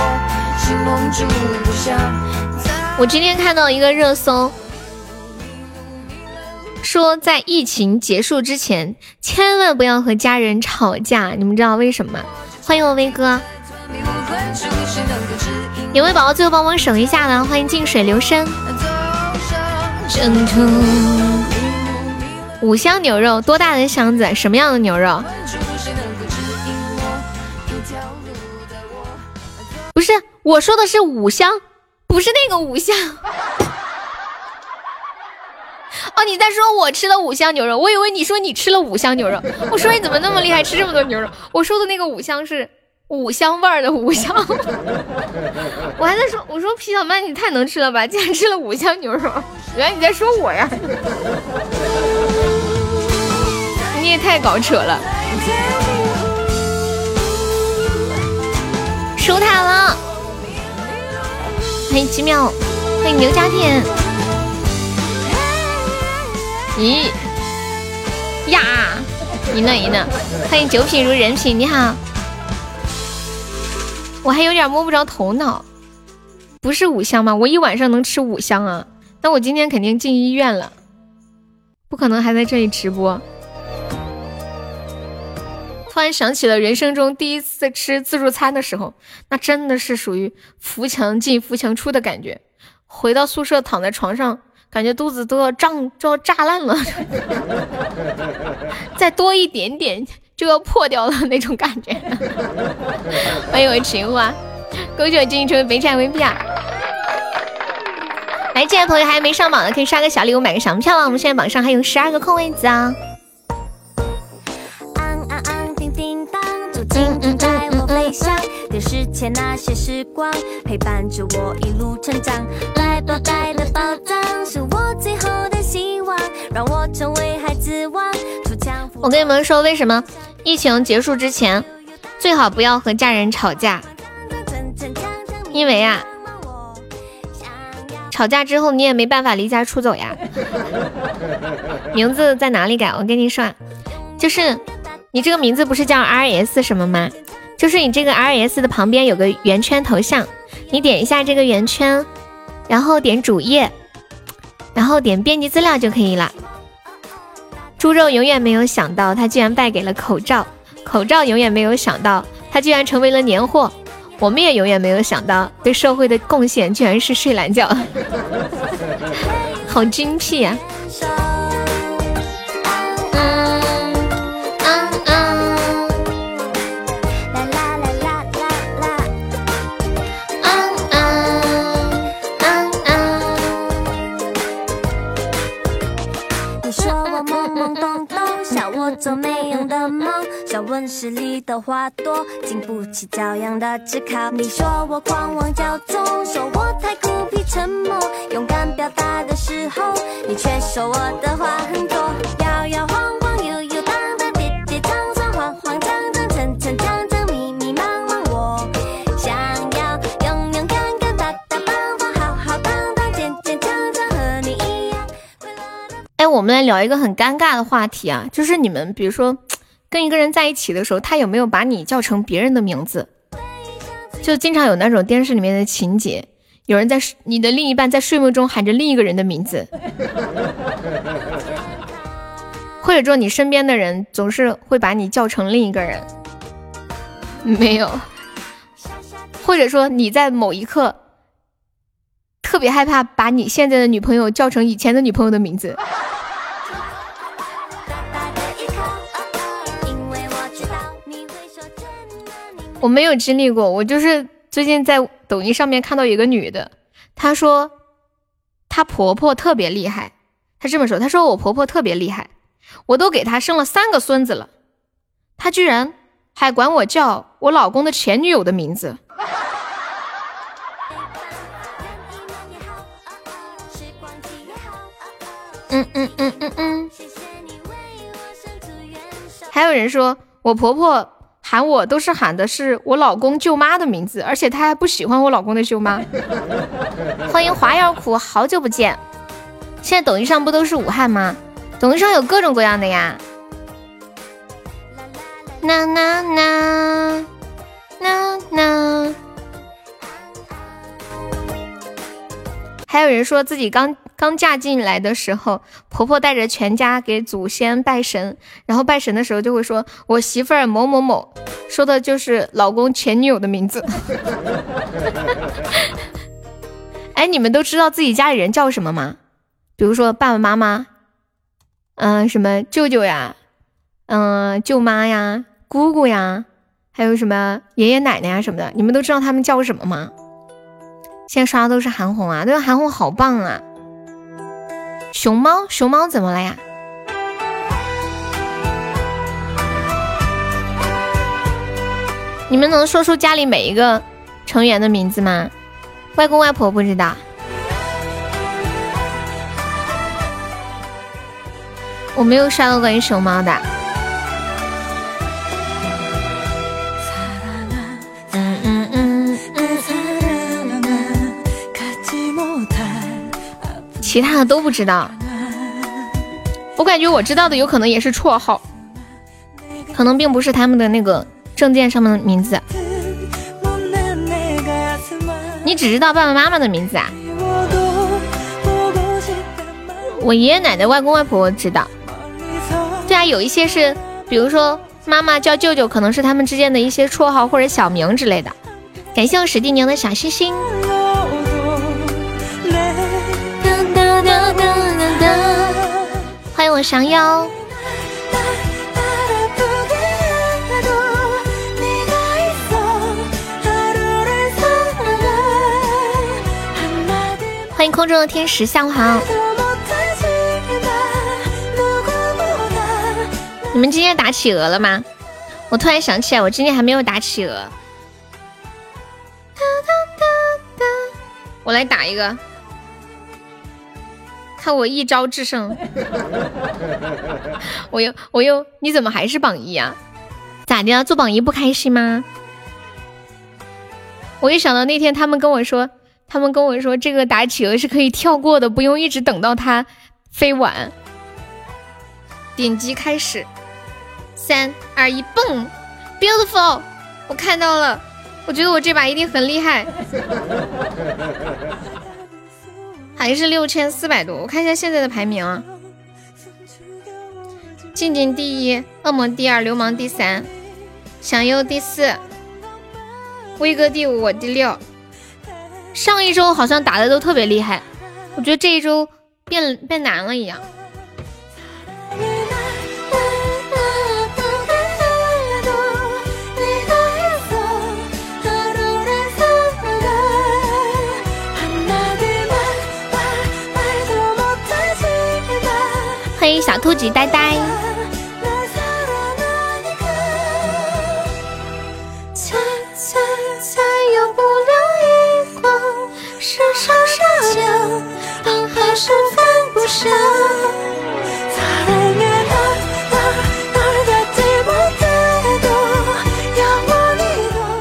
心蒙住？不想。我今天看到一个热搜，说在疫情结束之前，千万不要和家人吵架。你们知道为什么吗？欢迎我威哥，有位宝宝最后帮忙省一下的，欢迎静水流深。五香牛肉多大的箱子？什么样的牛肉？不是，我说的是五香，不是那个五香。哦，你在说我吃了五香牛肉，我以为你说你吃了五香牛肉。我说你怎么那么厉害，吃这么多牛肉？我说的那个五香是五香味儿的五香。我还在说，我说皮小曼你太能吃了吧，竟然吃了五香牛肉。原来你在说我呀？你也太搞扯了。收塔了，欢迎奇妙，欢迎牛家田。咦呀，赢了赢了！欢迎九品如人品，你好。我还有点摸不着头脑，不是五香吗？我一晚上能吃五香啊？那我今天肯定进医院了，不可能还在这里直播。突然想起了人生中第一次吃自助餐的时候，那真的是属于扶墙进扶墙出的感觉。回到宿舍躺在床上。感觉肚子都要胀，就要炸烂了，再多一点点就要破掉了那种感觉。欢迎我情花，恭喜我金一成为北站 VP 啊！来，进来朋友还没上榜的，可以刷个小礼物，买个小票啊！我们现在榜上还有十二个空位子啊！电视前那些时光，陪伴着我一路成长。来吧，快乐宝藏是我最后的希望，让我成为孩子王。我跟你们说，为什么疫情结束之前最好不要和家人吵架？因为啊，吵架之后你也没办法离家出走呀。名字在哪里改？我跟你说，就是你这个名字不是叫 R S 什么吗？就是你这个 R S 的旁边有个圆圈头像，你点一下这个圆圈，然后点主页，然后点编辑资料就可以了。猪肉永远没有想到，他居然败给了口罩；口罩永远没有想到，他居然成为了年货。我们也永远没有想到，对社会的贡献居然是睡懒觉，好精辟呀！做温室里的花朵经不起骄阳的炙烤。你说我狂妄骄纵，说我太孤僻沉默。勇敢表达的时候，你却说我的话很多。摇摇晃晃，悠悠荡荡，跌跌撞撞，
慌慌张张，真真正正，迷迷茫茫。
我
想要勇勇敢敢，大大方方，好好当当，健健康康，和你一样快乐。
哎，我们来聊一个很尴尬的话题啊，就是你们比如说。跟一个人在一起的时候，他有没有把你叫成别人的名字？就经常有那种电视里面的情节，有人在你的另一半在睡梦中喊着另一个人的名字，或者说你身边的人总是会把你叫成另一个人，没有，或者说你在某一刻特别害怕把你现在的女朋友叫成以前的女朋友的名字。我没有经历过，我就是最近在抖音上面看到一个女的，她说她婆婆特别厉害，她这么说，她说我婆婆特别厉害，我都给她生了三个孙子了，她居然还管我叫我老公的前女友的名字。嗯嗯嗯嗯嗯。还有人说我婆婆。喊我都是喊的是我老公舅妈的名字，而且他还不喜欢我老公的舅妈。欢迎华药苦，好久不见。现在抖音上不都是武汉吗？抖音上有各种各样的呀。啦啦啦啦啦。还有人说自己刚。刚嫁进来的时候，婆婆带着全家给祖先拜神，然后拜神的时候就会说：“我媳妇儿某某某”，说的就是老公前女友的名字。哎，你们都知道自己家里人叫什么吗？比如说爸爸妈妈，嗯，什么舅舅呀，嗯，舅妈呀，姑姑呀，还有什么爷爷奶奶呀什么的，你们都知道他们叫什么吗？现在刷的都是韩红啊，对，韩红好棒啊！熊猫，熊猫怎么了呀？你们能说出家里每一个成员的名字吗？外公外婆不知道。我没有刷到关于熊猫的。其他的都不知道，我感觉我知道的有可能也是绰号，可能并不是他们的那个证件上面的名字。你只知道爸爸妈妈的名字啊？我爷爷奶奶、外公外婆知道。对啊，有一些是，比如说妈妈叫舅舅，可能是他们之间的一些绰号或者小名之类的。感谢我史蒂宁的小星星。我降妖，欢迎空中的天使，下午好。你们今天打企鹅了吗？我突然想起来，我今天还没有打企鹅。我来打一个。看我一招制胜，我又我又，你怎么还是榜一啊？咋的？做榜一不开心吗？我一想到那天他们跟我说，他们跟我说这个打企鹅是可以跳过的，不用一直等到它飞完。点击开始，三二一，蹦，beautiful！我看到了，我觉得我这把一定很厉害。还是六千四百多，我看一下现在的排名啊。静静第一，恶魔第二，流氓第三，响优第四，威哥第五，我第六。上一周好像打的都特别厉害，我觉得这一周变变难了一样。小兔子呆呆。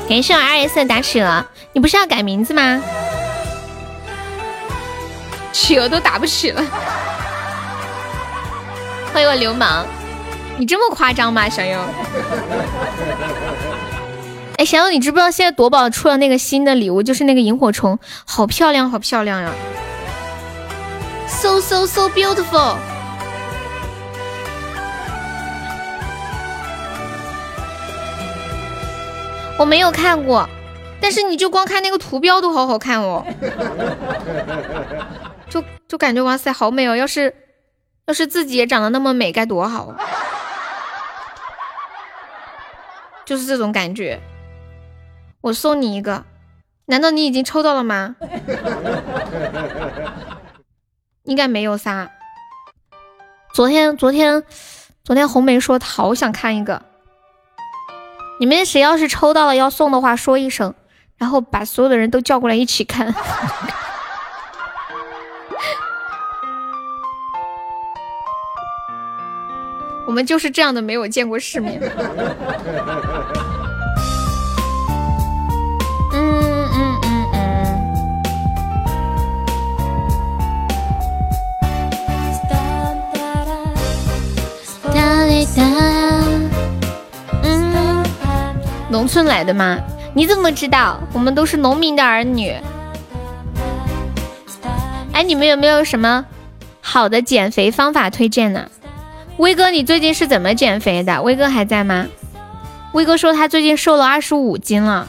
感谢我二爷的打企鹅，你不是要改名字吗？企鹅都打不起了。欢迎我流氓，你这么夸张吗，小优？哎，小优，你知不知道现在夺宝出了那个新的礼物，就是那个萤火虫，好漂亮，好漂亮呀！So so so beautiful。我没有看过，但是你就光看那个图标都好好看哦，就就感觉哇塞，好美哦！要是要是自己也长得那么美，该多好啊！就是这种感觉。我送你一个，难道你已经抽到了吗？应该没有仨。昨天昨天昨天红梅说她好想看一个。你们谁要是抽到了要送的话，说一声，然后把所有的人都叫过来一起看。我们就是这样的，没有见过世面。嗯嗯嗯嗯。农村来的吗？你怎么知道？我们都是农民的儿女。哎，你们有没有什么好的减肥方法推荐呢？威哥，你最近是怎么减肥的？威哥还在吗？威哥说他最近瘦了二十五斤了。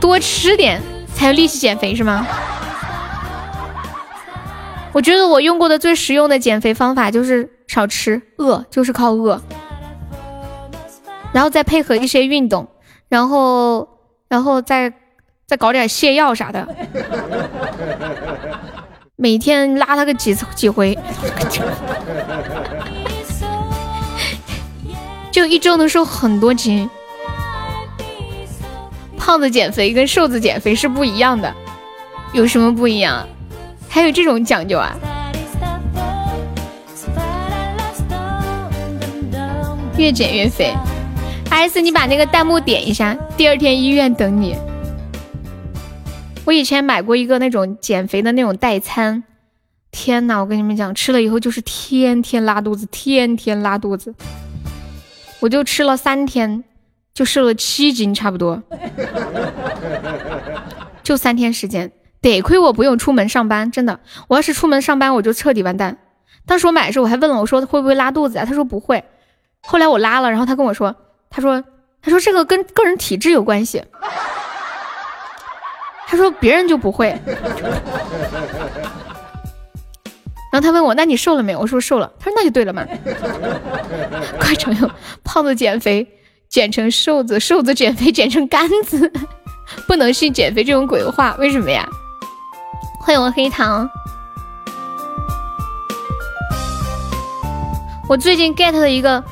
多吃点才有力气减肥是吗？我觉得我用过的最实用的减肥方法就是少吃，饿就是靠饿，然后再配合一些运动，然后，然后再再搞点泻药啥的，每天拉他个几次几回，就一周能瘦很多斤。胖子减肥跟瘦子减肥是不一样的，有什么不一样？还有这种讲究啊！越减越肥艾斯你把那个弹幕点一下，第二天医院等你。我以前买过一个那种减肥的那种代餐，天呐，我跟你们讲，吃了以后就是天天拉肚子，天天拉肚子。我就吃了三天，就瘦了七斤，差不多，就三天时间。得亏我不用出门上班，真的，我要是出门上班，我就彻底完蛋。当时我买的时候，我还问了，我说会不会拉肚子啊？他说不会。后来我拉了，然后他跟我说，他说，他说这个跟个人体质有关系。他说别人就不会。然后他问我，那你瘦了没有？我说瘦了。他说那就对了嘛。快成胖子减肥减成瘦子，瘦子减肥减成杆子，不能信减肥这种鬼话，为什么呀？欢迎我黑糖。我最近 get 了一个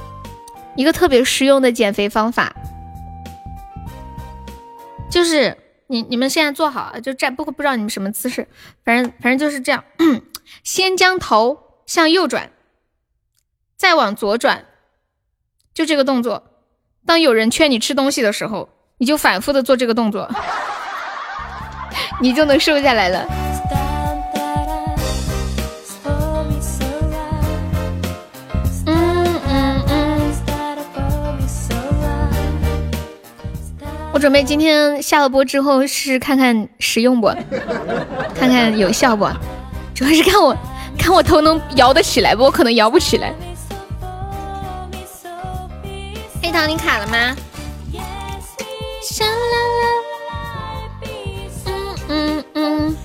一个特别实用的减肥方法，就是你你们现在坐好，就站不不知道你们什么姿势，反正反正就是这样，先将头向右转，再往左转，就这个动作。当有人劝你吃东西的时候，你就反复的做这个动作，你就能瘦下来了。准备今天下了播之后试试看看实用不，看看有效不，主要是看我看我头能摇得起来不？我可能摇不起来。黑糖，你卡了吗？嗯嗯嗯。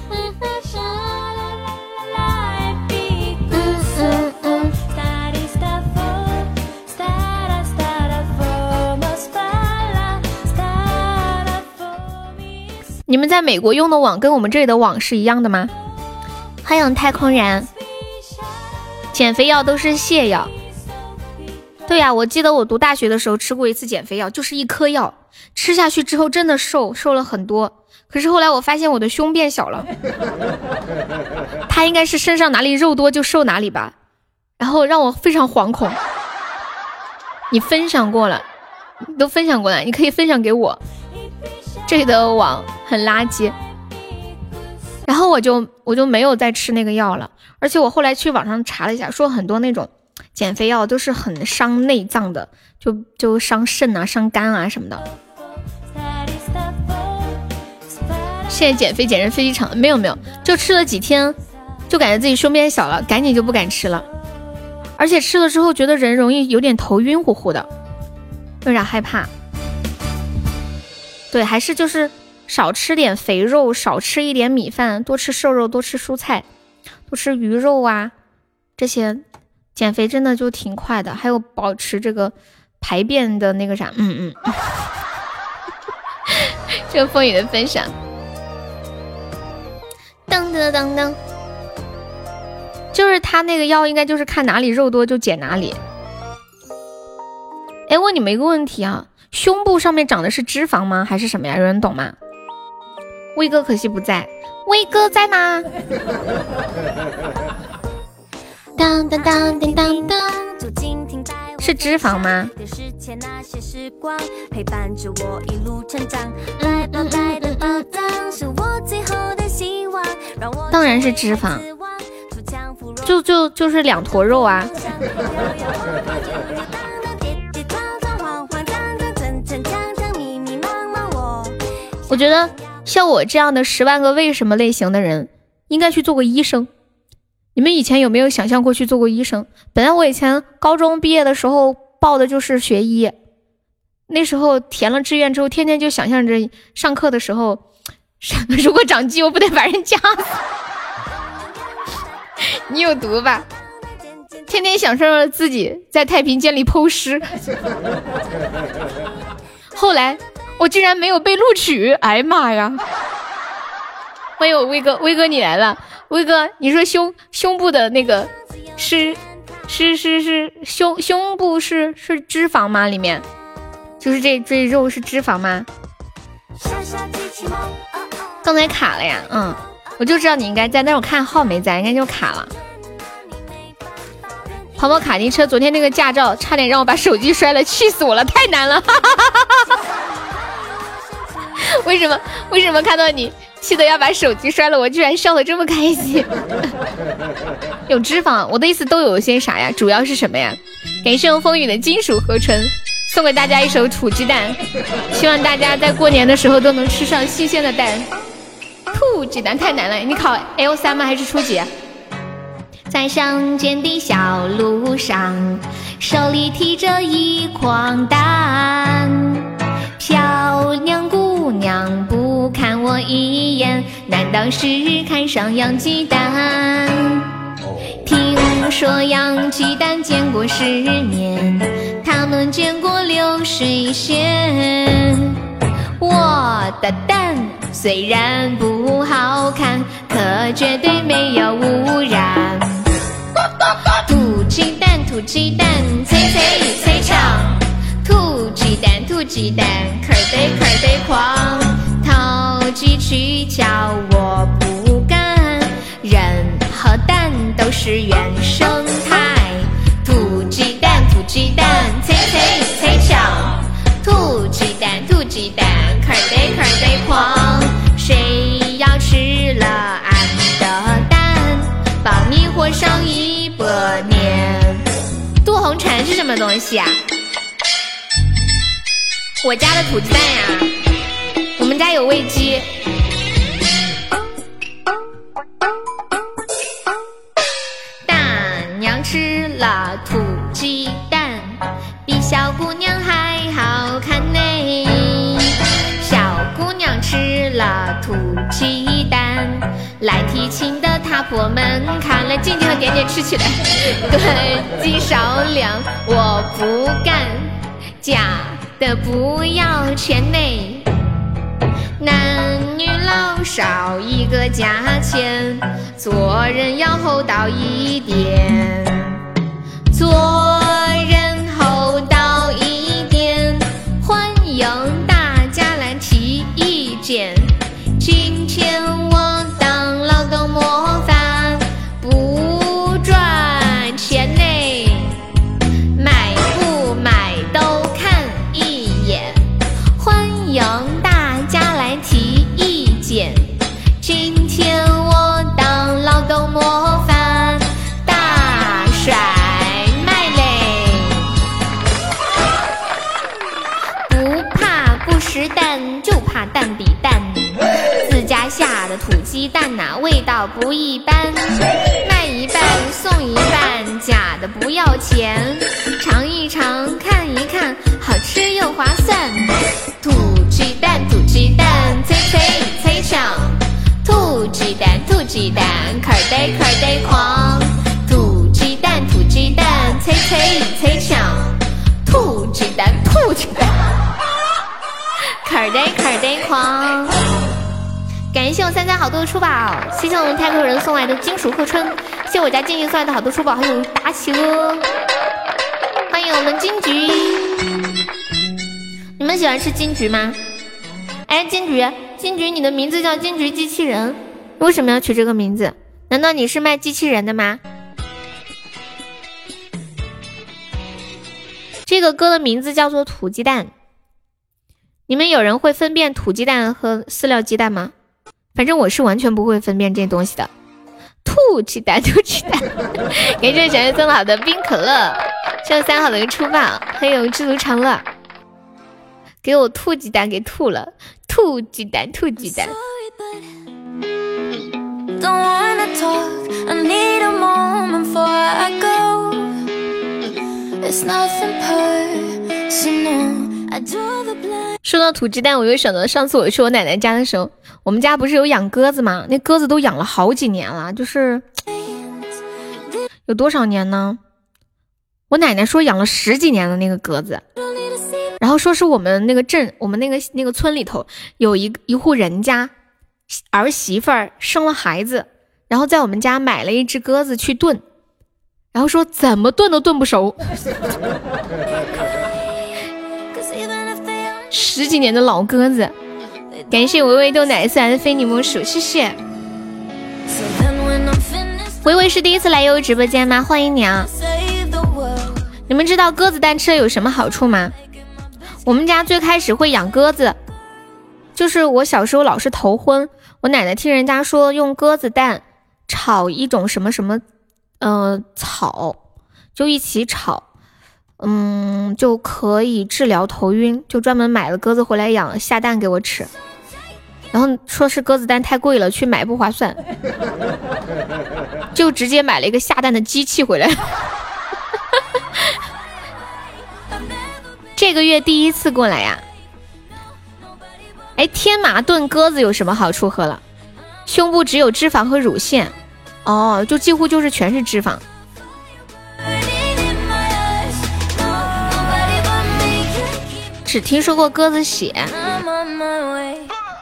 你们在美国用的网跟我们这里的网是一样的吗？欢迎太空人。减肥药都是泻药。对呀，我记得我读大学的时候吃过一次减肥药，就是一颗药，吃下去之后真的瘦，瘦了很多。可是后来我发现我的胸变小了。他应该是身上哪里肉多就瘦哪里吧，然后让我非常惶恐。你分享过了，你都分享过了，你可以分享给我。这里的网很垃圾。然后我就我就没有再吃那个药了，而且我后来去网上查了一下，说很多那种减肥药都是很伤内脏的，就就伤肾啊、伤肝啊什么的。现在减肥简直飞机场，没有没有，就吃了几天，就感觉自己胸变小了，赶紧就不敢吃了。而且吃了之后觉得人容易有点头晕乎乎的，有点害怕。对，还是就是。少吃点肥肉，少吃一点米饭，多吃瘦肉，多吃蔬菜，多吃鱼肉啊，这些减肥真的就挺快的。还有保持这个排便的那个啥，嗯嗯。这个风雨的分享，噔噔噔噔，就是他那个药，应该就是看哪里肉多就减哪里。哎，问你们一个问题啊，胸部上面长的是脂肪吗？还是什么呀？有人懂吗？威哥可惜不在，威哥在吗？当当当当当当，是脂肪吗？当然是脂肪，就就就是两坨肉啊。我觉得。像我这样的十万个为什么类型的人，应该去做个医生。你们以前有没有想象过去做过医生？本来我以前高中毕业的时候报的就是学医，那时候填了志愿之后，天天就想象着上课的时候，如果长鸡，我不得把人夹死。你有毒吧？天天想象着自己在太平间里剖尸。后来。我竟然没有被录取！哎呀妈呀！欢迎我威哥，威哥你来了。威哥，你说胸胸部的那个是是是是胸胸部是是脂肪吗？里面就是这这肉是脂肪吗？刚才卡了呀，嗯，我就知道你应该在，但是我看号没在，应该就卡了。跑跑卡丁车，昨天那个驾照差点让我把手机摔了，气死我了，太难了。哈哈哈哈哈 为什么？为什么看到你气得要把手机摔了，我居然笑得这么开心？有脂肪，我的意思都有些啥呀？主要是什么呀？感谢风雨的金属合成，送给大家一首土鸡蛋，希望大家在过年的时候都能吃上新鲜的蛋。土鸡蛋太难了，你考 L 三吗？还是初级？在乡间的小路上，手里提着一筐蛋，漂亮姑。娘不看我一眼，难道是看上养鸡蛋？听说养鸡蛋见过世面，他们见过流水线。我的蛋虽然不好看，可绝对没有污染。土鸡蛋，土鸡蛋，脆脆脆长。鸡蛋，土鸡蛋，壳儿得壳儿得狂，投机取巧我不干，人和蛋都是原生态。土鸡蛋，土鸡蛋，脆脆脆巧，土鸡蛋，土鸡蛋，壳儿得壳儿得狂，谁要吃了俺的蛋，帮你活上一百年。杜红尘是什么东西啊？我家的土鸡蛋呀，我们家有喂鸡。大娘吃了土鸡蛋，比小姑娘还好看呢。小姑娘吃了土鸡蛋，来提亲的他婆们看了静静和点点吃起来。对鸡少两，我不干，假。的不要钱呢，男女老少一个价钱，做人要厚道一点，做的土鸡蛋呐、味道不一般，卖一半送一半，假的不要钱，尝一尝看一看，好吃又划算。土鸡蛋，土鸡蛋，脆脆脆香，土鸡蛋，土鸡蛋，壳儿得壳儿得狂。土鸡蛋，土鸡蛋，脆脆脆香，土鸡蛋，土鸡蛋。壳儿得壳儿得狂。感谢我三三好多的出宝，谢谢我们太空人送来的金属贺春，谢我家静静送来的好多出宝，还有大企鹅，欢迎我们金桔。你们喜欢吃金桔吗？哎，金桔，金桔，你的名字叫金桔机器人，为什么要取这个名字？难道你是卖机器人的吗？这个歌的名字叫做土鸡蛋。你们有人会分辨土鸡蛋和饲料鸡蛋吗？反正我是完全不会分辨这东西的。土鸡蛋，土鸡蛋，感谢小月送好的冰可乐，谢三好的一个出宝，还有知足常乐，给我吐鸡蛋给吐了，吐鸡蛋，吐鸡蛋。
It's nothing personal.
说到土鸡蛋，我又想到上次我去我奶奶家的时候，我们家不是有养鸽子吗？那鸽子都养了好几年了，就是有多少年呢？我奶奶说养了十几年的那个鸽子，然后说是我们那个镇，我们那个那个村里头有一一户人家儿媳妇儿生了孩子，然后在我们家买了一只鸽子去炖，然后说怎么炖都炖不熟，十几年的老鸽子。感谢维维豆奶送来的非你莫属，谢谢。维维是第一次来悠悠直播间吗？欢迎你啊！你们知道鸽子蛋吃了有什么好处吗？我们家最开始会养鸽子，就是我小时候老是头昏，我奶奶听人家说用鸽子蛋炒一种什么什么，呃草，就一起炒，嗯，就可以治疗头晕，就专门买了鸽子回来养，下蛋给我吃。然后说是鸽子蛋太贵了，去买不划算，就直接买了一个下蛋的机器回来。这个月第一次过来呀、哎，天麻炖鸽子有什么好处？喝了，胸部只有脂肪和乳腺，哦，就几乎就是全是脂肪。只听说过鸽子血。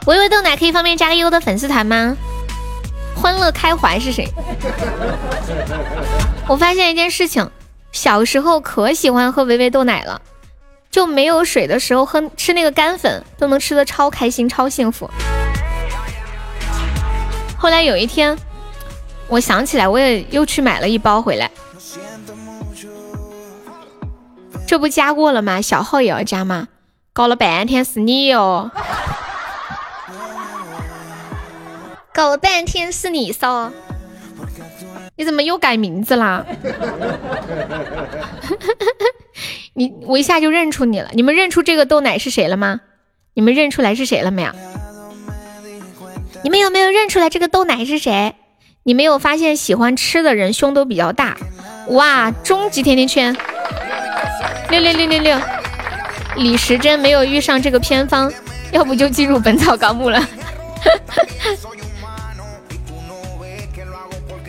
维维豆奶可以方便加个优的粉丝团吗？欢乐开怀是谁？我发现一件事情，小时候可喜欢喝维维豆奶了，就没有水的时候喝吃那个干粉都能吃的超开心、超幸福。后来有一天，我想起来，我也又去买了一包回来。这不加过了吗？小号也要加吗？搞了半天是你哦。搞了半天是你骚，你怎么又改名字啦？你我一下就认出你了，你们认出这个豆奶是谁了吗？你们认出来是谁了没有？你们有没有认出来这个豆奶是谁？你没有发现喜欢吃的人胸都比较大？哇，终极甜甜圈，六六六六六！李时珍没有遇上这个偏方，要不就进入《本草纲目》了。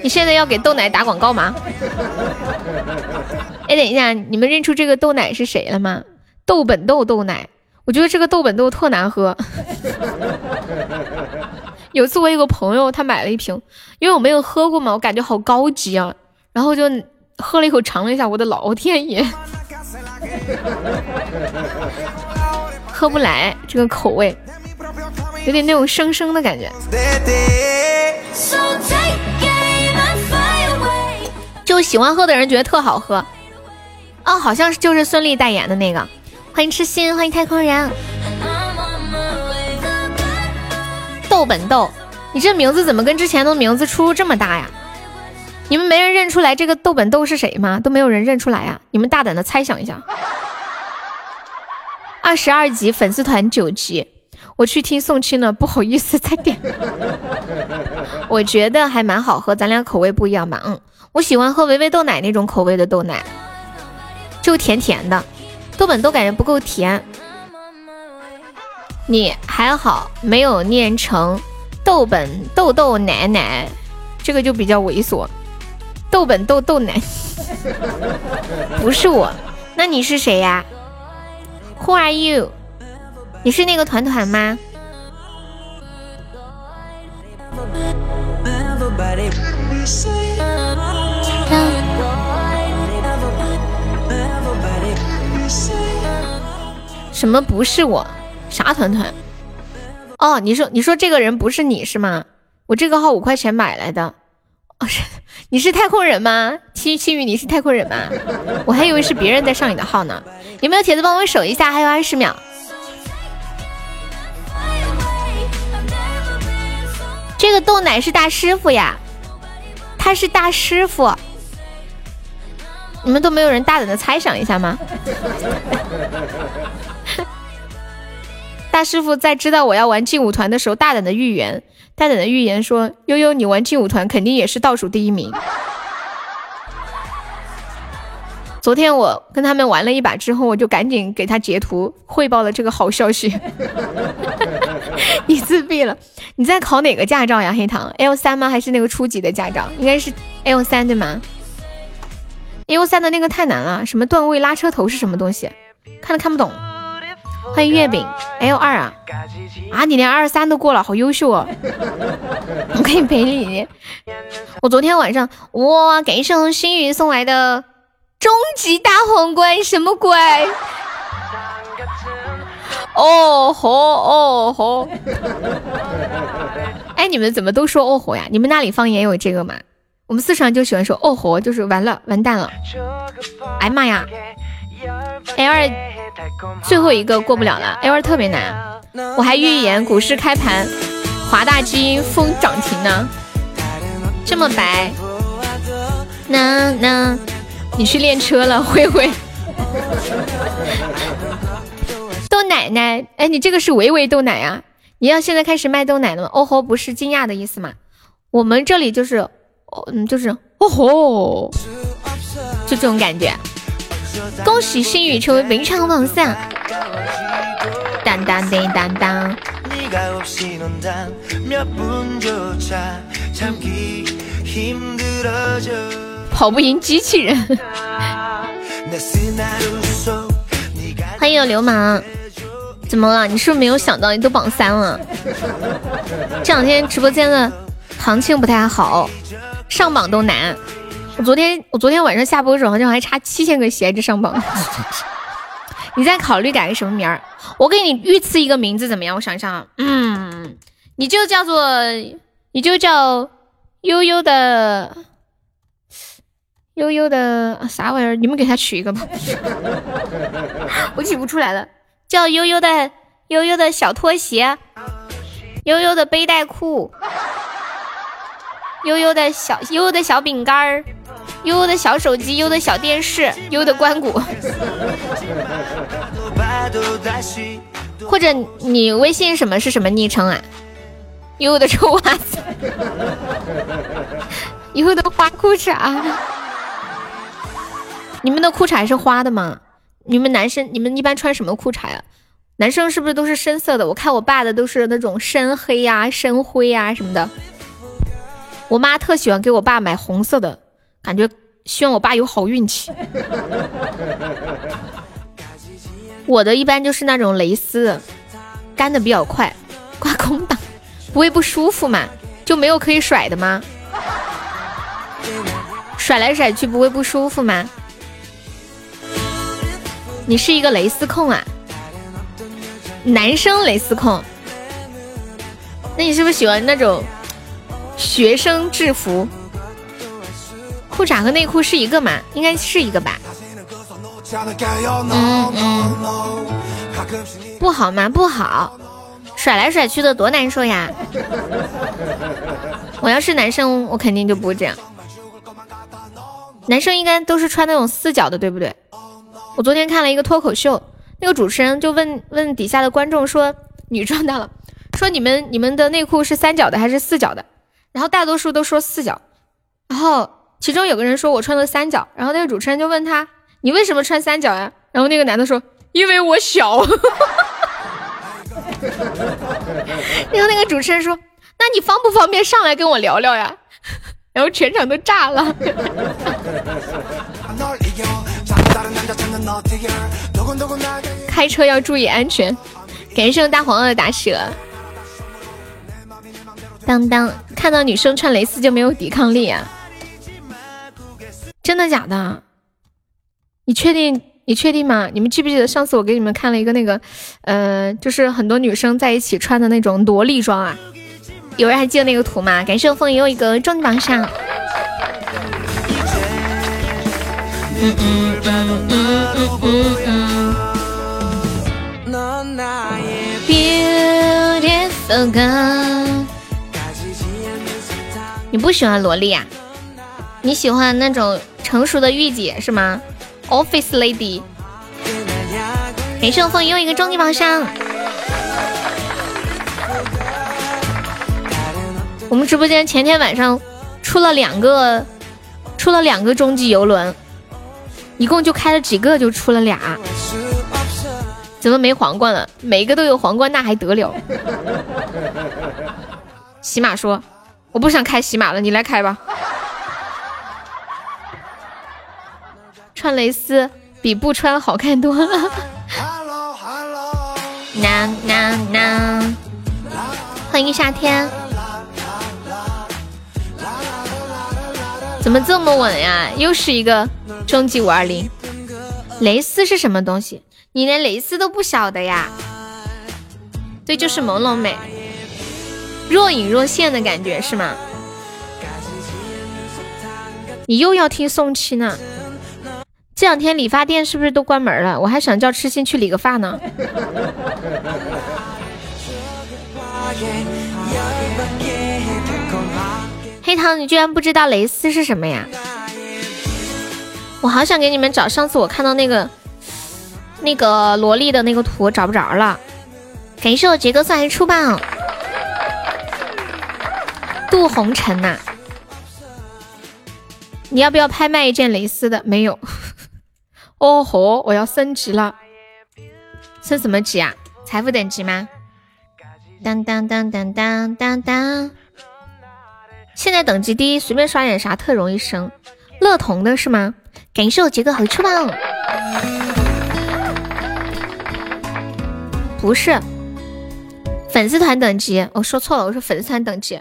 你现在要给豆奶打广告吗？哎，等一下，你们认出这个豆奶是谁了吗？豆本豆豆奶，我觉得这个豆本豆特难喝。有次我有个朋友，他买了一瓶，因为我没有喝过嘛，我感觉好高级啊，然后就喝了一口，尝了一下，我的老天爷，喝不来这个口味，有点那种生生的感觉。就喜欢喝的人觉得特好喝。哦，好像是就是孙俪代言的那个。欢迎痴心，欢迎太空人，豆本豆，你这名字怎么跟之前的名字出入这么大呀？你们没人认出来这个豆本豆是谁吗？都没有人认出来啊？你们大胆的猜想一下。二十二级粉丝团九级，我去听宋清了，不好意思再点。我觉得还蛮好喝，咱俩口味不一样吧？嗯，我喜欢喝维维豆奶那种口味的豆奶，就甜甜的，豆本豆感觉不够甜。你还好没有念成豆本豆豆奶奶，这个就比较猥琐。豆本豆豆奶，不是我，那你是谁呀？Who are you？你是那个团团吗？什么不是我？啥团团？哦，你说你说这个人不是你是吗？我这个号五块钱买来的。哦，是你是太空人吗？青青雨，你是太空人吗？我还以为是别人在上你的号呢。有没有铁子帮我守一下？还有二十秒。这个豆奶是大师傅呀，他是大师傅。你们都没有人大胆的猜想一下吗？大师傅在知道我要玩劲舞团的时候，大胆的预言，大胆的预言说：“悠悠，你玩劲舞团肯定也是倒数第一名。”昨天我跟他们玩了一把之后，我就赶紧给他截图汇报了这个好消息。你自闭了？你在考哪个驾照呀？黑糖 L 三吗？还是那个初级的驾照？应该是 L 三对吗？L 三的那个太难了，什么段位拉车头是什么东西？看都看不懂。欢迎月饼 L 二啊啊！你连二三都过了，好优秀哦！我可以陪你。我昨天晚上哇，感谢心云送来的。终极大皇冠什么鬼？哦 吼哦吼！哎，你们怎么都说哦吼呀？你们那里方言有这个吗？我们四川就喜欢说哦吼，就是完了，完蛋了。哎妈呀！L 二最后一个过不了了，L 二特别难。我还预言股市开盘，华大基因封涨停呢。这么白，那那。你去练车了，灰灰。豆奶奶，哎，你这个是维维豆奶啊？你要现在开始卖豆奶了吗？哦吼，不是惊讶的意思吗？我们这里就是，嗯，就是哦吼，就这种感觉。恭喜新宇成为名场榜三。当当叮当当。跑不赢机器人。欢迎流氓，怎么了？你是不是没有想到你都榜三了？这两天直播间的行情不太好，上榜都难。我昨天我昨天晚上下播的时候，好像还差七千个鞋子上榜。你再考虑改个什么名儿？我给你预赐一个名字怎么样？我想想，嗯，你就叫做，你就叫悠悠的。悠悠的啥玩意儿？你们给他取一个吧，我取不出来了。叫悠悠的悠悠的小拖鞋，悠悠的背带裤，悠悠的小悠悠的小饼干儿，悠悠的小手机，悠悠的小电视，悠悠的关谷。或者你微信什么是什么昵称啊？悠悠的臭袜子，悠悠的花裤衩。你们的裤衩是花的吗？你们男生，你们一般穿什么裤衩呀？男生是不是都是深色的？我看我爸的都是那种深黑呀、深灰呀什么的。我妈特喜欢给我爸买红色的，感觉希望我爸有好运气。我的一般就是那种蕾丝，干的比较快，挂空档，不会不舒服嘛？就没有可以甩的吗？甩来甩去不会不舒服吗？你是一个蕾丝控啊，男生蕾丝控，那你是不是喜欢那种学生制服？裤衩和内裤是一个吗？应该是一个吧。嗯嗯，不好吗？不好，甩来甩去的多难受呀！我要是男生，我肯定就不会这样。男生应该都是穿那种四角的，对不对？”我昨天看了一个脱口秀，那个主持人就问问底下的观众说：“女装大佬说你们你们的内裤是三角的还是四角的？然后大多数都说四角，然后其中有个人说我穿的三角，然后那个主持人就问他你为什么穿三角呀？然后那个男的说因为我小。然后那个主持人说那你方不方便上来跟我聊聊呀？然后全场都炸了。开车要注意安全。感谢大黄的打蛇。当当，看到女生穿蕾丝就没有抵抗力啊？真的假的？你确定？你确定吗？你们记不记得上次我给你们看了一个那个，呃，就是很多女生在一起穿的那种萝莉装啊？有人还记得那个图吗？感谢我风又一个终极榜上。Beautiful girl。你不喜欢萝莉呀？你喜欢那种成熟的御姐是吗？Office lady。感谢我风又一个终极宝箱。我们直播间前天晚上出了两个，出了两个终极游轮。一共就开了几个，就出了俩，怎么没皇冠了？每一个都有皇冠，那还得了？喜马说：“我不想开喜马了，你来开吧。”穿蕾丝比不穿好看多了。呐呐呐！欢迎夏天。怎么这么稳呀？又是一个。终极五二零，蕾丝是什么东西？你连蕾丝都不晓得呀？对，就是朦胧美，若隐若现的感觉是吗？你又要听宋七呢？这两天理发店是不是都关门了？我还想叫痴心去理个发呢。黑糖，你居然不知道蕾丝是什么呀？我好想给你们找上次我看到那个那个萝莉的那个图，找不着了。感谢我杰哥送来初棒，杜红尘呐，你要不要拍卖一件蕾丝的？没有。哦吼，我要升级了，升什么级啊？财富等级吗？当当当当当当当。现在等级低，随便刷点啥特容易升。乐童的是吗？感谢我杰哥好吃棒，不是粉丝团等级，我说错了，我说粉丝团等级，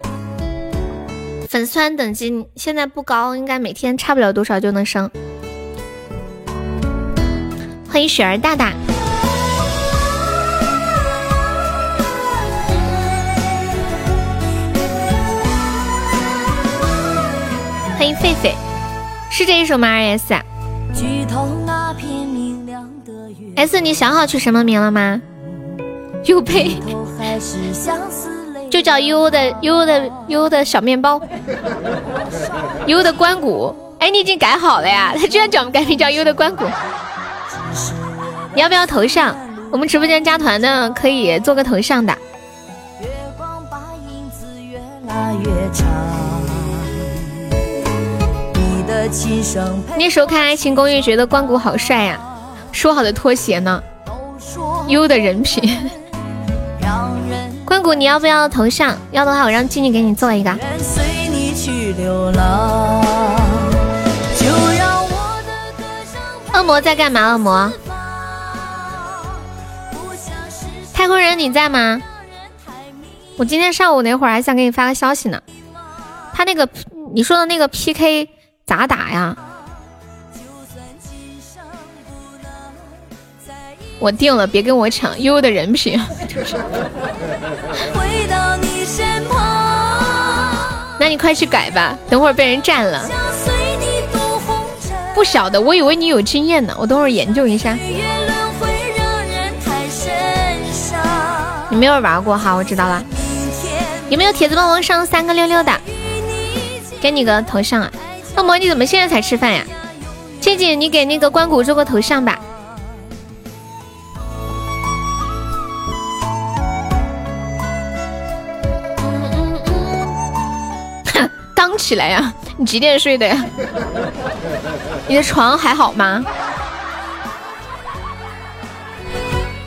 粉丝团等级现在不高，应该每天差不了多少就能升。欢迎雪儿大大，欢迎狒狒。是这一首吗？R S，S，你想好取什么名了吗？又配，就叫悠悠的悠悠的悠悠的小面包，悠悠的关谷。哎，你已经改好了呀？他居然叫我们改名叫悠悠的关谷。你要不要头像？我们直播间加团的可以做个头像的。那时候看《爱情公寓》，觉得关谷好帅呀，说好的拖鞋呢？优的人品。关谷，你要不要头像？要的话，我让静静给你做一个。恶魔在干嘛？恶魔？太空人你在吗？我今天上午那会儿还想给你发个消息呢。他那个你说的那个 PK。咋打呀？我定了，别跟我抢悠悠的人品。那你快去改吧，等会儿被人占了。不晓得，我以为你有经验呢，我等会儿研究一下。你没有玩过哈，我知道了。有没有铁子帮忙上三个六六的？给你个头像啊。恶魔，你怎么现在才吃饭呀？静静，你给那个关谷做个头像吧。起来呀？你几点睡的呀？你的床还好吗？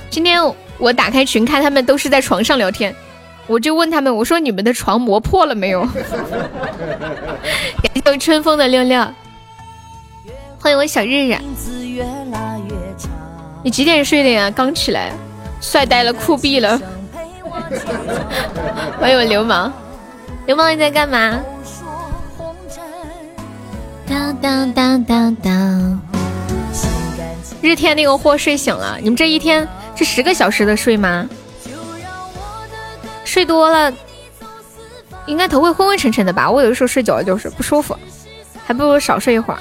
今天我打开群看，他们都是在床上聊天，我就问他们，我说你们的床磨破了没有？感谢我春风的六六，欢迎我小日日。你几点睡的呀？刚起来，帅呆了，酷毙了。欢 迎我流氓，流氓你在干嘛？当当当当当。日天那个货睡醒了，你们这一天是十个小时的睡吗？睡多了，应该头会昏昏沉沉的吧？我有的时候睡久了就是不舒服，还不如少睡一会儿。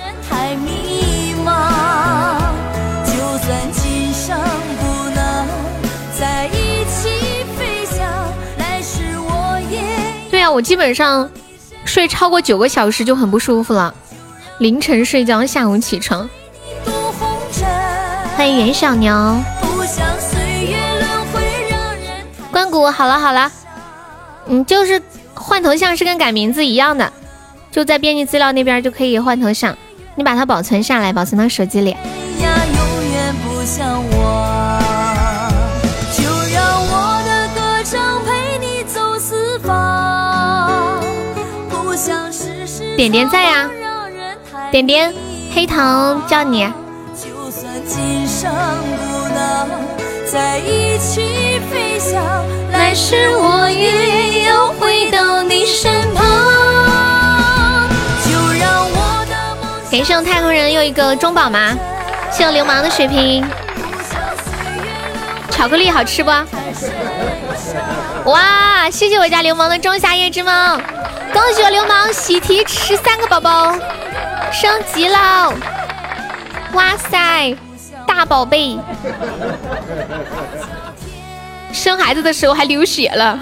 对呀，我基本上睡超过九个小时就很不舒服了。凌晨睡觉，下午起床。欢迎袁小牛。关谷，好了好了，嗯，就是换头像是跟改名字一样的，就在编辑资料那边就可以换头像，你把它保存下来，保存到手机里。点点赞呀，点点黑糖叫你。来世我也要回到你身旁。感谢太空人又一个中宝吗？谢流氓的水瓶。巧克力好吃不？哇，谢谢我家流氓的仲夏夜之梦。恭喜我流氓喜提十三个宝宝，升级了！哇塞，大宝贝！生孩子的时候还流血了，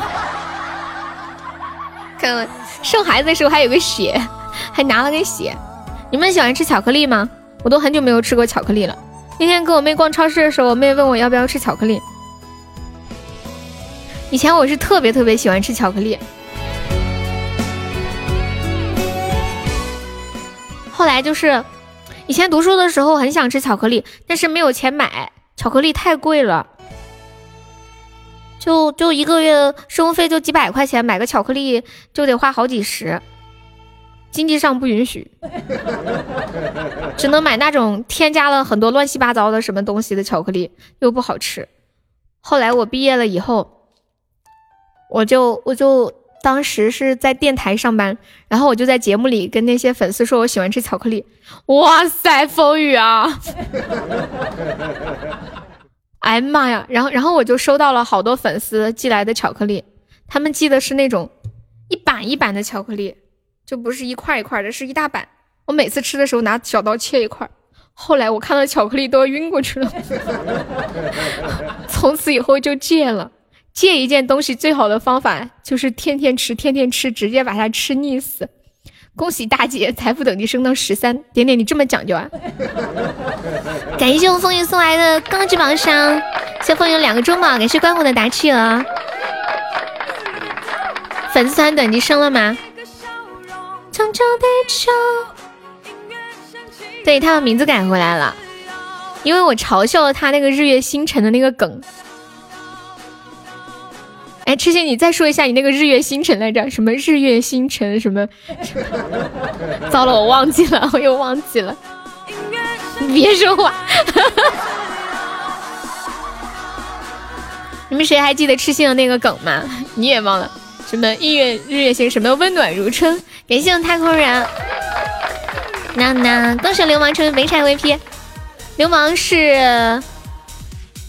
看生孩子的时候还有个血，还拿了个血。你们喜欢吃巧克力吗？我都很久没有吃过巧克力了。那天跟我妹逛超市的时候，我妹问我要不要吃巧克力。以前我是特别特别喜欢吃巧克力。后来就是，以前读书的时候很想吃巧克力，但是没有钱买，巧克力太贵了，就就一个月生活费就几百块钱，买个巧克力就得花好几十，经济上不允许，只能买那种添加了很多乱七八糟的什么东西的巧克力，又不好吃。后来我毕业了以后，我就我就。当时是在电台上班，然后我就在节目里跟那些粉丝说我喜欢吃巧克力。哇塞，风雨啊！哎妈呀！然后然后我就收到了好多粉丝寄来的巧克力，他们寄的是那种一板一板的巧克力，就不是一块一块的，是一大板。我每次吃的时候拿小刀切一块，后来我看到巧克力都要晕过去了，从此以后就戒了。戒一件东西最好的方法就是天天吃，天天吃，直接把它吃腻死。恭喜大姐，财富等级升到十三。点点，你这么讲究啊？感谢我风云送来的高级宝箱，谢风云两个中宝，感谢关虎的打企鹅。粉丝团等级升了吗？对他把名字改回来了，因为我嘲笑了他那个日月星辰的那个梗。哎，痴心，你再说一下你那个日月星辰来着？什么日月星辰？什么？糟了，我忘记了，我又忘记了。你别说话。你们谁还记得痴心的那个梗吗？你也忘了？什么日月日月星？什么温暖如春？感谢我太空人。那那恭喜流氓成为肥柴 VP。流氓是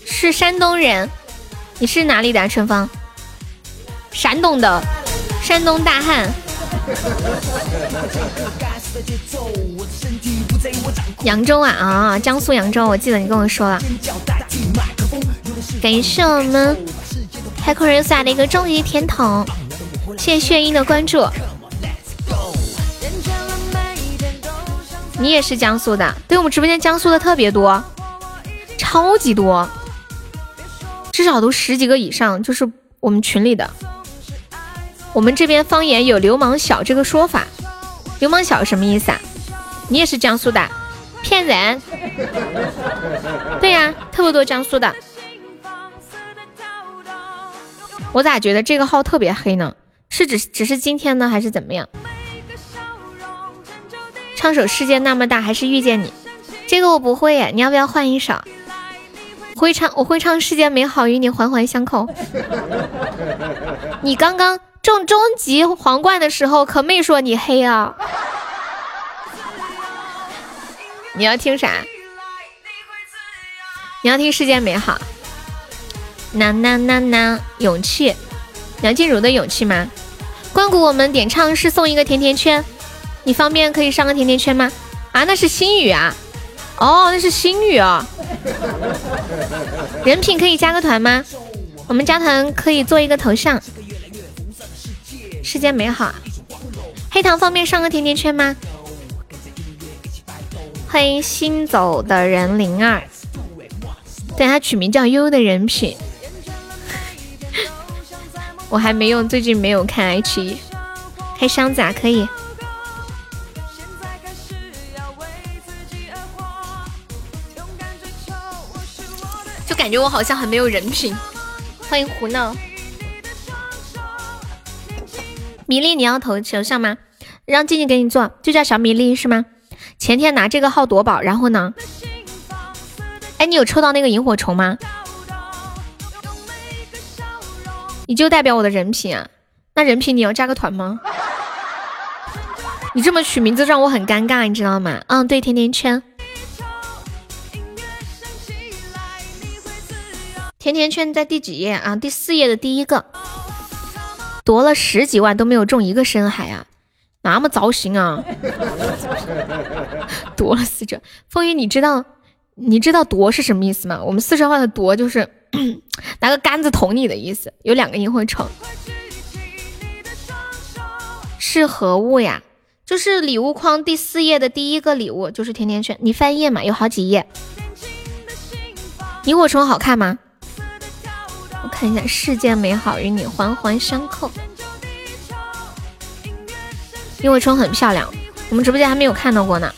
是山东人，你是哪里的？啊春风。山东的山东大汉，扬州啊啊，江苏扬州，我记得你跟我说了。感谢我们太空人撒的一个终极甜筒，谢谢炫音的关注。你也是江苏的？对我们直播间江苏的特别多，超级多，至少都十几个以上，就是我们群里的。我们这边方言有“流氓小”这个说法，流氓小什么意思啊？你也是江苏的？骗人！对呀，特别多江苏的。我咋觉得这个号特别黑呢？是只只是今天呢，还是怎么样？唱首世界那么大，还是遇见你？这个我不会耶，你要不要换一首？会唱，我会唱世界美好与你环环相扣。你刚刚中终极皇冠的时候，可没说你黑啊。你要听啥？你要听世界美好？呐呐呐呐，勇气，梁静茹的勇气吗？关谷我们点唱是送一个甜甜圈，你方便可以上个甜甜圈吗？啊，那是心语啊，哦，那是心语啊。人品可以加个团吗？我们加团可以做一个头像。世间美好，黑糖方便上个甜甜圈吗？欢迎新走的人灵儿，对他取名叫悠悠的人品。我还没用，最近没有看 H E，开箱子啊，可以。就感觉我好像很没有人品。欢迎胡闹，米粒，你要投头像吗？让静静给你做，就叫小米粒是吗？前天拿这个号夺宝，然后呢？哎，你有抽到那个萤火虫吗？你就代表我的人品啊？那人品你要加个团吗？你这么取名字让我很尴尬，你知道吗？嗯，对，甜甜圈，甜甜圈在第几页啊？第四页的第一个，夺了十几万都没有中一个深海啊！那么糟心啊！夺了四折，风雨，你知道你知道夺是什么意思吗？我们四川话的夺就是 拿个杆子捅你的意思。有两个萤火虫，是何物呀？就是礼物框第四页的第一个礼物，就是甜甜圈。你翻页嘛，有好几页。萤火虫好看吗？我看一下，世界美好与你环环相扣。因为虫很漂亮，我们直播间还没有看到过呢，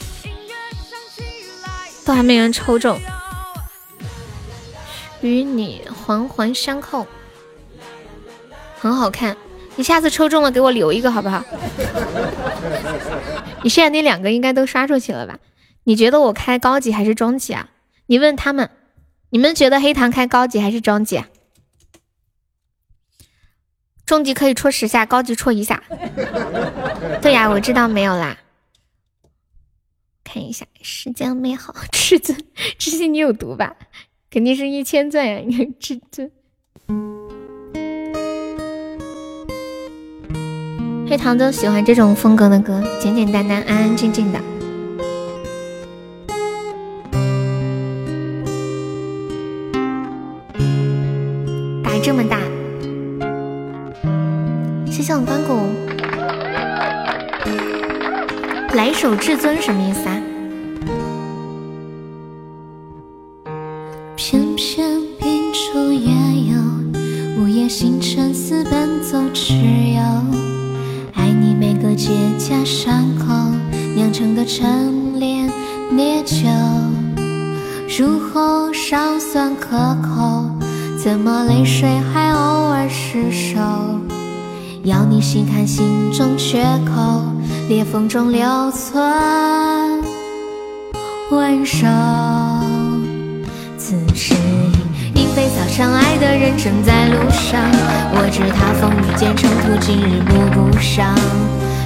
都还没人抽中。与你环环相扣，很好看。你下次抽中了给我留一个好不好？你现在那两个应该都刷出去了吧？你觉得我开高级还是中级啊？你问他们，你们觉得黑糖开高级还是中级？中级可以戳十下，高级戳一下。对呀，我知道没有啦。看一下，时间美好，至尊，这些你有毒吧？肯定是一千钻呀，你看至尊。黑糖都喜欢这种风格的歌，简简单单，安安静静的。打这么大。谢谢我关谷，来首至尊什么意思啊？
翩翩秉烛夜游，午夜星辰似奔走蚩尤。爱你每个结痂伤口酿成的陈年烈酒，入喉尚算可口，怎么泪水？要你细看心中缺口，裂缝中留存温柔。此时已莺飞草长，爱的人正在路上。我知他风雨兼程途，今日步步上。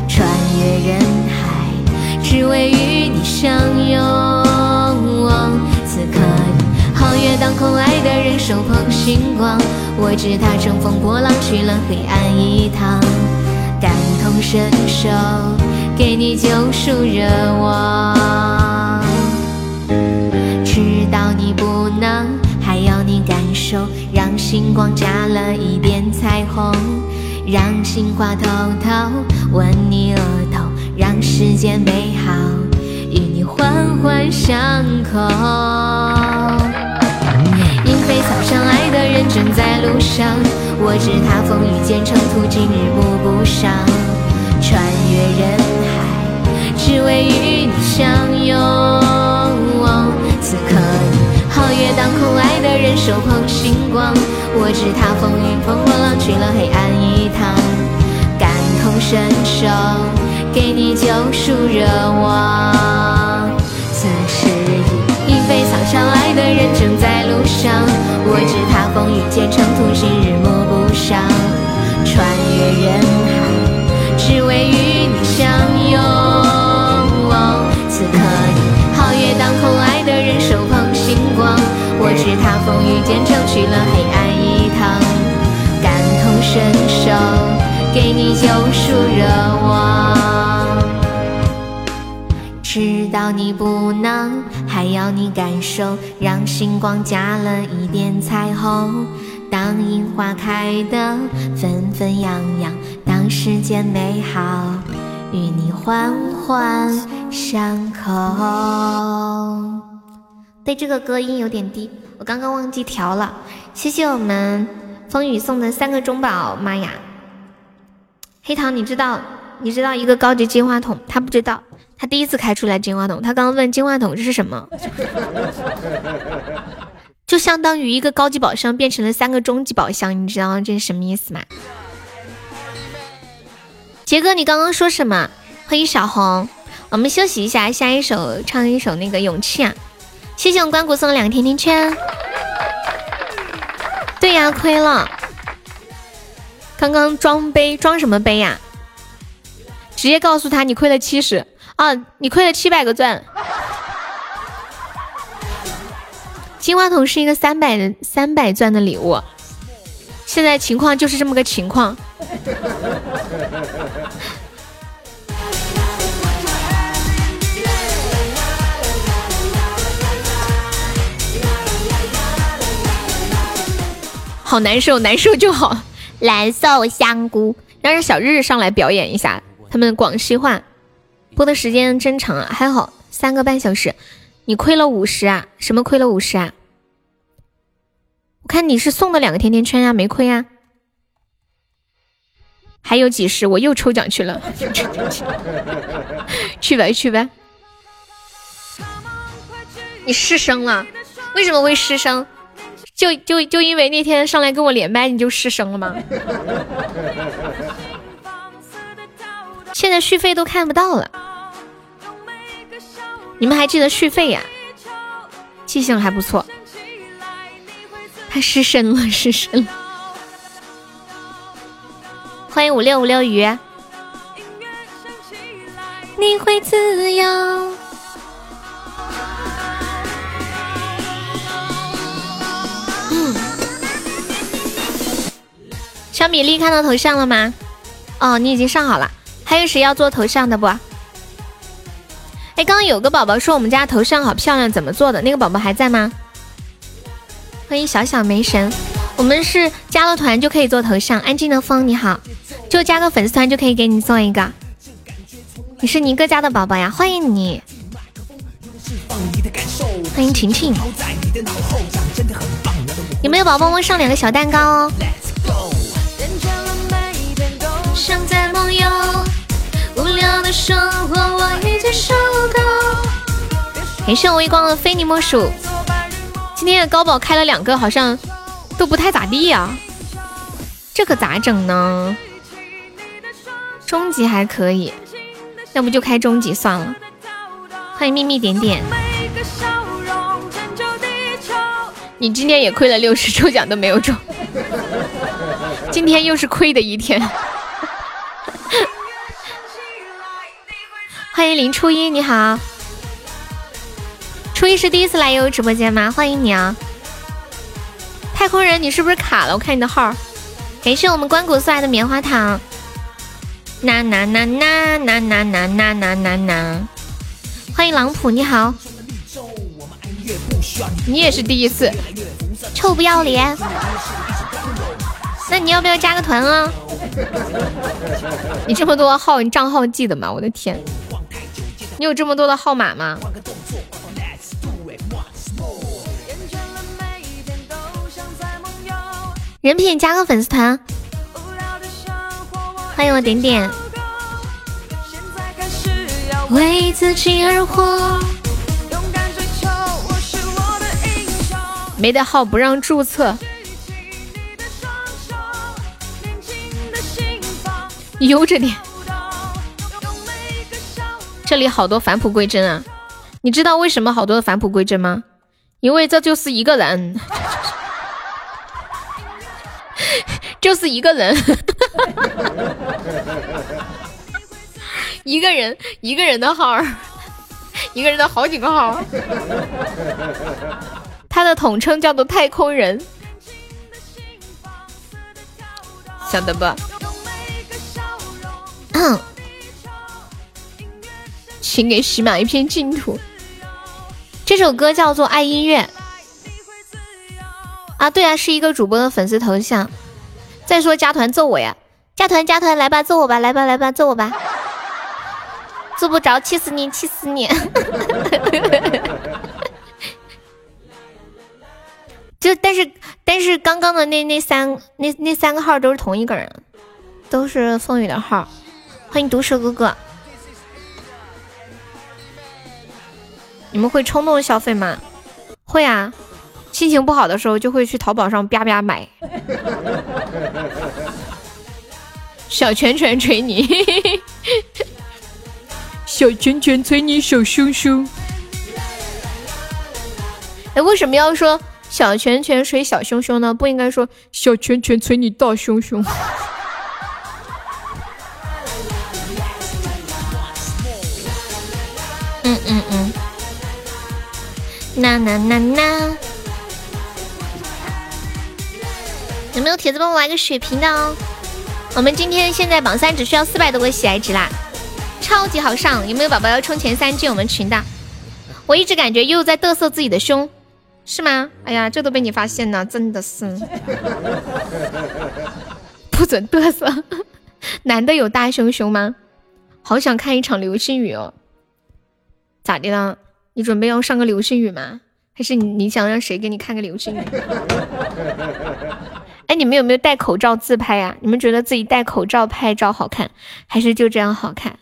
穿越人海，只为与你相拥。此刻已皓月当空，爱的人手捧星光。我知他乘风破浪去了黑暗一趟，感同身受，给你救赎热望。知道你不能，还要你感受，让星光加了一点彩虹，让杏花偷偷吻你额头，让世间美好与你环环相扣。早上，爱的人正在路上。我知他风雨兼程，途经日暮不赏。穿越人海，
只为与你相拥。此刻，皓月当空，爱的人手捧星光。我知他风雨风波浪，去了黑暗一趟。感同身受，给你救赎热望。此时已莺飞草长，爱的人正在路上。我知他风雨兼程途，行日暮不赏，穿越人海，只为与你相拥。此刻你。皓月当空，爱的人手捧星光。我知他风雨兼程，去了黑暗一趟，感同身受，给你救赎热望。知道你不能，还要你感受，让星光加了一点彩虹。当樱花开得纷纷扬扬，当世间美好与你环环相扣。对，这个歌音有点低，我刚刚忘记调了。谢谢我们风雨送的三个中宝，妈呀！黑糖，你知道你知道一个高级金话筒？他不知道，他第一次开出来金话筒，他刚刚问金话筒这是什么，就相当于一个高级宝箱变成了三个中级宝箱，你知道这是什么意思吗？杰哥，你刚刚说什么？欢迎小红，我们休息一下，下一首唱一首那个勇气啊。谢谢我关谷送的两个甜甜圈。对呀，亏了。刚刚装杯装什么杯呀？直接告诉他你亏了七十啊，你亏了七百个钻。金话筒是一个三百的三百钻的礼物，现在情况就是这么个情况。好难受，难受就好。蓝瘦香菇，让让小日日上来表演一下他们广西话。播的时间真长啊，还好三个半小时。你亏了五十啊？什么亏了五十啊？我看你是送的两个甜甜圈呀，没亏啊。还有几十，我又抽奖去了。去吧去吧。你失声了？为什么会失声？就就就因为那天上来跟我连麦，你就失声了吗？现在续费都看不到了，你们还记得续费呀？记性还不错。他失身了，失身了。欢迎五六五六鱼。你会自由。小米粒看到头像了吗？哦，你已经上好了。还有谁要做头像的不？哎，刚刚有个宝宝说我们家头像好漂亮，怎么做的？那个宝宝还在吗？欢迎小小梅神，我们是加了团就可以做头像。安静的风你好，就加个粉丝团就可以给你做一个。你是尼哥家的宝宝呀，欢迎你。欢迎晴晴，有没有宝宝们上两个小蛋糕哦？感谢微光的非你莫属。今天的高宝开了两个，好像都不太咋地呀。这可咋整呢？终极还可以，要不就开终极算了。欢迎秘密点点。你今天也亏了六十，抽奖都没有中。今天又是亏的一天。欢迎林初一，你好。初一是第一次来悠悠直播间吗？欢迎你啊！太空人，你是不是卡了？我看你的号。感谢我们关谷送来的棉花糖。呐呐呐呐呐呐呐呐呐呐呐！欢迎朗普，你好。你也是第一次，臭不要脸。那你要不要加个团啊？你这么多号，你账号记得吗？我的天！你有这么多的号码吗？人品加个粉丝团，欢迎我点点。为自己而活。没得号不让注册，悠着点。这里好多返璞归真啊！你知道为什么好多的返璞归真吗？因为这就是一个人，就是一个人，一个人一个人的号，一个人的好几个号，他的统称叫做太空人，晓得不？嗯 请给喜马一片净土。这首歌叫做《爱音乐》啊，对啊，是一个主播的粉丝头像。再说加团揍我呀，加团加团来吧，揍我吧，来吧来吧，揍我吧，揍不着，气死你，气死你！就但是但是刚刚的那那三那那三个号都是同一个人，都是风雨的号。欢迎毒蛇哥哥。你们会冲动消费吗？会啊，心情不好的时候就会去淘宝上啪啪买。小拳拳捶你，小拳拳捶你小胸胸。哎，为什么要说小拳拳捶小胸胸呢？不应该说小拳拳捶你大胸胸。嗯嗯嗯。呐呐呐呐！有没有铁子帮我玩个血瓶的哦？我们今天现在榜三只需要四百多个喜爱值啦，超级好上！有没有宝宝要冲前三进我们群的？我一直感觉又在嘚瑟自己的胸，是吗？哎呀，这都被你发现了，真的是 不准嘚瑟！男的有大胸胸吗？好想看一场流星雨哦！咋的了？你准备要上个流星雨吗？还是你你想让谁给你看个流星雨？哎，你们有没有戴口罩自拍呀？你们觉得自己戴口罩拍照好看，还是就这样好看？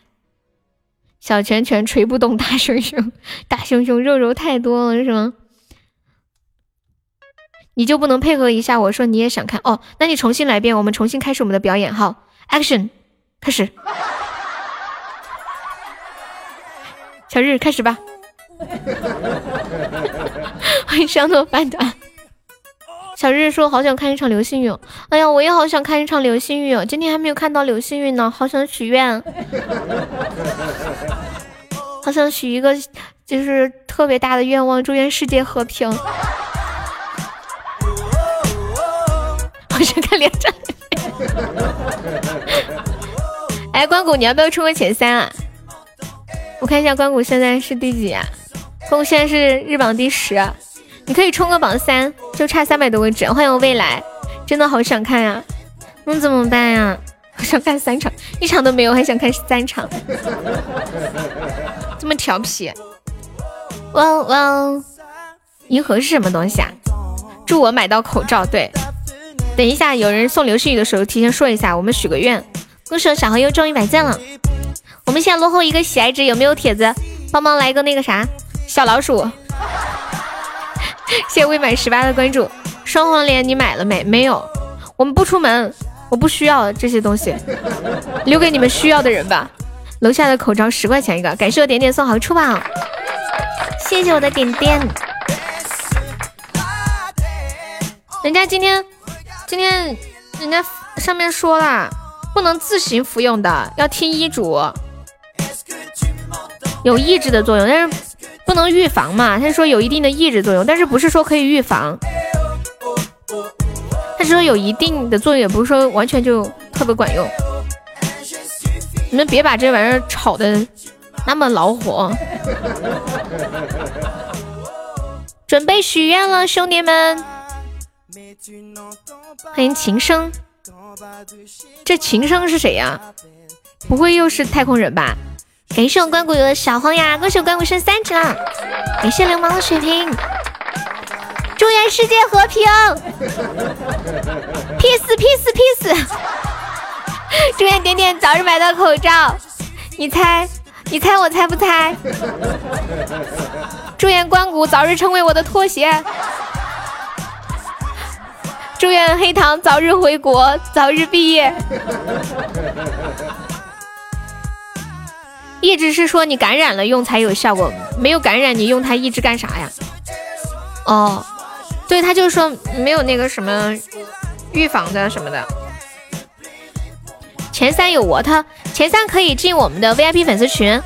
小拳拳捶不动大胸胸，大胸胸肉肉太多了是吗？你就不能配合一下？我说你也想看哦，那你重新来一遍，我们重新开始我们的表演。好，Action，开始。小日开始吧。欢迎香诺饭团。小日说：“好想看一场流星雨。”哎呀，我也好想看一场流星雨哦。今天还没有看到流星雨呢，好想许愿，好想许一个就是特别大的愿望，祝愿世界和平。好想看连战。哎，关谷，你要不要冲个前三啊？我看一下关谷现在是第几啊？我现在是日榜第十，你可以冲个榜三，就差三百多个值。欢迎我未来，真的好想看呀，那怎么办呀？我想看三场，一场都没有，还想看三场，这么调皮。哇哇，银河是什么东西啊？祝我买到口罩。对，等一下有人送流星雨的时候，提前说一下，我们许个愿。恭喜我小何又中一百赞了，我们现在落后一个喜爱值，有没有铁子帮忙来个那个啥？小老鼠，谢谢未满十八的关注。双黄连你买了没？没有，我们不出门，我不需要这些东西，留给你们需要的人吧。楼下的口罩十块钱一个，感谢我点点送好处吧，谢谢我的点点。人家今天，今天人家上面说了，不能自行服用的，要听医嘱，有抑制的作用，但是。不能预防嘛？他说有一定的抑制作用，但是不是说可以预防？他说有一定的作用，也不是说完全就特别管用。你们别把这玩意儿炒的那么恼火。准备许愿了，兄弟们！欢迎琴声，这琴声是谁呀？不会又是太空人吧？感谢我关谷的小黄牙，恭喜我关谷升三级了！感谢流氓的血瓶，祝愿世界和平，peace peace peace！祝愿点点早日买到口罩，你猜，你猜我猜不猜？祝愿关谷早日成为我的拖鞋，祝愿黑糖早日回国，早日毕业。一直是说你感染了用才有效果，没有感染你用它抑制干啥呀？哦，对他就是说没有那个什么预防的什么的。前三有我，他前三可以进我们的 VIP 粉丝群，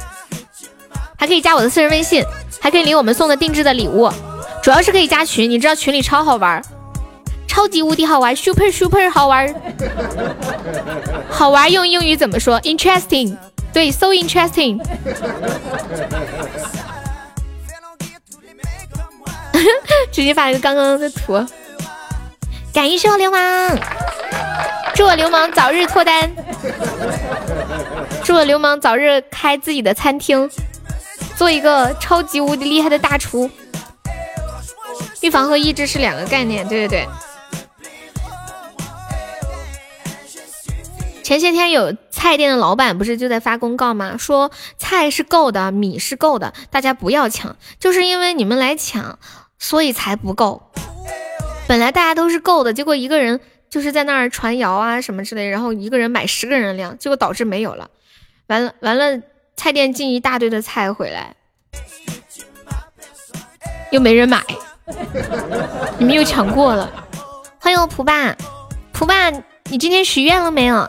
还可以加我的私人微信，还可以领我们送的定制的礼物。主要是可以加群，你知道群里超好玩，超级无敌好玩，super super 好玩，好玩用英语怎么说？Interesting，对，so interesting。直接发一个刚刚的图，感谢我流氓，祝我流氓早日脱单，祝我流氓早日开自己的餐厅，做一个超级无敌厉害的大厨。预防和抑制是两个概念，对对对。前些天有菜店的老板不是就在发公告吗？说菜是够的，米是够的，大家不要抢，就是因为你们来抢。所以才不够，本来大家都是够的，结果一个人就是在那儿传谣啊什么之类，然后一个人买十个人量，结果导致没有了，完了完了，菜店进一大堆的菜回来，又没人买，你们又抢过了。欢迎我蒲爸，蒲爸，你今天许愿了没有？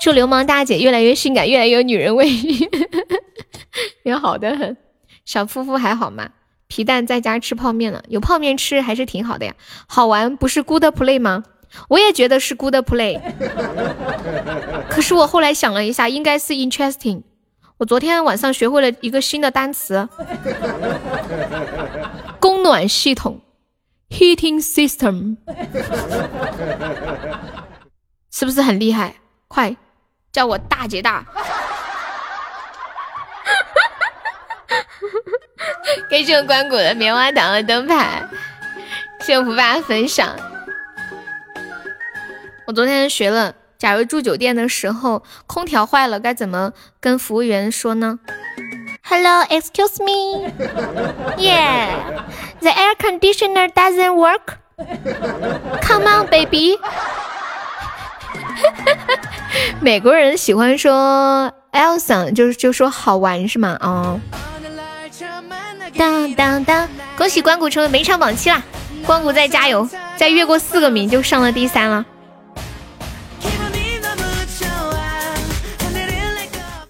祝流氓大姐越来越性感，越来越有女人味，也好的很。小夫妇还好吗？皮蛋在家吃泡面了，有泡面吃还是挺好的呀。好玩不是 good play 吗？我也觉得是 good play。可是我后来想了一下，应该是 interesting。我昨天晚上学会了一个新的单词，供暖系统，heating system，是不是很厉害？快叫我大姐大！感谢我关谷的棉花糖和灯牌，谢谢福爸分享。我昨天学了，假如住酒店的时候空调坏了，该怎么跟服务员说呢？Hello, excuse me. Yeah, the air conditioner doesn't work. Come on, baby. 美国人喜欢说 Elsa，就是就说好玩是吗？哦。当当当！恭喜关谷成为每场榜七啦！关谷再加油，再越过四个名就上了第三了。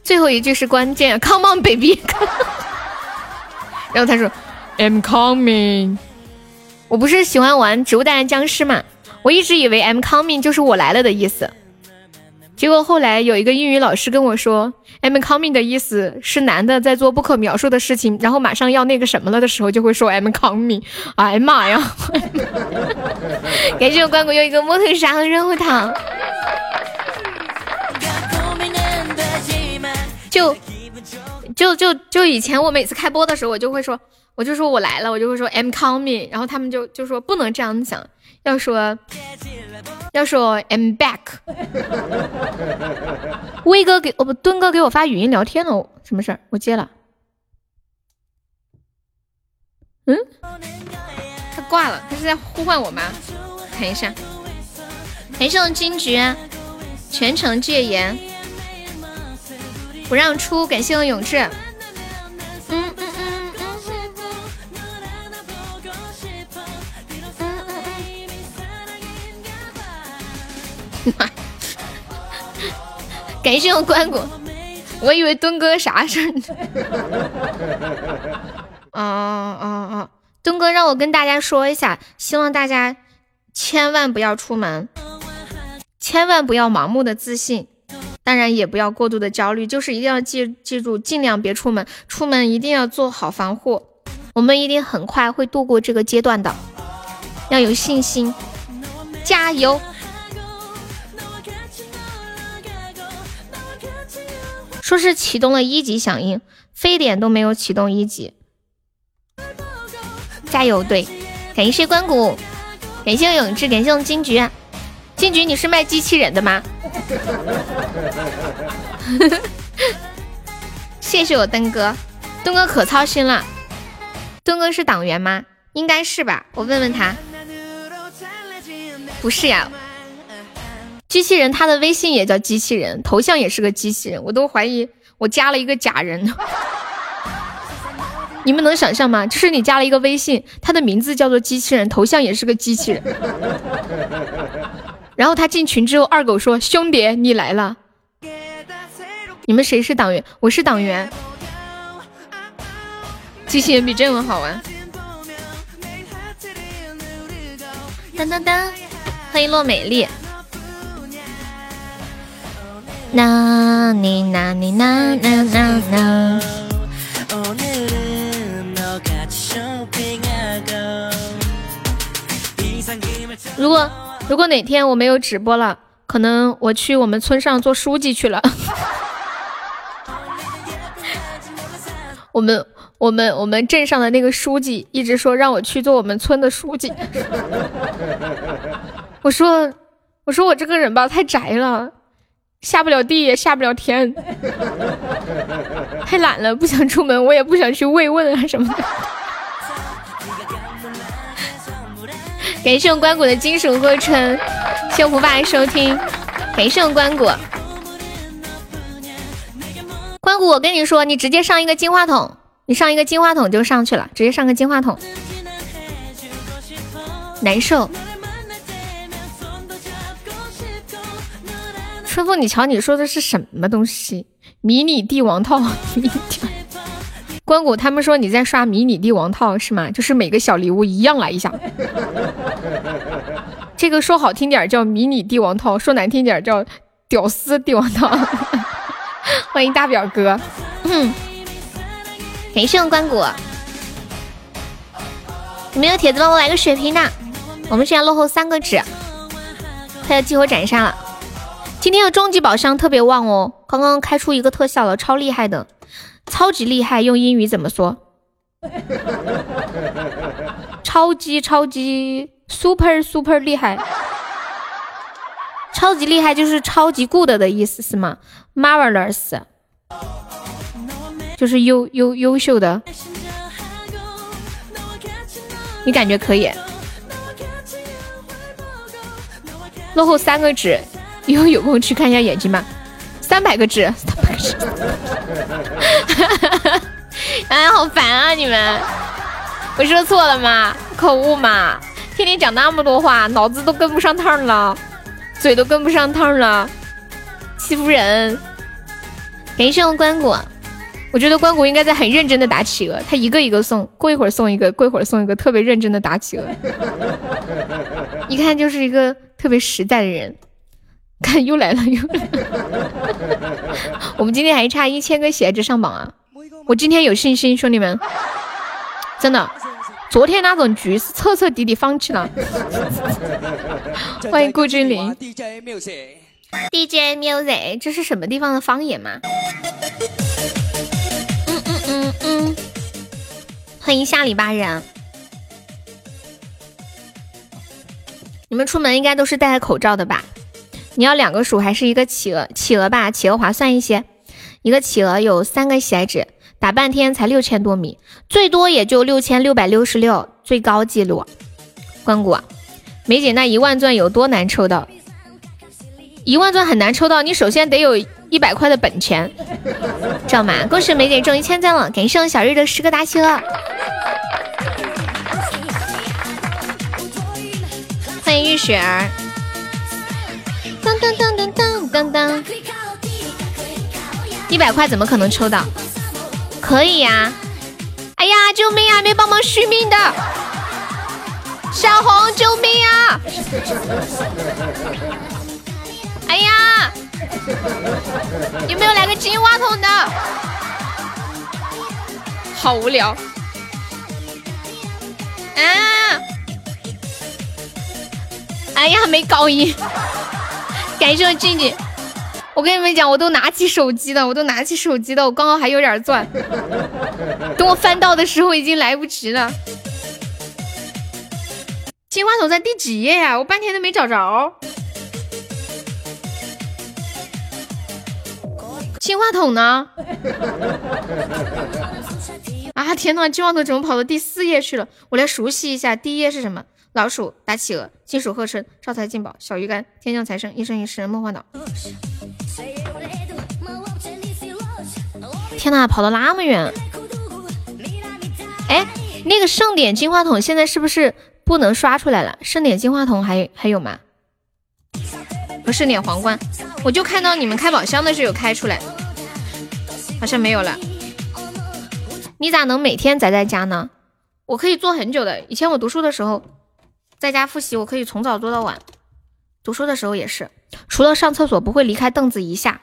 最后一句是关键，Come on baby！然后他说，I'm coming。我不是喜欢玩植物大战僵尸嘛？我一直以为 I'm coming 就是我来了的意思。结果后来有一个英语老师跟我说，I'm coming 的意思是男的在做不可描述的事情，然后马上要那个什么了的时候，就会说 I'm coming。哎呀妈呀！感谢我关谷又一个摸头杀和热乎糖。就就就就以前我每次开播的时候，我就会说，我就说我来了，我就会说 I'm coming，然后他们就就说不能这样讲，要说。要说 I'm back，威哥给哦不，墩哥给我发语音聊天了，什么事儿？我接了。嗯，他挂了，他是在呼唤我吗？看一下，感谢我金菊，全程戒严，不让出。感谢我永志。妈！感谢我关谷，我以为墩哥啥事儿呢。哦 哦哦！墩哥让我跟大家说一下，希望大家千万不要出门，千万不要盲目的自信，当然也不要过度的焦虑，就是一定要记记住，尽量别出门，出门一定要做好防护。我们一定很快会度过这个阶段的，要有信心，加油！说是启动了一级响应，非典都没有启动一级。加油，对，感谢关谷，感谢永志，感谢我金菊。金菊，你是卖机器人的吗？谢谢我登哥，登哥可操心了。灯哥是党员吗？应该是吧，我问问他。不是呀，机器人他的微信也叫机器人，头像也是个机器人，我都怀疑我加了一个假人。你们能想象吗？就是你加了一个微信，他的名字叫做机器人，头像也是个机器人。然后他进群之后，二狗说：“兄弟，你来了。”你们谁是党员？我是党员。机器人比这个好玩。当当当，欢迎洛美丽。如果如果哪天我没有直播了，可能我去我们村上做书记去了。我们我们我们镇上的那个书记一直说让我去做我们村的书记。我说我说我这个人吧，太宅了。下不了地也下不了天，太懒了，不想出门，我也不想去慰问啊什么的。感谢我关谷的金属歌称，谢谢胡爸收听，感谢我关谷。关谷，我跟你说，你直接上一个金话筒，你上一个金话筒就上去了，直接上个金话筒。难受。春风，你瞧，你说的是什么东西？迷你帝王套，关谷他们说你在刷迷你帝王套是吗？就是每个小礼物一样来一下。这个说好听点叫迷你帝王套，说难听点叫屌丝帝王套。欢迎大表哥，感谢我关谷。有没有铁子帮我来个血瓶的？我们现在落后三个纸，快要激活斩杀了。今天的终极宝箱特别旺哦，刚刚开出一个特效了，超厉害的。超级厉害，用英语怎么说？超级超级 super super 厉害，超级厉害就是超级 good 的意思是吗？marvelous 就是优优优秀的，你感觉可以？落后三个指，以后有空去看一下眼睛吧。三百个痣，三百个纸。哎，好烦啊！你们，我说错了吗？口误嘛！天天讲那么多话，脑子都跟不上趟了，嘴都跟不上趟了，欺负人！感谢我关谷，我觉得关谷应该在很认真的打企鹅，他一个一个送，过一会儿送一个，过一会儿送一个，特别认真的打企鹅，一看就是一个特别实在的人。看，又来了，又来了。我们今天还差一千个血值上榜啊！我今天有信心，兄弟们，真的，昨天那种局是彻彻底底放弃了。欢迎顾君临
DJ
music，DJ music，这是什么地方的方言吗？嗯嗯嗯嗯，欢迎下里巴人。你们出门应该都是戴着口罩的吧？你要两个鼠还是一个企鹅？企鹅吧，企鹅划算一些。一个企鹅有三个喜爱值，打半天才六千多米，最多也就六千六百六十六，最高记录。关谷，梅姐那一万钻有多难抽到？一万钻很难抽到，你首先得有一百块的本钱，知道吗？恭喜梅姐中一千钻了，感谢小日的十个大企鹅，欢迎玉雪儿。当当当当当当当，一百块怎么可能抽到？可以呀！哎呀，救命啊！没帮忙续命的，小红，救命啊！哎呀，有没有来个金话筒的？好无聊啊！哎呀，没高音。感谢我静静，我跟你们讲，我都拿起手机了，我都拿起手机了，我刚刚还有点钻，等我翻到的时候已经来不及了。金话筒在第几页呀？我半天都没找着。金话筒呢？啊天呐，金话筒怎么跑到第四页去了？我来熟悉一下，第一页是什么？老鼠、大企鹅、金鼠贺春、招财进宝、小鱼干、天降财神、一生一世、梦幻岛。天呐，跑到那么远！哎，那个盛典金话筒现在是不是不能刷出来了？盛典金话筒还还有吗？不是点皇冠，我就看到你们开宝箱的时候有开出来，好像没有了。你咋能每天宅在家呢？我可以做很久的。以前我读书的时候，在家复习，我可以从早做到晚。读书的时候也是，除了上厕所不会离开凳子一下。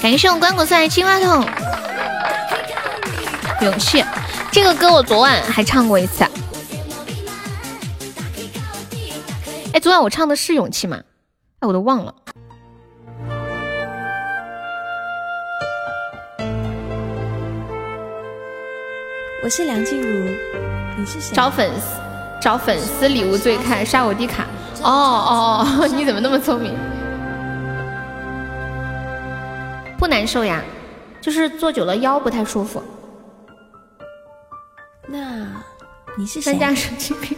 感谢我关谷送来金话筒，勇气。这个歌我昨晚还唱过一次。哎，昨晚我唱的是勇气吗？哎，我都忘了。
我是梁静茹，你是谁？
找粉丝，找粉丝礼物最看，刷我的卡。哦哦哦，你怎么那么聪明？不难受呀，就是坐久了腰不太舒服。
那你是谁？
三家神经病。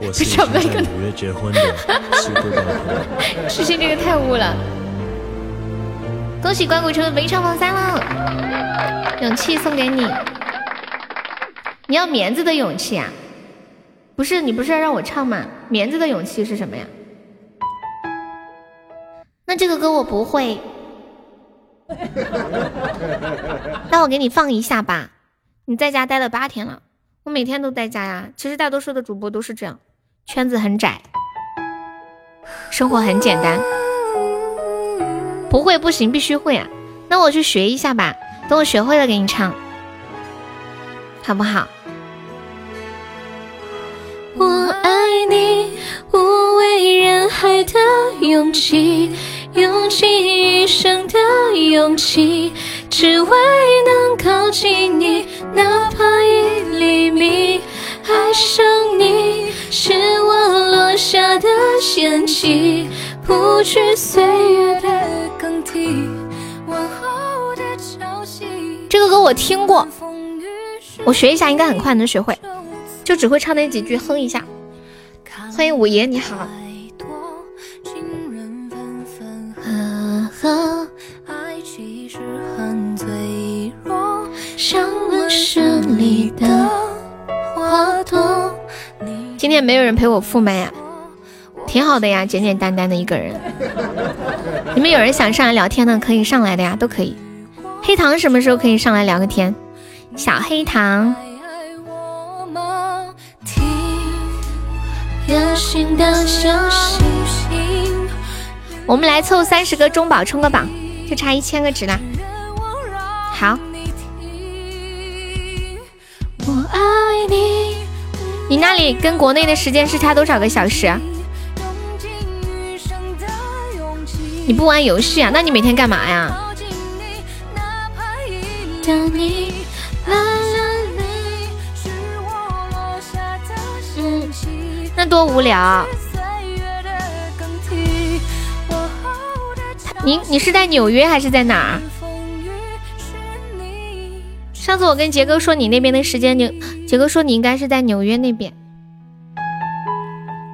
我是在纽约结婚的，是杜宝彤。
世心这个太污了。恭喜关谷成为围场榜三了，勇气送给你。你要棉子的勇气啊？不是，你不是要让我唱吗？棉子的勇气是什么呀？那这个歌我不会。那我给你放一下吧。你在家待了八天了，我每天都在家呀。其实大多数的主播都是这样，圈子很窄，生活很简单。不会不行，必须会啊。那我去学一下吧，等我学会了给你唱，好不好？
我爱你，无畏人海的勇气，用尽一生的勇气，只为能靠近你，哪怕一厘米。爱上你，是我落下的陷阱，不惧岁月的更替，往后的潮汐。
这个歌我听过，我学一下应该很快能学会，就只会唱那几句，哼一下。欢迎五爷，你好。
像温室里的花朵。
今天没有人陪我赴麦呀，挺好的呀，简简单单的一个人。你们有人想上来聊天的，可以上来的呀，都可以。黑糖什么时候可以上来聊个天？小黑糖。
热心的小星星，
我们来凑三十个中宝冲个榜，就差一千个值了。好，
我爱你。
你那里跟国内的时间是差多少个小时？你不玩游戏啊？那你每天干嘛呀？
等你
那多无聊。你你是在纽约还是在哪儿？上次我跟杰哥说你那边的时间，你杰哥说你应该是在纽约那边。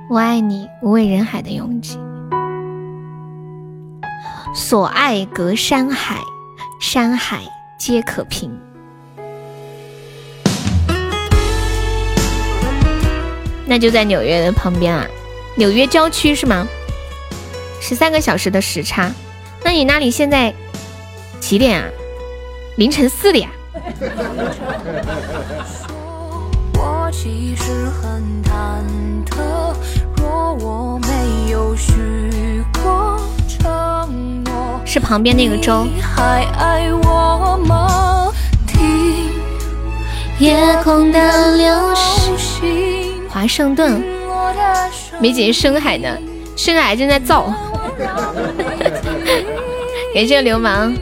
我爱你，无畏人海的拥挤，所爱隔山海，山海皆可平。那就在纽约的旁边啊，纽约郊区是吗？十三个小时的时差，那你那里现在几点啊？凌晨四点。
我其实很忐忑，若我没有许过承诺，
是旁边那个州。
你还爱我吗？听夜空的流星，
华盛顿，
我的手
梅姐深海呢，深海正在造。感谢流氓，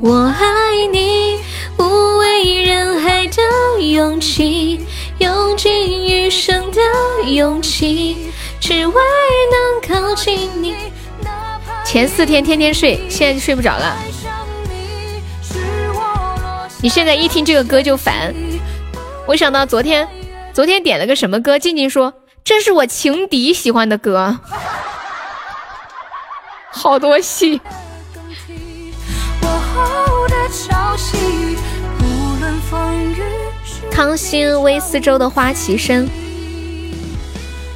我爱你，无畏人海的勇气，用尽余生的勇气，只为能靠近你。
前四天天天睡，现在就睡不着了。
你
现在一听这个歌就烦。我想到昨天，昨天点了个什么歌？静静说这是我情敌喜欢的歌，好多戏。康熙微四周的花旗参，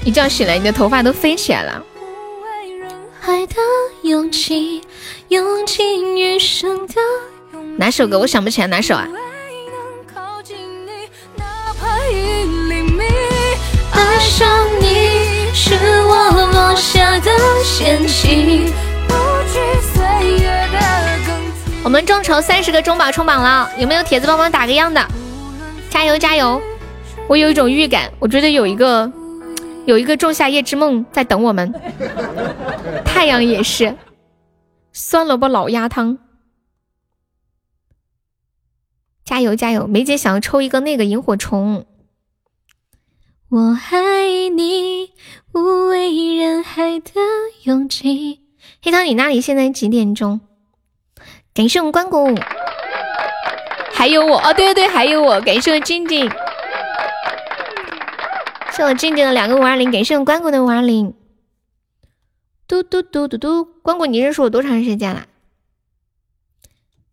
一觉醒来，你的头发都飞起来了。哪首歌？我想不起来哪首啊。爱上你是我落下的陷阱。我们众筹三十个中宝冲榜了，有没有铁子帮忙打个样的？加油加油！我有一种预感，我觉得有一个有一个仲夏夜之梦在等我们。太阳也是，酸萝卜老鸭汤。加油加油！梅姐想要抽一个那个萤火虫。我爱你，无畏人海的勇气。黑糖，你那里现在几点钟？感谢我们关谷，还有我哦，对对对，还有我，感谢我静静，谢我静静的两个五二零，感谢我关谷的五二零。嘟嘟嘟嘟嘟，关谷，你认识我多长时间了？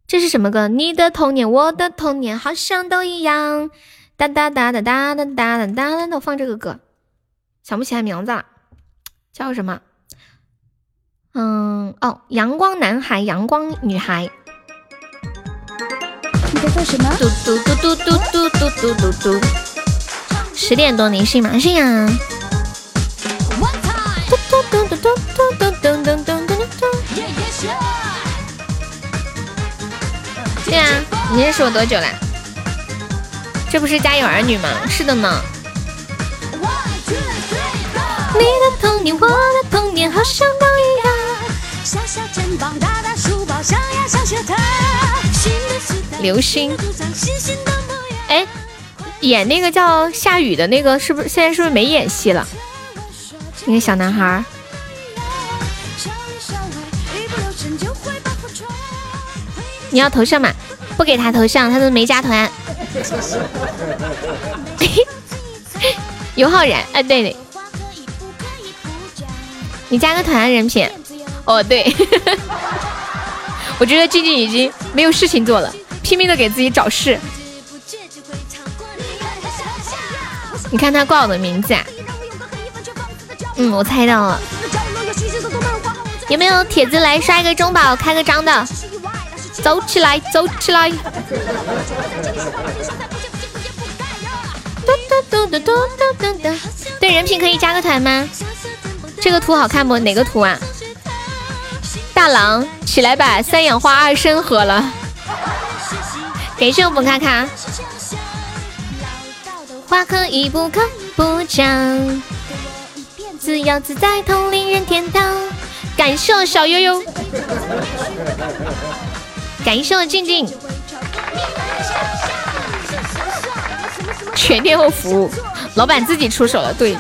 这是什么歌？你的童年，我的童年，好像都一样。哒哒哒哒哒哒哒哒哒，我放这个歌，想不起来名字了，叫什么？嗯，哦，阳光男孩，阳光女孩。
你在做什么？
嘟嘟嘟嘟嘟嘟嘟嘟嘟嘟。十点多，你信吗？信呀。嘟嘟嘟嘟嘟嘟嘟嘟嘟嘟嘟嘟。对呀，你认识我多久了？这不是家有儿女吗？是的呢。你的童年，我的童年，好像都一样。小小肩膀，大大书包，上呀上学堂。流星。哎，演那个叫夏雨的那个，是不是现在是不是没演戏了？那个小男孩。你要头像吗？不给他头像，他都没加团。尤浩然，哎，对对，你加个团，人品。哦，对，我觉得静静已经没有事情做了，拼命的给自己找事。你看他挂我的名字啊？嗯，我猜到了。有没有铁子来刷一个中宝，开个张的？走起来，走起来！嘟嘟嘟嘟嘟嘟嘟。对，人品可以加个团吗？这个图好看不？哪个图啊？大郎，起来吧三氧化二砷喝了。感谢我们看看。花可以不可不讲，自由自在同令人天堂。感谢我小悠悠。感谢我静静，全天候服务，老板自己出手了，对，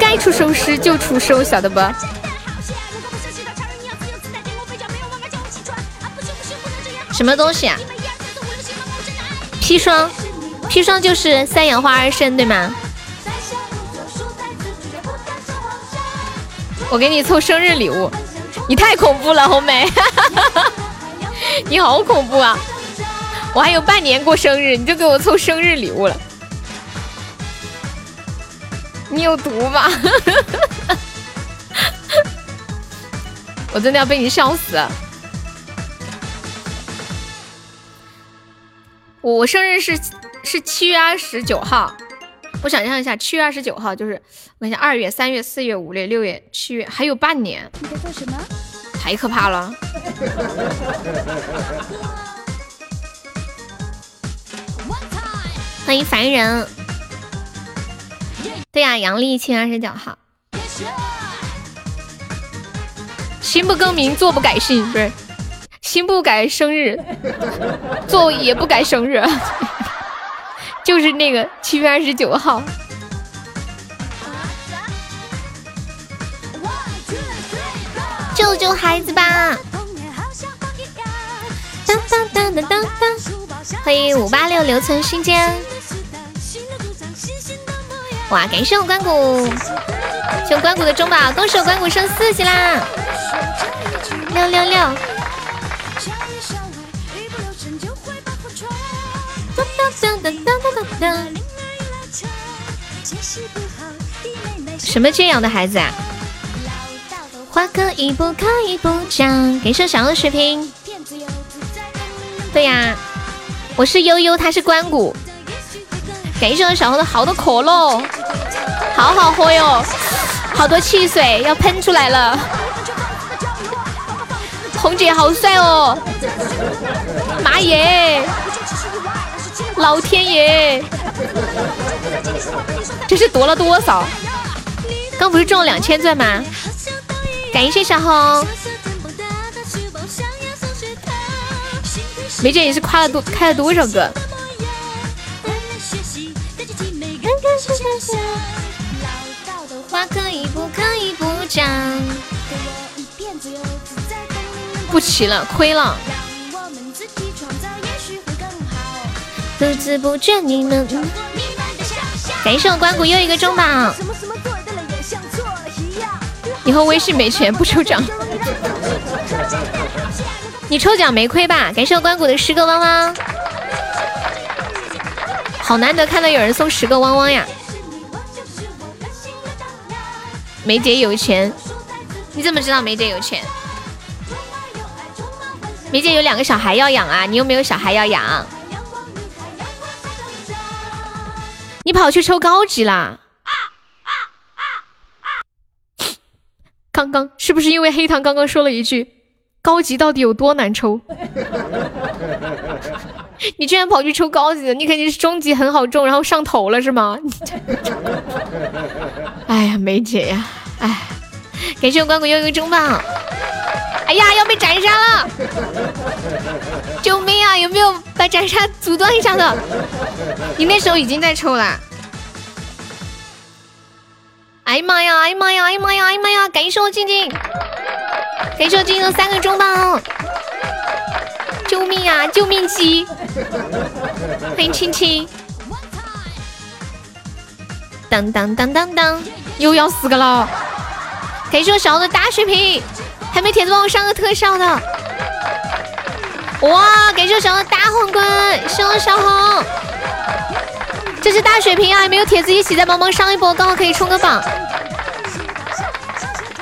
该出手时就出手，晓得不？什么东西啊？砒霜，砒霜就是三氧化二砷，对吗？我给你凑生日礼物，你太恐怖了，红梅。你好恐怖啊！我还有半年过生日，你就给我凑生日礼物了，你有毒吧？我真的要被你笑死！我我生日是是七月二十九号，我想象一下，七月二十九号就是我看一下，二月、三月、四月、五月、六月、七月，还有半年。
你在做什么？
太可怕了！欢迎凡人。对呀，阳历七月二十九号。心不更名，坐不改姓，不是？心不改生日，坐也不改生日，就是那个七月二十九号。救救孩子吧！当当当当当当！欢迎五八六留存心间。哇，感谢我关谷，谢我关谷的中宝，恭喜我关谷升四级啦！六六六。什么这样的孩子啊？可以不可以不讲？给上小的水平。对呀，我是悠悠，他是关谷。感谢我小红的好多可乐，好好喝哟，好多汽水要喷出来了。红姐好帅哦！妈耶！老天爷！这是夺了多少？刚不是中了两千钻吗？感谢小红。梅姐你是夸了多开了多少个？话可以不可以不讲？不齐了，亏了。不知不觉你们，感谢我关谷又一个中榜。以后微信没钱不抽奖，你抽奖没亏吧？感谢我关谷的十个汪汪，好难得看到有人送十个汪汪呀！梅姐有钱，你怎么知道梅姐有钱？梅姐有两个小孩要养啊，你有没有小孩要养？你跑去抽高级啦？刚刚是不是因为黑糖刚刚说了一句高级到底有多难抽？你居然跑去抽高级的，你肯定是中级很好中，然后上头了是吗？哎呀，梅姐呀，哎，感谢我关谷又一个中榜。哎呀，要被斩杀了！救命啊！有没有把斩杀阻断一下的？你那时候已经在抽了。哎呀妈呀！哎呀妈呀！哎呀妈呀！哎呀妈呀！感谢我静静，感谢我静静的三个中榜。救命啊！救命鸡！欢迎青青。当当当当当，又要四个了。感谢我小的大血瓶。还没铁子帮我上个特效的，哇！感谢我小红大皇冠，谢我小红，这是大血瓶啊！有没有铁子一起再帮忙上一波，刚好可以冲个榜。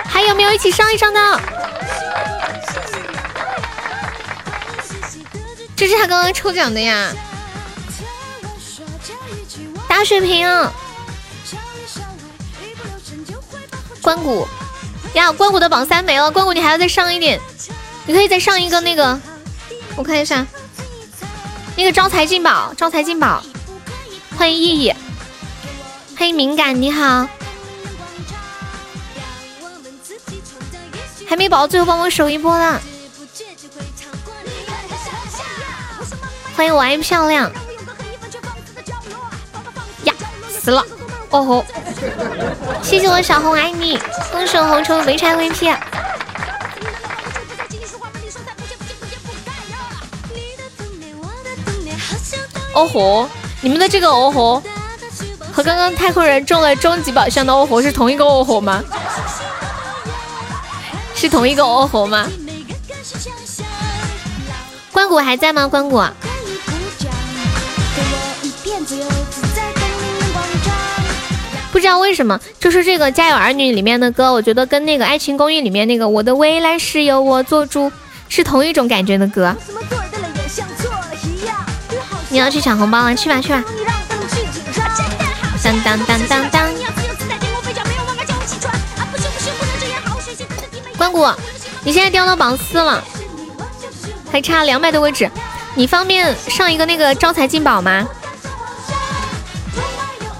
还有没有一起上一上的？这是他刚刚抽奖的呀，大血瓶啊！关谷。呀，关谷的榜三没了，关谷你还要再上一点，你可以再上一个那个，我看一下，那个招财进宝，招财进宝，欢迎意义，欢迎敏感，你好，还没宝，最后帮我守一波的，欢迎我爱漂亮，呀，死了。哦吼！谢谢我小红爱你，恭喜我红抽没拆 VP。哦吼！你们的这个哦吼和刚刚太空人中了终极宝箱的哦吼是同一个哦吼吗？是同一个哦吼吗？关谷还在吗？关谷。不知道为什么，就是这个《家有儿女》里面的歌，我觉得跟那个《爱情公寓》里面那个“我的未来是由我做主”是同一种感觉的歌。你要去抢红包了，去吧去吧。当当当当当。关谷，你现在掉到榜四了，还差两百多个值，你方便上一个那个招财进宝吗？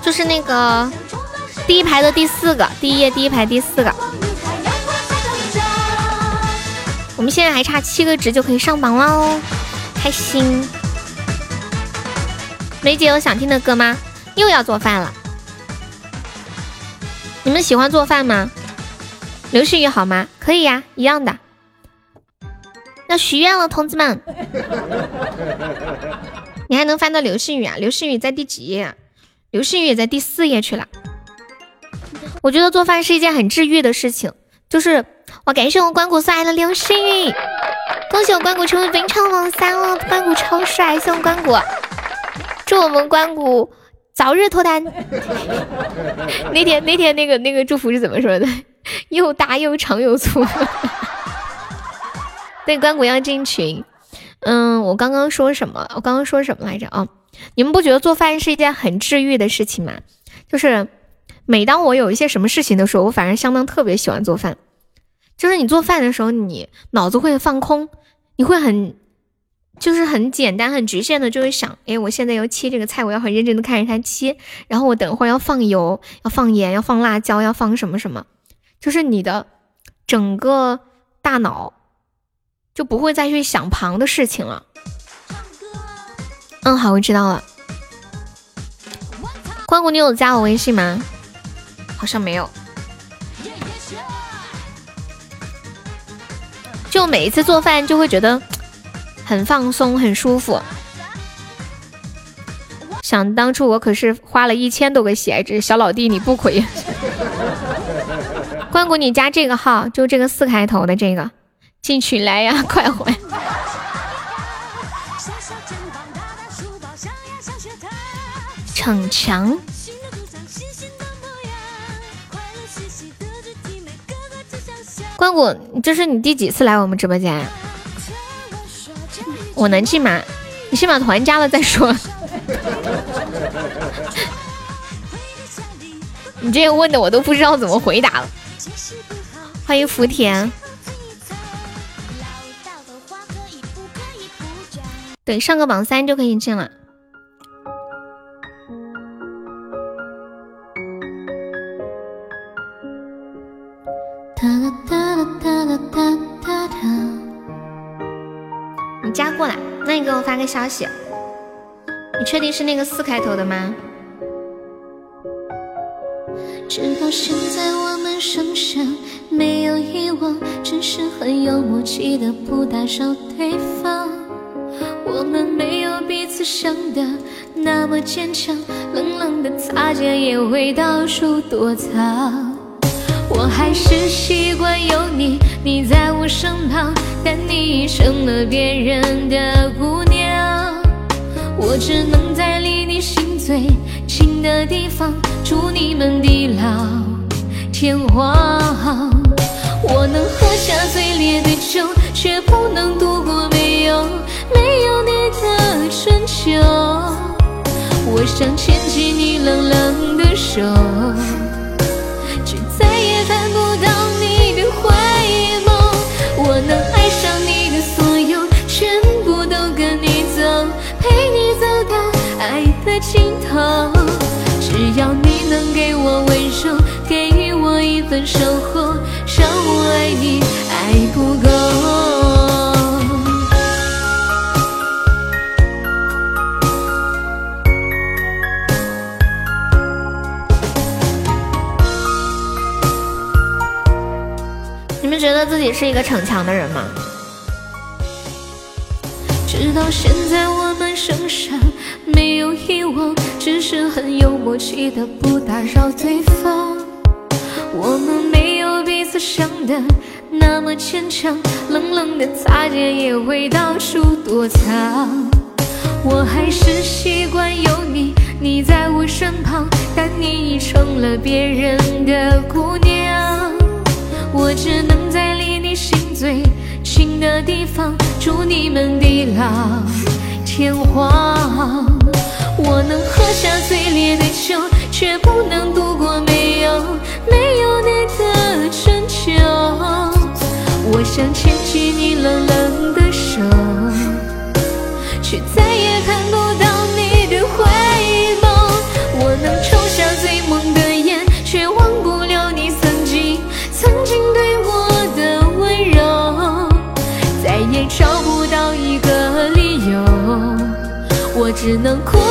就是那个。第一排的第四个，第一页第一排第四个。我们现在还差七个值就可以上榜了哦，开心！梅姐有想听的歌吗？又要做饭了。你们喜欢做饭吗？刘诗雨好吗？可以呀，一样的。要许愿了，同志们。你还能翻到刘诗雨啊？刘诗雨在第几页？刘诗雨也在第四页去了。我觉得做饭是一件很治愈的事情。就是我感谢我关谷送来的刘诗雨，恭喜我关谷成为本场王三了，关谷超帅，谢我关谷，祝我们关谷早日脱单。那天那天那个那个祝福是怎么说的？又大又长又粗。对，关谷要进群。嗯，我刚刚说什么？我刚刚说什么来着啊？你们不觉得做饭是一件很治愈的事情吗？就是每当我有一些什么事情的时候，我反而相当特别喜欢做饭。就是你做饭的时候，你脑子会放空，你会很，就是很简单、很局限的，就会想：哎，我现在要切这个菜，我要很认真的看着它切，然后我等会儿要放油、要放盐、要放辣椒、要放什么什么，就是你的整个大脑就不会再去想旁的事情了。嗯，好，我知道了。关谷，你有加我微信吗？好像没有。就每一次做饭就会觉得很放松、很舒服。想当初我可是花了一千多个喜爱值，小老弟你不亏。关谷，你加这个号，就这个四开头的这个，进群来呀，快回。逞强。关谷，这是你第几次来我们直播间呀？我能进吗？你先把团加了再说。你这个问的我都不知道怎么回答了。欢迎福田。对，上个榜三就可以进了。个消息。你确定是那个四开头的吗？直到现在我们剩下没有遗忘，只是很有默契的不打扰对方。我们没有彼此想的那么坚强，冷冷的擦肩也会倒数躲藏。我还是习惯有你，你在我身旁，但你已成了别人的姑娘。我只能在离你心最近的地方，祝你们地老天荒。我能喝下最烈的酒，却不能度过没有没有你的春秋。我想牵起你冷冷的手。却再也看不的尽头。只要你能给我温柔，给我一份守候，让我爱你爱不够。你们觉得自己是一个逞强的人吗？直到现在我们身上没有遗忘，只是很有默契的不打扰对方。我们没有彼此想的那么坚强，冷冷的擦肩也会到处躲藏。我还是习惯有你，你在我身旁，但你已成了别人的姑娘。我只能在离你心最心的地方，祝你们地老天荒。我能喝下最烈的酒，却不能度过没有没有你的春秋。我想牵起你冷冷的手，却再也看我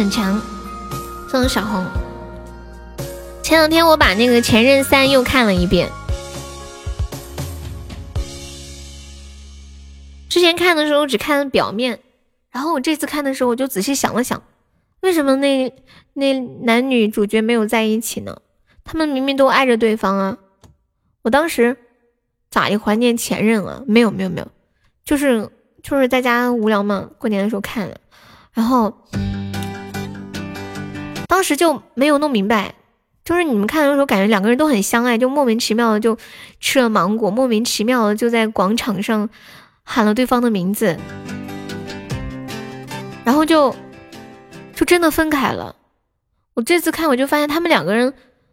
逞强，送小红。前两天我把那个《前任三》又看了一遍。之前看的时候只看了表面，然后我这次看的时候我就仔细想了想，为什么那那男女主角没有在一起呢？他们明明都爱着对方啊！我当时咋也怀念前任啊？没有没有没有，就是就是在家无聊嘛，过年的时候看的，然后当时就没有弄明白，就是你们看的时候感觉两个人都很相爱，就莫名其妙的就吃了芒果，莫名其妙的就在广场上喊了对方的名字，然后就就真的分开了。我这次看我就发现他们两个人。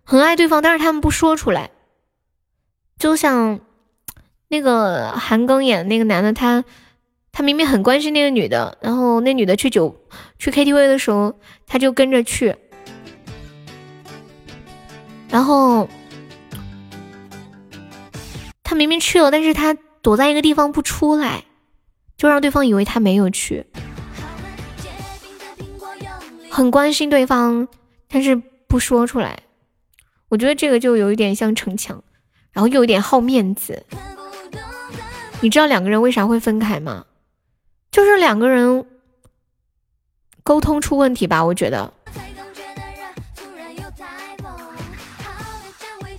很爱对方，但是他们不说出来。就像那个韩庚演的那个男的，他他明明很关心那个女的，然后那女的去酒去 KTV 的时候，他就跟着去，然后他明明去了，但是他躲在一个地方不出来，就让对方以为他没有去，很关心对方，但是不说出来。我觉得这个就有一点像逞强，然后又有点好面子。你知道两个人为啥会分开吗？就是两个人沟通出问题吧，我觉得。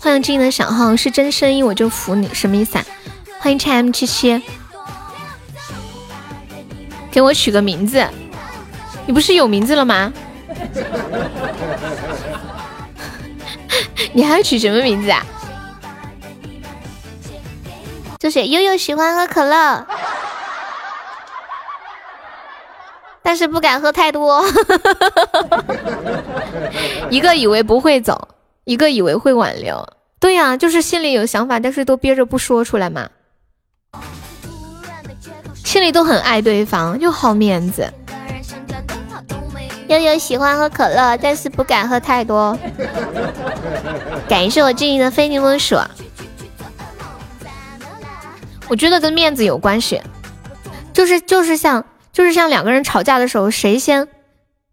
欢迎静的小号是真声音我就服你，什么意思啊？欢迎 m 七七，给我取个名字，你不是有名字了吗？你还要取什么名字啊？就是悠悠喜欢喝可乐，但是不敢喝太多。一个以为不会走，一个以为会挽留。对呀，就是心里有想法，但是都憋着不说出来嘛。心里都很爱对方，又好面子。悠悠喜欢喝可乐，但是不敢喝太多。感谢我静怡的非你莫属。我觉得跟面子有关系，就是就是像就是像两个人吵架的时候，谁先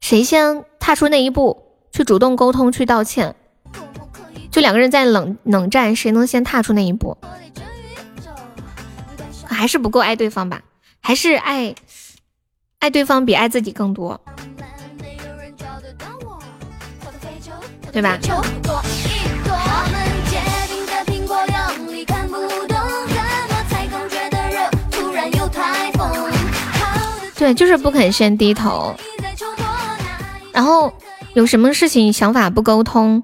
谁先踏出那一步去主动沟通去道歉，就两个人在冷冷战，谁能先踏出那一步？还是不够爱对方吧？还是爱爱对方比爱自己更多？对吧？对，就是不肯先低头。然后有什么事情想法不沟通，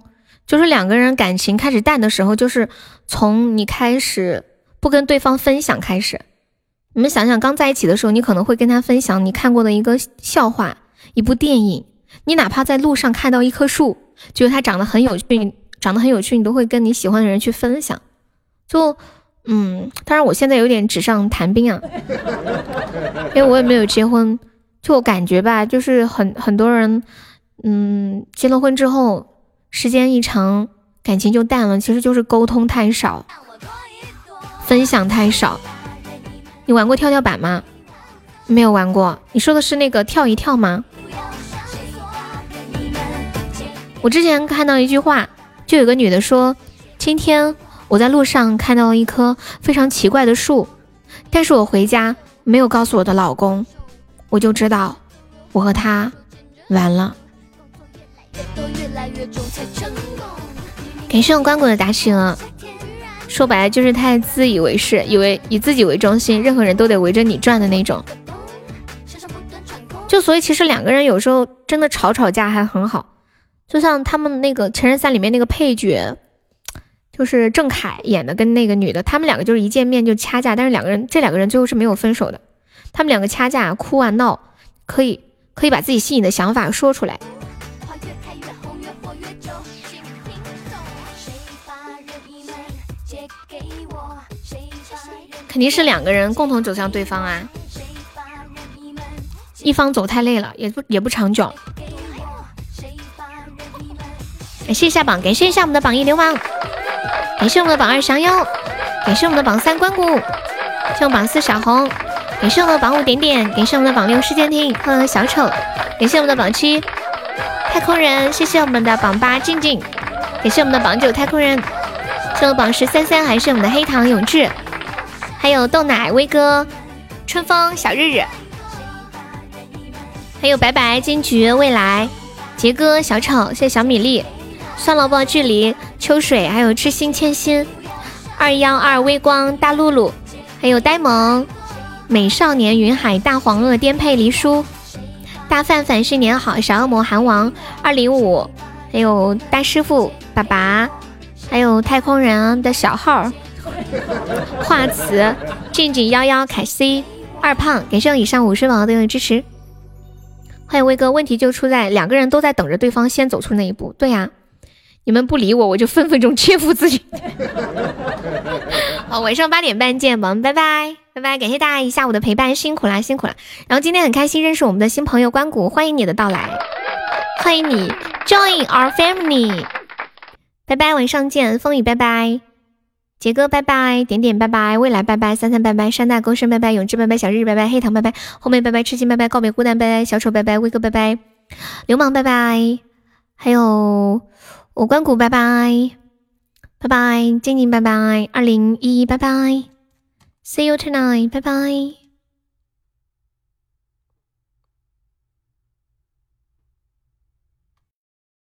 就是两个人感情开始淡的时候，就是从你开始不跟对方分享开始。你们想想，刚在一起的时候，你可能会跟他分享你看过的一个笑话、一部电影，你哪怕在路上看到一棵树。觉得它长得很有趣，长得很有趣，你都会跟你喜欢的人去分享。就，嗯，当然我现在有点纸上谈兵啊，因为我也没有结婚。就我感觉吧，就是很很多人，嗯，结了婚之后，时间一长，感情就淡了，其实就是沟通太少，分享太少。你玩过跳跳板吗？没有玩过。你说的是那个跳一跳吗？我之前看到一句话，就有个女的说：“今天我在路上看到了一棵非常奇怪的树，但是我回家没有告诉我的老公，我就知道我和他完了。”都越来越重才成功感谢我关谷的打醒啊，说白了就是太自以为是，以为以自己为中心，任何人都得围着你转的那种。就所以其实两个人有时候真的吵吵架还很好。就像他们那个《前任三》里面那个配角，就是郑恺演的，跟那个女的，他们两个就是一见面就掐架，但是两个人这两个人最后是没有分手的。他们两个掐架、哭啊闹，可以可以把自己心里的想法说出来。肯定是两个人共同走向对方啊，一方走太累了，也不也不长久。感谢一下榜，感谢一下我们的榜一流氓，感谢我们的榜二降妖，感谢我们的榜三关谷，感谢我们榜四小红，感谢我们的榜五点点，感谢我们的榜六世界听。和小丑，感谢我们的榜七。太空人，谢谢我们的榜八静静，感谢我们的榜九太空人，谢我榜十三三，还是我们的黑糖永志，还有豆奶威哥、春风小日日，还有白白金桔未来杰哥小丑，谢谢小米粒，算了吧距离秋水，还有痴心千心二幺二微光大露露，还有呆萌美少年云海大黄鳄颠沛离书。大范范新年好，小恶魔韩王二零五，还有大师傅爸爸，还有太空人的小号，华慈静静幺幺凯 C 二胖，感谢以上五十宝的支持。欢迎威哥，问题就出在两个人都在等着对方先走出那一步。对呀，你们不理我，我就分分钟切腹自尽。好，晚上八点半见，宝宝们，拜拜。拜拜，感谢大家一下午的陪伴，辛苦啦，辛苦啦。然后今天很开心认识我们的新朋友关谷，欢迎你的到来，欢迎你 join our family。拜拜，晚上见，风雨拜拜，杰哥拜拜，点点拜拜，未来拜拜，三三拜拜，山大公升拜拜，永志拜拜，小日拜拜，黑糖拜拜，后面拜拜，痴心拜拜，告别孤单拜拜，小丑拜拜，威哥拜拜，流氓拜拜，还有我关谷拜拜，拜拜，静静拜拜，二零一一拜拜。See you tonight. 拜拜